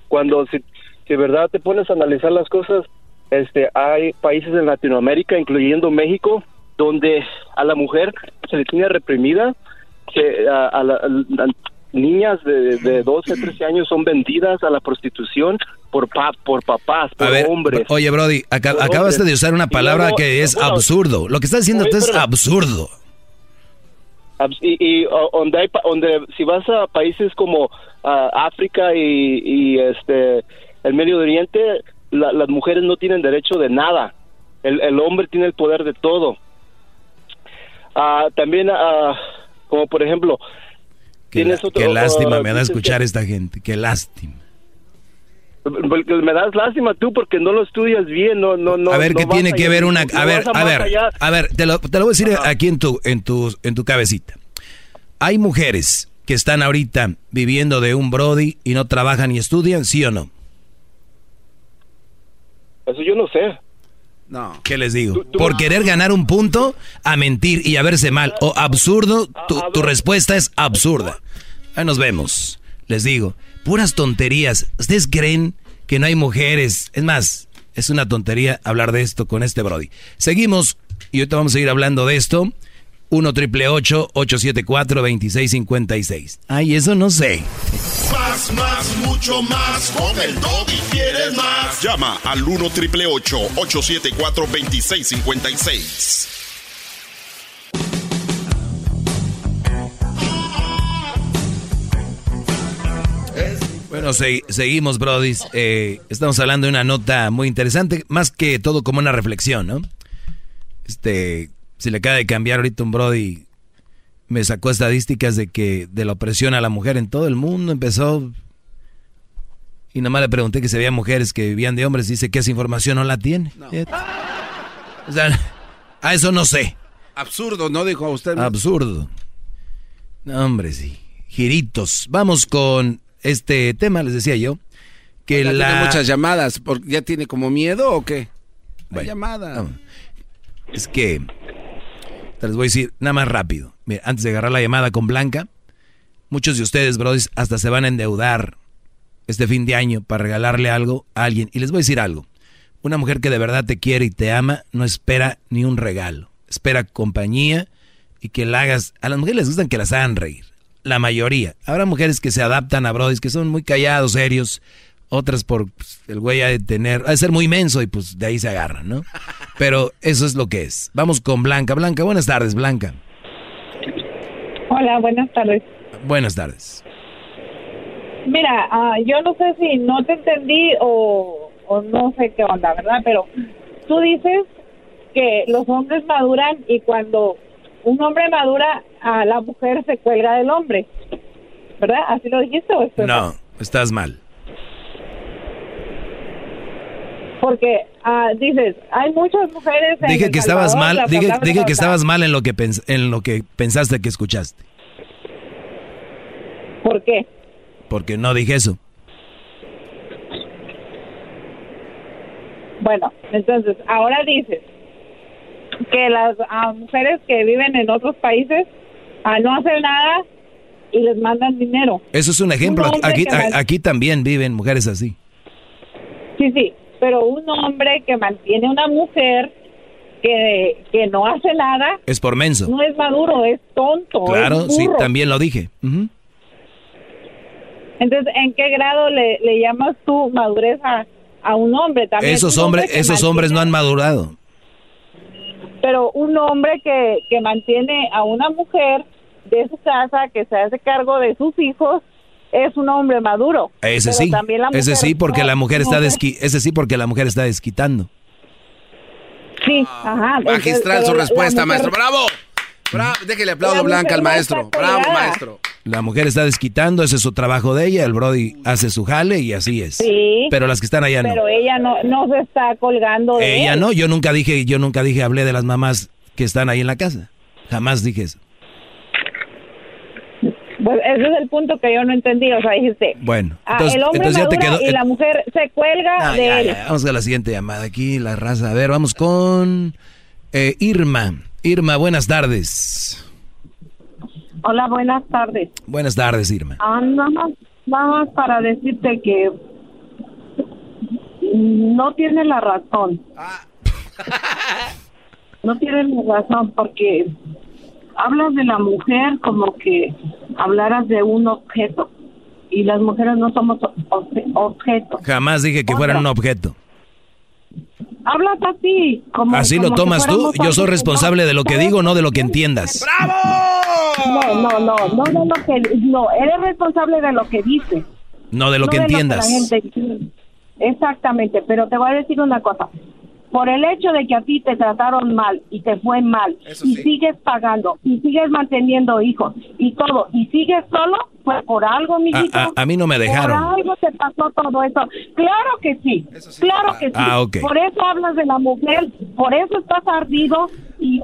Cuando si, si verdad te pones a analizar las cosas, este hay países en Latinoamérica, incluyendo México, donde a la mujer se le tiene reprimida, que a, a la- a niñas de, de 12, 13 años son vendidas a la prostitución por pa- por papás, por A ver, hombres. oye, Brody, aca- Por acabaste hombres. de usar una palabra luego, que es bueno, absurdo. Lo que estás diciendo tú es absurdo. Abs- Y, y, donde hay donde si vas a países como ah, África y, y, este el Medio Oriente, la- las mujeres no tienen derecho de nada. El, el hombre tiene el poder de todo. Ah, también, ah, como por ejemplo, Qué, tienes la- otro- qué lástima me da escuchar que- esta gente. Qué lástima. me das lástima tú porque no lo estudias bien, no, no, no. a ver, no ¿qué tiene que ver una... no A ver, a ver, allá. a ver, te lo, te lo voy a decir aquí en tu, en, tu, en tu cabecita. Hay mujeres que están ahorita viviendo de un Brody y no trabajan ni estudian, ¿sí o no? Eso yo no sé. No. ¿Qué les digo? Por querer ganar un punto, a mentir y a verse mal o absurdo, tu, tu respuesta es absurda. Ahí nos vemos. Les digo, puras tonterías. ¿Ustedes creen que no hay mujeres? Es más, es una tontería hablar de esto con este Brody. Seguimos y ahorita vamos a seguir hablando de esto. 1 triple 874 2656. Ay, eso no sé. Más, más, mucho más. Con el y quieres más. Llama al 1 triple 874 2656. Bueno, se- seguimos, Brody. Eh, estamos hablando de una nota muy interesante, más que todo como una reflexión, ¿no? Este, si le acaba de cambiar ahorita un Brody, me sacó estadísticas de que de la opresión a la mujer en todo el mundo empezó. Y nada más le pregunté que si había mujeres que vivían de hombres, dice que esa información no la tiene. Fíjate. O sea, a eso no sé. Absurdo, ¿no? Dijo usted. Absurdo. No, hombre, sí. Giritos. Vamos con este tema, les decía yo. Que la... tiene muchas llamadas. ¿por- ¿Ya tiene como miedo o qué? Hay Bueno, llamada. Es que les voy a decir nada más rápido. Mira, antes de agarrar la llamada con Blanca, muchos de ustedes, brodis, hasta se van a endeudar este fin de año para regalarle algo a alguien. Y les voy a decir algo. Una mujer que de verdad te quiere y te ama no espera ni un regalo. Espera compañía y que la hagas. A las mujeres les gustan que las hagan reír. La mayoría. Habrá mujeres que se adaptan a brodis, que son muy callados, serios. Otras por pues, el güey ha de tener, ha de ser muy menso y pues de ahí se agarran, ¿no? Pero eso es lo que es. Vamos con Blanca. Blanca, buenas tardes, Blanca. Hola, buenas tardes. Buenas tardes. Mira, ah, yo no sé si no te entendí o, o no sé qué onda, ¿verdad? Pero tú dices que los hombres maduran y cuando un hombre madura, a la mujer se cuelga del hombre. ¿Verdad? ¿Así lo dijiste o estoy No, estás mal. Porque ah, dices, hay muchas mujeres en Dije que estabas Salvador, mal, las dije, dije que estabas mal en lo que pens- en lo que pensaste que escuchaste, ¿Por qué? porque no dije eso. Bueno, entonces, ahora dices que las ah, mujeres que viven en otros países ah, no hacen nada y les mandan dinero. Eso es un ejemplo. Un Aquí, aquí también viven mujeres así. Sí, sí, pero un hombre que mantiene una mujer que, que no hace nada Es por menso. no es maduro, es tonto. Claro, es sí, también lo dije. Entonces, ¿en qué grado le, le llamas tú madurez a, a un hombre? También Esos hombre hombres, esos hombres no han madurado. pero un hombre que, que mantiene a una mujer de su casa, que se hace cargo de sus hijos, es un hombre maduro. Ese sí, también la ese mujer sí porque no- la mujer está desqui- ese sí porque la mujer está desquitando. Sí, ajá. Magistral Entonces, su respuesta, mujer- maestro. ¡Bravo! Bravo. Déjele aplaudo La Blanca al maestro. está ¡Bravo, maestro! La mujer está desquitando, ese es su trabajo de ella, el Brody hace su jale y así es. Sí. Pero las que están allá no. Pero ella no, no se está colgando de Ella él. no, yo nunca dije, yo nunca dije, hablé de las mamás que están ahí en la casa. Jamás dije eso. Pues ese es el punto que yo no entendí. O sea, dijiste, Bueno, ah, entonces, el hombre entonces ya te madura quedó. y la mujer se cuelga No, de ya, él. ya, vamos a la siguiente llamada aquí, la raza. A ver, vamos con eh, Irma. Irma, buenas tardes. Hola, buenas tardes. Buenas tardes, Irma. Ah, nada más, nada más para decirte que no tiene la razón. No tiene la razón porque hablas de la mujer como que hablaras de un objeto y las mujeres no somos ob- objetos. Jamás dije que fueran un objeto. Hablas así, como Así lo como tomas tú. Yo soy responsable no- de lo que digo, no de lo que entiendas. No, no, no, no, no, lo que, no, eres responsable de lo que dices. No de lo no que de entiendas. la gente dice. Exactamente, pero te voy a decir una cosa. Por el hecho de que a ti te trataron mal y te fue mal y sigues pagando y sigues manteniendo hijos y todo y sigues solo, pues por algo, A, mijito. a- a mí no me dejaron. Por algo te pasó todo eso. Claro que sí, claro que sí. Ah, ok. Por eso hablas de la mujer, por eso estás ardido y,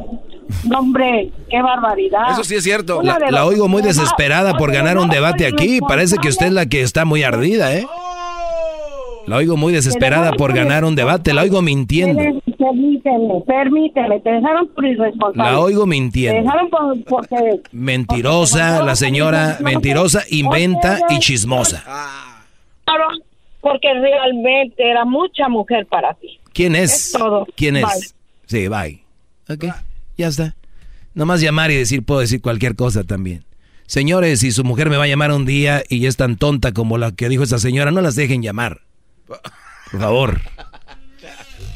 no, hombre, qué barbaridad. Eso sí es cierto. La, la oigo muy desesperada por ganar un debate aquí. Parece que usted es la que está muy ardida, ¿eh? La oigo muy desesperada por ganar un debate. La oigo mintiendo. Permíteme, permíteme, te dejaron por irresponsable. La oigo Te mintiendo. dejaron por, porque... Mentirosa, la señora mentirosa, inventa y chismosa. Porque realmente era mucha mujer para ti. ¿Quién es? Es todo. ¿Quién es? Bye. Sí, bye. Ok, ya está. Nomás llamar y decir, puedo decir cualquier cosa también. Señores, si su mujer me va a llamar un día y es tan tonta como la que dijo esa señora, no las dejen llamar. Por favor.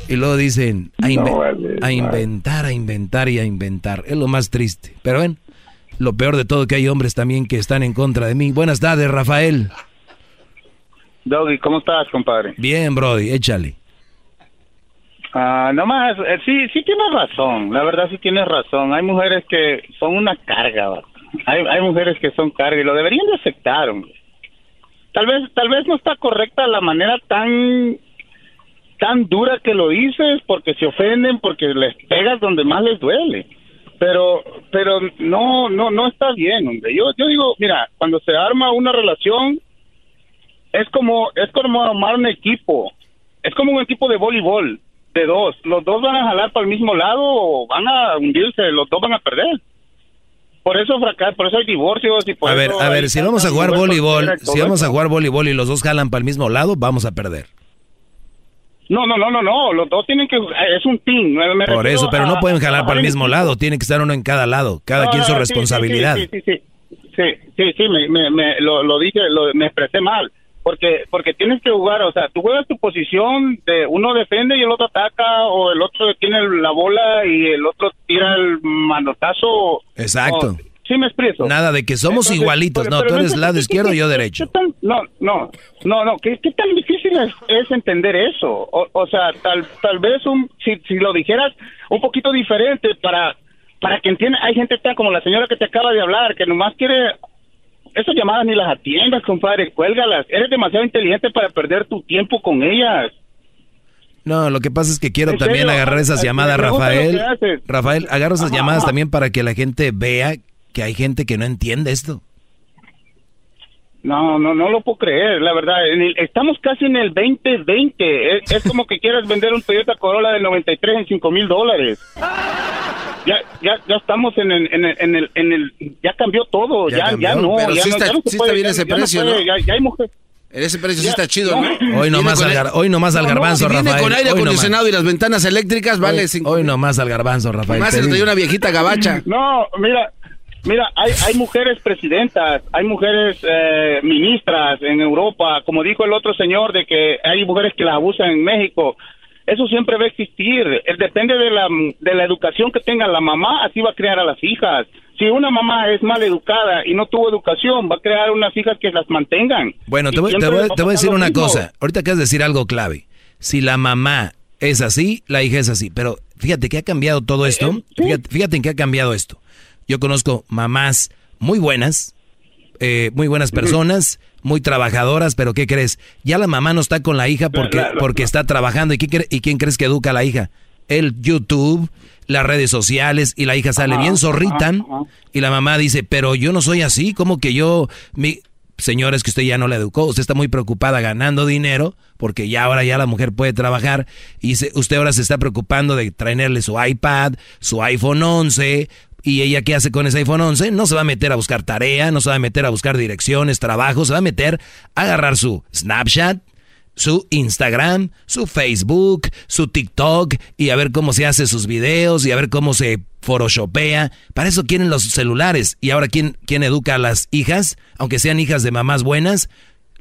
Y luego dicen, a, inve- No vale, a inventar, a inventar y a inventar. Es lo más triste. Pero ven, lo peor de todo que hay hombres también que están en contra de mí. Buenas tardes, Rafael. Doggy, ¿cómo estás, compadre? Bien, Brody, échale. Ah, no más, eh, sí, sí tienes razón, la verdad sí tienes razón. Hay mujeres que son una carga, hay, hay mujeres que son carga y lo deberían de aceptar. hombre. Tal vez, tal vez no está correcta la manera tan, tan dura que lo dices, porque se ofenden, porque les pegas donde más les duele. Pero, pero no, no, no está bien, hombre. Yo, yo digo, mira, cuando se arma una relación es como, es como armar un equipo. Es como un equipo de voleibol, de dos. Los dos van a jalar para el mismo lado o van a hundirse, los dos van a perder. Por eso fracas, por eso hay divorcios y por A ver, eso a ver, si vamos a jugar voleibol, si vamos a jugar voleibol y los dos jalan para el mismo lado, vamos a perder. No, no, no, no, no, los dos tienen que, es un team. me- Por eso, pero no pueden jalar a para el mismo lado. Tiene que estar uno en cada lado. Cada No, quien su responsabilidad. Sí, sí, sí, sí, sí, sí, sí, me, me, me- lo, lo dije, lo- me expresé mal. Porque, porque tienes que jugar, o sea, tú juegas tu posición, de uno defiende y el otro ataca, o el otro tiene la bola y el otro tira el manotazo. Exacto. O- sí me expreso. Nada de que somos Entonces, igualitos. pero- No, pero tú eres sé- lado ¿qué- izquierdo y yo derecho. tan- no, no, no, no, ¿qué, qué tan difícil es, es entender eso? O, o sea, tal, tal vez un, si, si lo dijeras un poquito diferente para, para que entienda, hay gente tan como la señora que te acaba de hablar, que nomás quiere, esas llamadas ni las atiendas, compadre, cuélgalas, eres demasiado inteligente para perder tu tiempo con ellas. No, lo que pasa es que quiero ¿En también serio? agarrar esas llamadas, Rafael. Rafael, agarro esas Ajá, llamadas ajá. también para que la gente vea que hay gente que no entiende esto. No, no, no lo puedo creer, la verdad. En el- estamos casi en el 2020. Es, es como que quieras vender un Toyota Corolla del 93 en 5 mil dólares. Ya, ya, ya estamos en el, en el, en el, en el- ya cambió todo, Ya ya, ya, cambió, no, pero ya sí no, está- ya no se sí puede, está bien ya ese ya precio, puede, ¿no? Ya, ya hay mujer. Ese precio sí Ya, está chido, no. ¿no? Hoy nomás al, gar- hoy nomás al garbanzo, Si viene Rafael. con aire acondicionado y las ventanas eléctricas, vale Hoy, cinco hoy nomás al garbanzo, Rafael. Más se trae una viejita gabacha. No, mira, mira, hay, hay mujeres presidentas, hay mujeres eh, ministras en Europa, como dijo el otro señor de que hay mujeres que las abusan en México. Eso siempre va a existir. Eh, Depende de la, de la educación que tenga la mamá, así va a crear a las hijas. Si una mamá es mal educada y no tuvo educación, va a crear unas hijas que las mantengan. Bueno, te voy, te voy- te voy a decir una mismo. cosa. Ahorita de decir algo clave. Si la mamá es así, la hija es así. Pero fíjate que ha cambiado todo esto. Fíjate, fíjate en qué ha cambiado esto. Yo conozco mamás muy buenas, eh, muy buenas personas, muy trabajadoras, pero ¿qué crees? Ya la mamá no está con la hija porque, porque está trabajando. ¿Y, qué cre- ¿Y quién crees que educa a la hija? El YouTube, las redes sociales, y la hija sale bien zorrita. ajá, ajá. Y la mamá dice, pero yo no soy así, como que yo, mi... Señores, que usted ya no la educó, usted está muy preocupada ganando dinero, porque ya ahora ya la mujer puede trabajar, y se- usted ahora se está preocupando de traerle su iPad, su iPhone 11, y ella qué hace con ese iPhone 11? No se va a meter a buscar tarea, no se va a meter a buscar direcciones, trabajo, se va a meter a agarrar su Snapchat, su Instagram, su Facebook, su TikTok y a ver cómo se hace sus videos y a ver cómo se photoshopea. Para eso quieren los celulares. Y ahora, ¿quién, quién educa a las hijas? Aunque sean hijas de mamás buenas,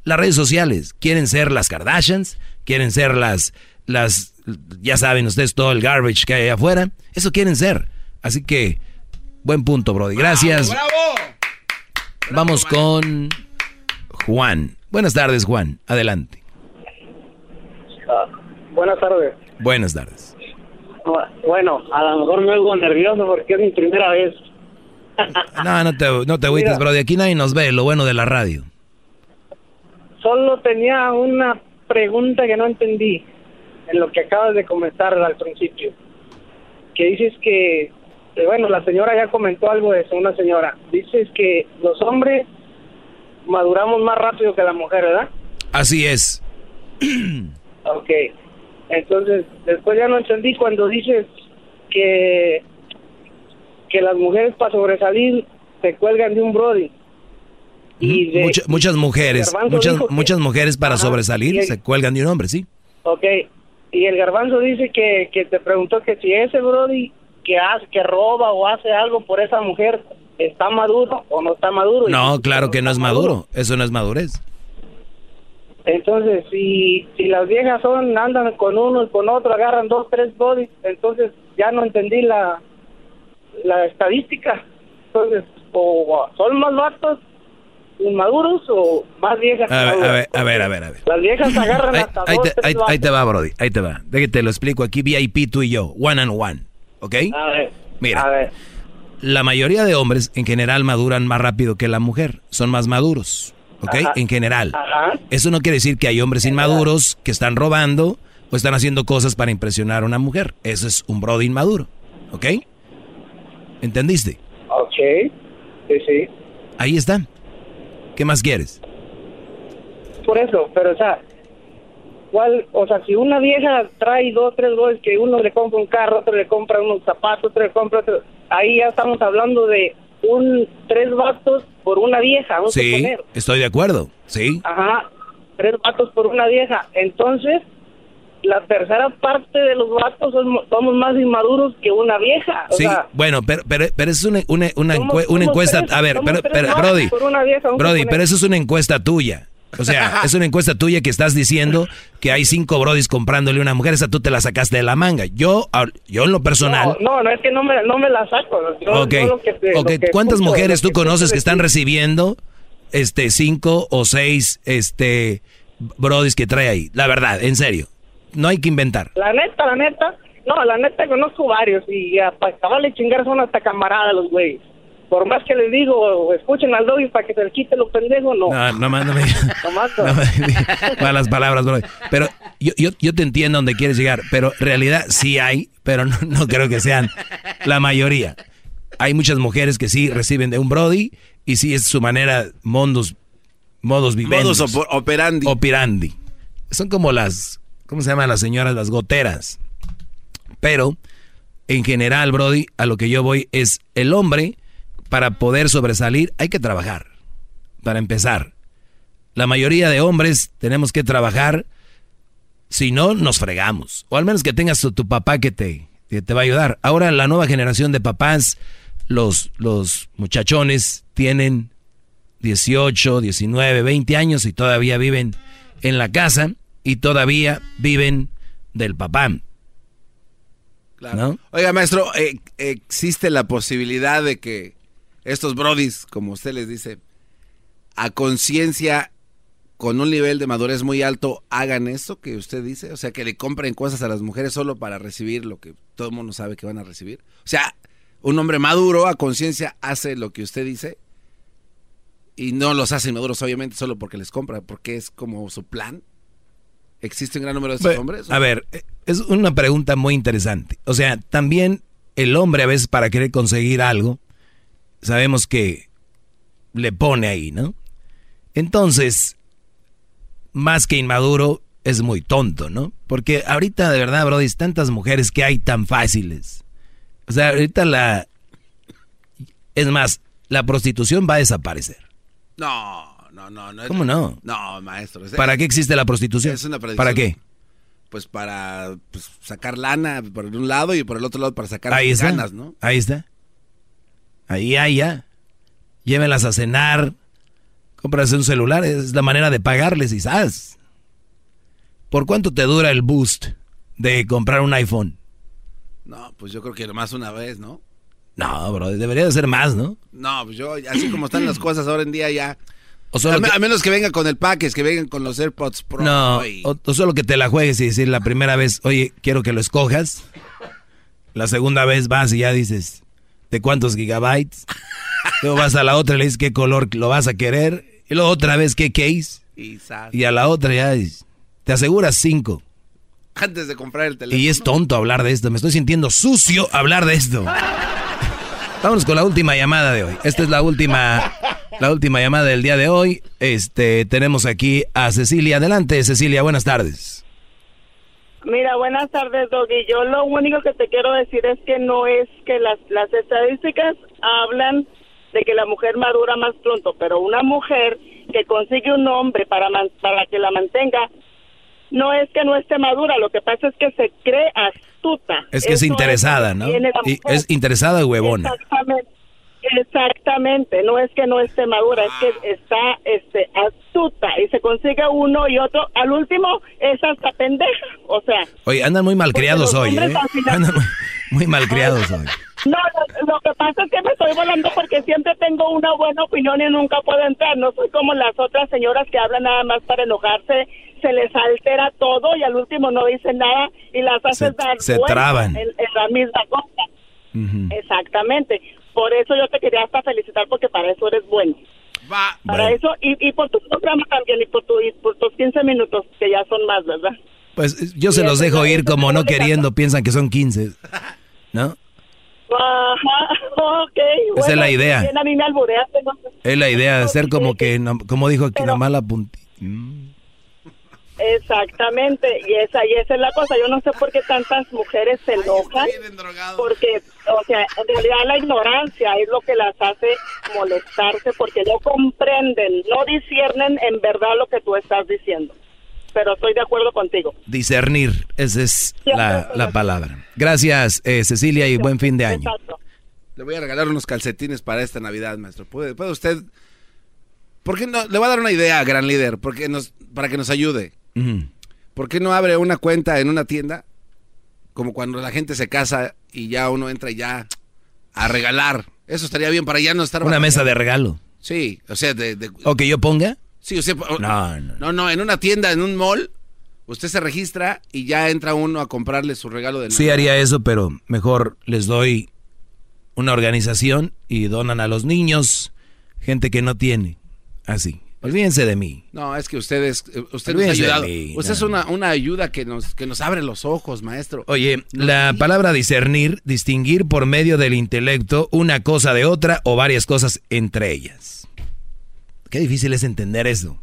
las redes sociales. Quieren ser las Kardashians, quieren ser las, las, ya saben ustedes todo el garbage que hay afuera. Eso quieren ser. Así que, buen punto, Brody. Gracias. Vamos con Juan. Buenas tardes, Juan. Adelante. Ah, buenas tardes. Buenas tardes. Bueno, a lo mejor me oigo nervioso porque es mi primera vez. No, no te, no te agüites. Brody. Aquí nadie nos ve, lo bueno de la radio. Solo tenía una pregunta que no entendí en lo que acabas de comentar al principio. Que dices que, bueno, la señora ya comentó algo de eso, una señora. Dices que los hombres maduramos más rápido que la mujer, ¿verdad? Así es. Ok. Entonces, después ya no entendí cuando dices que que las mujeres para sobresalir se cuelgan de un brody. Y de, Mucha- muchas mujeres, muchas, dijo que- muchas mujeres para Ajá, sobresalir el- se cuelgan de un hombre, sí. Ok. Y el garbanzo dice que, que te preguntó que si ese brody que hace, que roba o hace algo por esa mujer está maduro o no está maduro. No, claro que no es maduro. Eso no es madurez. Entonces, si, si las viejas son, andan con uno y con otro, agarran dos, tres bodies, entonces ya no entendí la, la estadística. Entonces, o son más vatos inmaduros o más viejas A ver, a ver, a ver, a ver. a ver. Las viejas agarran Ahí, hasta ahí dos, te, ahí- te va, Brody. Ahí te va. Déjate te lo explico aquí, VIP tú y yo. One and one. ¿Ok? A ver, Mira. a ver. La mayoría de hombres en general maduran más rápido que la mujer. Son más maduros. ¿Ok? Ajá. En general. Ajá. Eso no quiere decir que hay hombres inmaduros que están robando o están haciendo cosas para impresionar a una mujer. Eso es un brody inmaduro. ¿Ok? ¿Entendiste? Ok, sí, sí. Ahí está. ¿Qué más quieres? Por eso, pero o sea, ¿cuál, o sea, si una vieja trae dos, tres goles que uno le compra un carro, otro le compra unos zapatos, otro le compra otro, ahí ya estamos hablando de un tres vatos por una vieja, vamos a Sí, estoy de acuerdo. Sí. Ajá, tres vatos por una vieja. Entonces, la tercera parte de los vatos somos, más inmaduros que una vieja. O Sí, sea, bueno, pero, pero, pero eso es una, una, una, Somos- encue- una encuesta. tres- a ver, pero, pero, Brody, vieja, Brody, pero eso es una encuesta tuya. O sea, es una encuesta tuya que estás diciendo que hay cinco brodis comprándole una mujer. Esa tú te la sacaste de la manga. Yo, yo en lo personal. no, no, no es que no me, no me la saco. Yo- ok, yo lo que te- ok, lo que ¿cuántas escucho, mujeres tú conoces que están recibiendo este cinco o seis este brodis que trae ahí? La verdad, en serio. No hay que inventar. La neta, la neta, no, la neta conozco varios y a, para chingar son hasta camaradas los güeyes. Por más que les digo, escuchen al doggy para que se le quite lo pendejo, no. No, no, más no me Nomás no. me- malas palabras, bro. Pero yo, yo, yo te entiendo donde quieres llegar, pero en realidad sí hay, pero no, no creo que sean la mayoría. Hay muchas mujeres que sí reciben de un Brody y sí es su manera, mondos, modos vivendos. Modus opo- operandi. Operandi. Son como las, ¿cómo se llaman las señoras? Las goteras. Pero, en general, Brody, a lo que yo voy es el hombre, para poder sobresalir, hay que trabajar. Para empezar. La mayoría de hombres tenemos que trabajar, si no, nos fregamos. O al menos que tengas tu, tu papá que te, que te va a ayudar. Ahora la nueva generación de papás, los, los muchachones tienen 18, 19, 20 años y todavía viven en la casa y todavía viven del papá. Claro. ¿No? Oiga, maestro, eh, ¿existe la posibilidad de que estos brodis, como usted les dice, a conciencia, con un nivel de madurez muy alto, hagan esto que usted dice? O sea, que le compren cosas a las mujeres solo para recibir lo que todo el mundo sabe que van a recibir. O sea, un hombre maduro a conciencia hace lo que usted dice y no los hace inmaduros, obviamente, solo porque les compra, porque es como su plan. ¿Existe un gran número de estos Bueno, hombres? A ver, es una pregunta muy interesante. O sea, también el hombre a veces para querer conseguir algo, sabemos que le pone ahí, ¿no? Entonces, más que inmaduro, es muy tonto, ¿no? Porque ahorita, de verdad, Brody, tantas mujeres que hay tan fáciles. O sea, ahorita la... Es más, la prostitución va a desaparecer. No, no, no. no ¿Cómo no? No, maestro. es- ¿Para qué existe la prostitución? Es una. ¿Para qué? Pues para pues, sacar lana por un lado y por el otro lado para sacar Ahí está. ganas, ¿no? Ahí está. Ahí, ahí, ya. Llévenlas a cenar. Cómprase un celular. Es la manera de pagarles ¿sabes? ¿Por cuánto te dura el boost de comprar un iPhone? No, pues yo creo que nomás una vez, ¿no? No, bro, debería de ser más, ¿no? No, pues yo, así como están las cosas ahora en día ya... O solo a, me- que- a menos que venga con el package, que vengan con los AirPods Pro. No, y- o, o solo que te la juegues y decir la primera vez, oye, quiero que lo escojas. La segunda vez vas y ya dices, ¿de cuántos gigabytes? Luego vas a la otra y le dices qué color lo vas a querer. Y luego otra vez qué case. y a la otra ya te aseguras cinco. antes de comprar el teléfono. Y es tonto hablar de esto. Me estoy sintiendo sucio hablar de esto. Vámonos con la última llamada de hoy. Esta es la última, la última llamada del día de hoy. Este, tenemos aquí a Cecilia. Adelante, Cecilia. Buenas tardes. Mira, buenas tardes, Doggy. Yo lo único que te quiero decir es que no es que las, las estadísticas hablan de que la mujer madura más pronto, pero una mujer que consigue un hombre para, man- para que la mantenga, no es que no esté madura, lo que pasa es que se cree astuta. Es que es interesada, ¿no? Y es interesada y huevona. Exactamente. Exactamente, no es que no esté madura, es que está este astuta y se consigue uno y otro, al último es hasta pendeja, o sea, Oye, andan muy malcriados hoy, ¿eh? final- Andan muy, muy malcriados hoy. no, lo, lo que pasa es que me estoy volando porque siempre tengo una buena opinión y nunca puedo entrar, no soy como las otras señoras que hablan nada más para enojarse, se les altera todo y al último no dicen nada y las haces dar se traban. En, en la misma cosa. Exactamente. Por eso yo te quería hasta felicitar porque para eso eres bueno. Para eso y, y por tu programa también y por, tu, y por tus 15 minutos que ya son más, ¿verdad? Pues yo se los dejo ir como no queriendo, piensan que son 15. ¿No? Ajá, ok. Esa es la idea. bien, a mí me albureaste, no sé. Es la idea de ser como que, como dijo aquí, nomás la puntita. Exactamente, y esa y esa es la cosa. Yo no sé por qué tantas mujeres se enojan, porque, o sea, en realidad la ignorancia es lo que las hace molestarse, porque no comprenden, no disciernen en verdad lo que tú estás diciendo. pero estoy de acuerdo contigo. Discernir, esa es la, la palabra. Gracias, eh, Cecilia, y buen fin de año. Le voy a regalar unos calcetines para esta Navidad, maestro. ¿Puede, puede usted...? ¿Por qué no? Le voy a dar una idea, gran líder, porque nos, para que nos ayude. ¿Por qué no abre una cuenta en una tienda? Como cuando la gente se casa y ya uno entra y ya a regalar. Eso estaría bien para ya no estar... Una mesa de regalo. Sí, o sea, de... ¿O que yo ponga? Sí, o sea... No, no. No, no, en una tienda, en un mall, usted se registra y ya entra uno a comprarle su regalo de Sí haría eso, pero mejor les doy una organización y donan a los niños, gente que no tiene. Así. Olvídense de mí. No, es que ustedes, usted nos ha ayudado. usted es una, una, ayuda que nos, que nos abre los ojos, maestro. Oye, la palabra discernir, distinguir por medio del intelecto una cosa de otra o varias cosas entre ellas. Qué difícil es entender eso.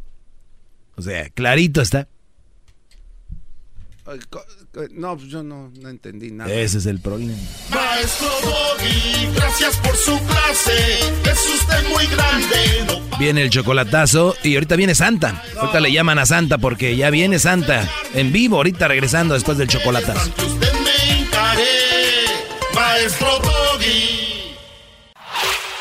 O sea, clarito está. No, pues yo no, no, entendí nada. Ese es el problema. Maestro Doggy, gracias por su clase. Es usted muy grande. Viene el chocolatazo y ahorita viene Santa. Ahorita le llaman a Santa porque ya viene Santa en vivo, ahorita regresando después del chocolatazo. Usted me encaré, Maestro Doggy.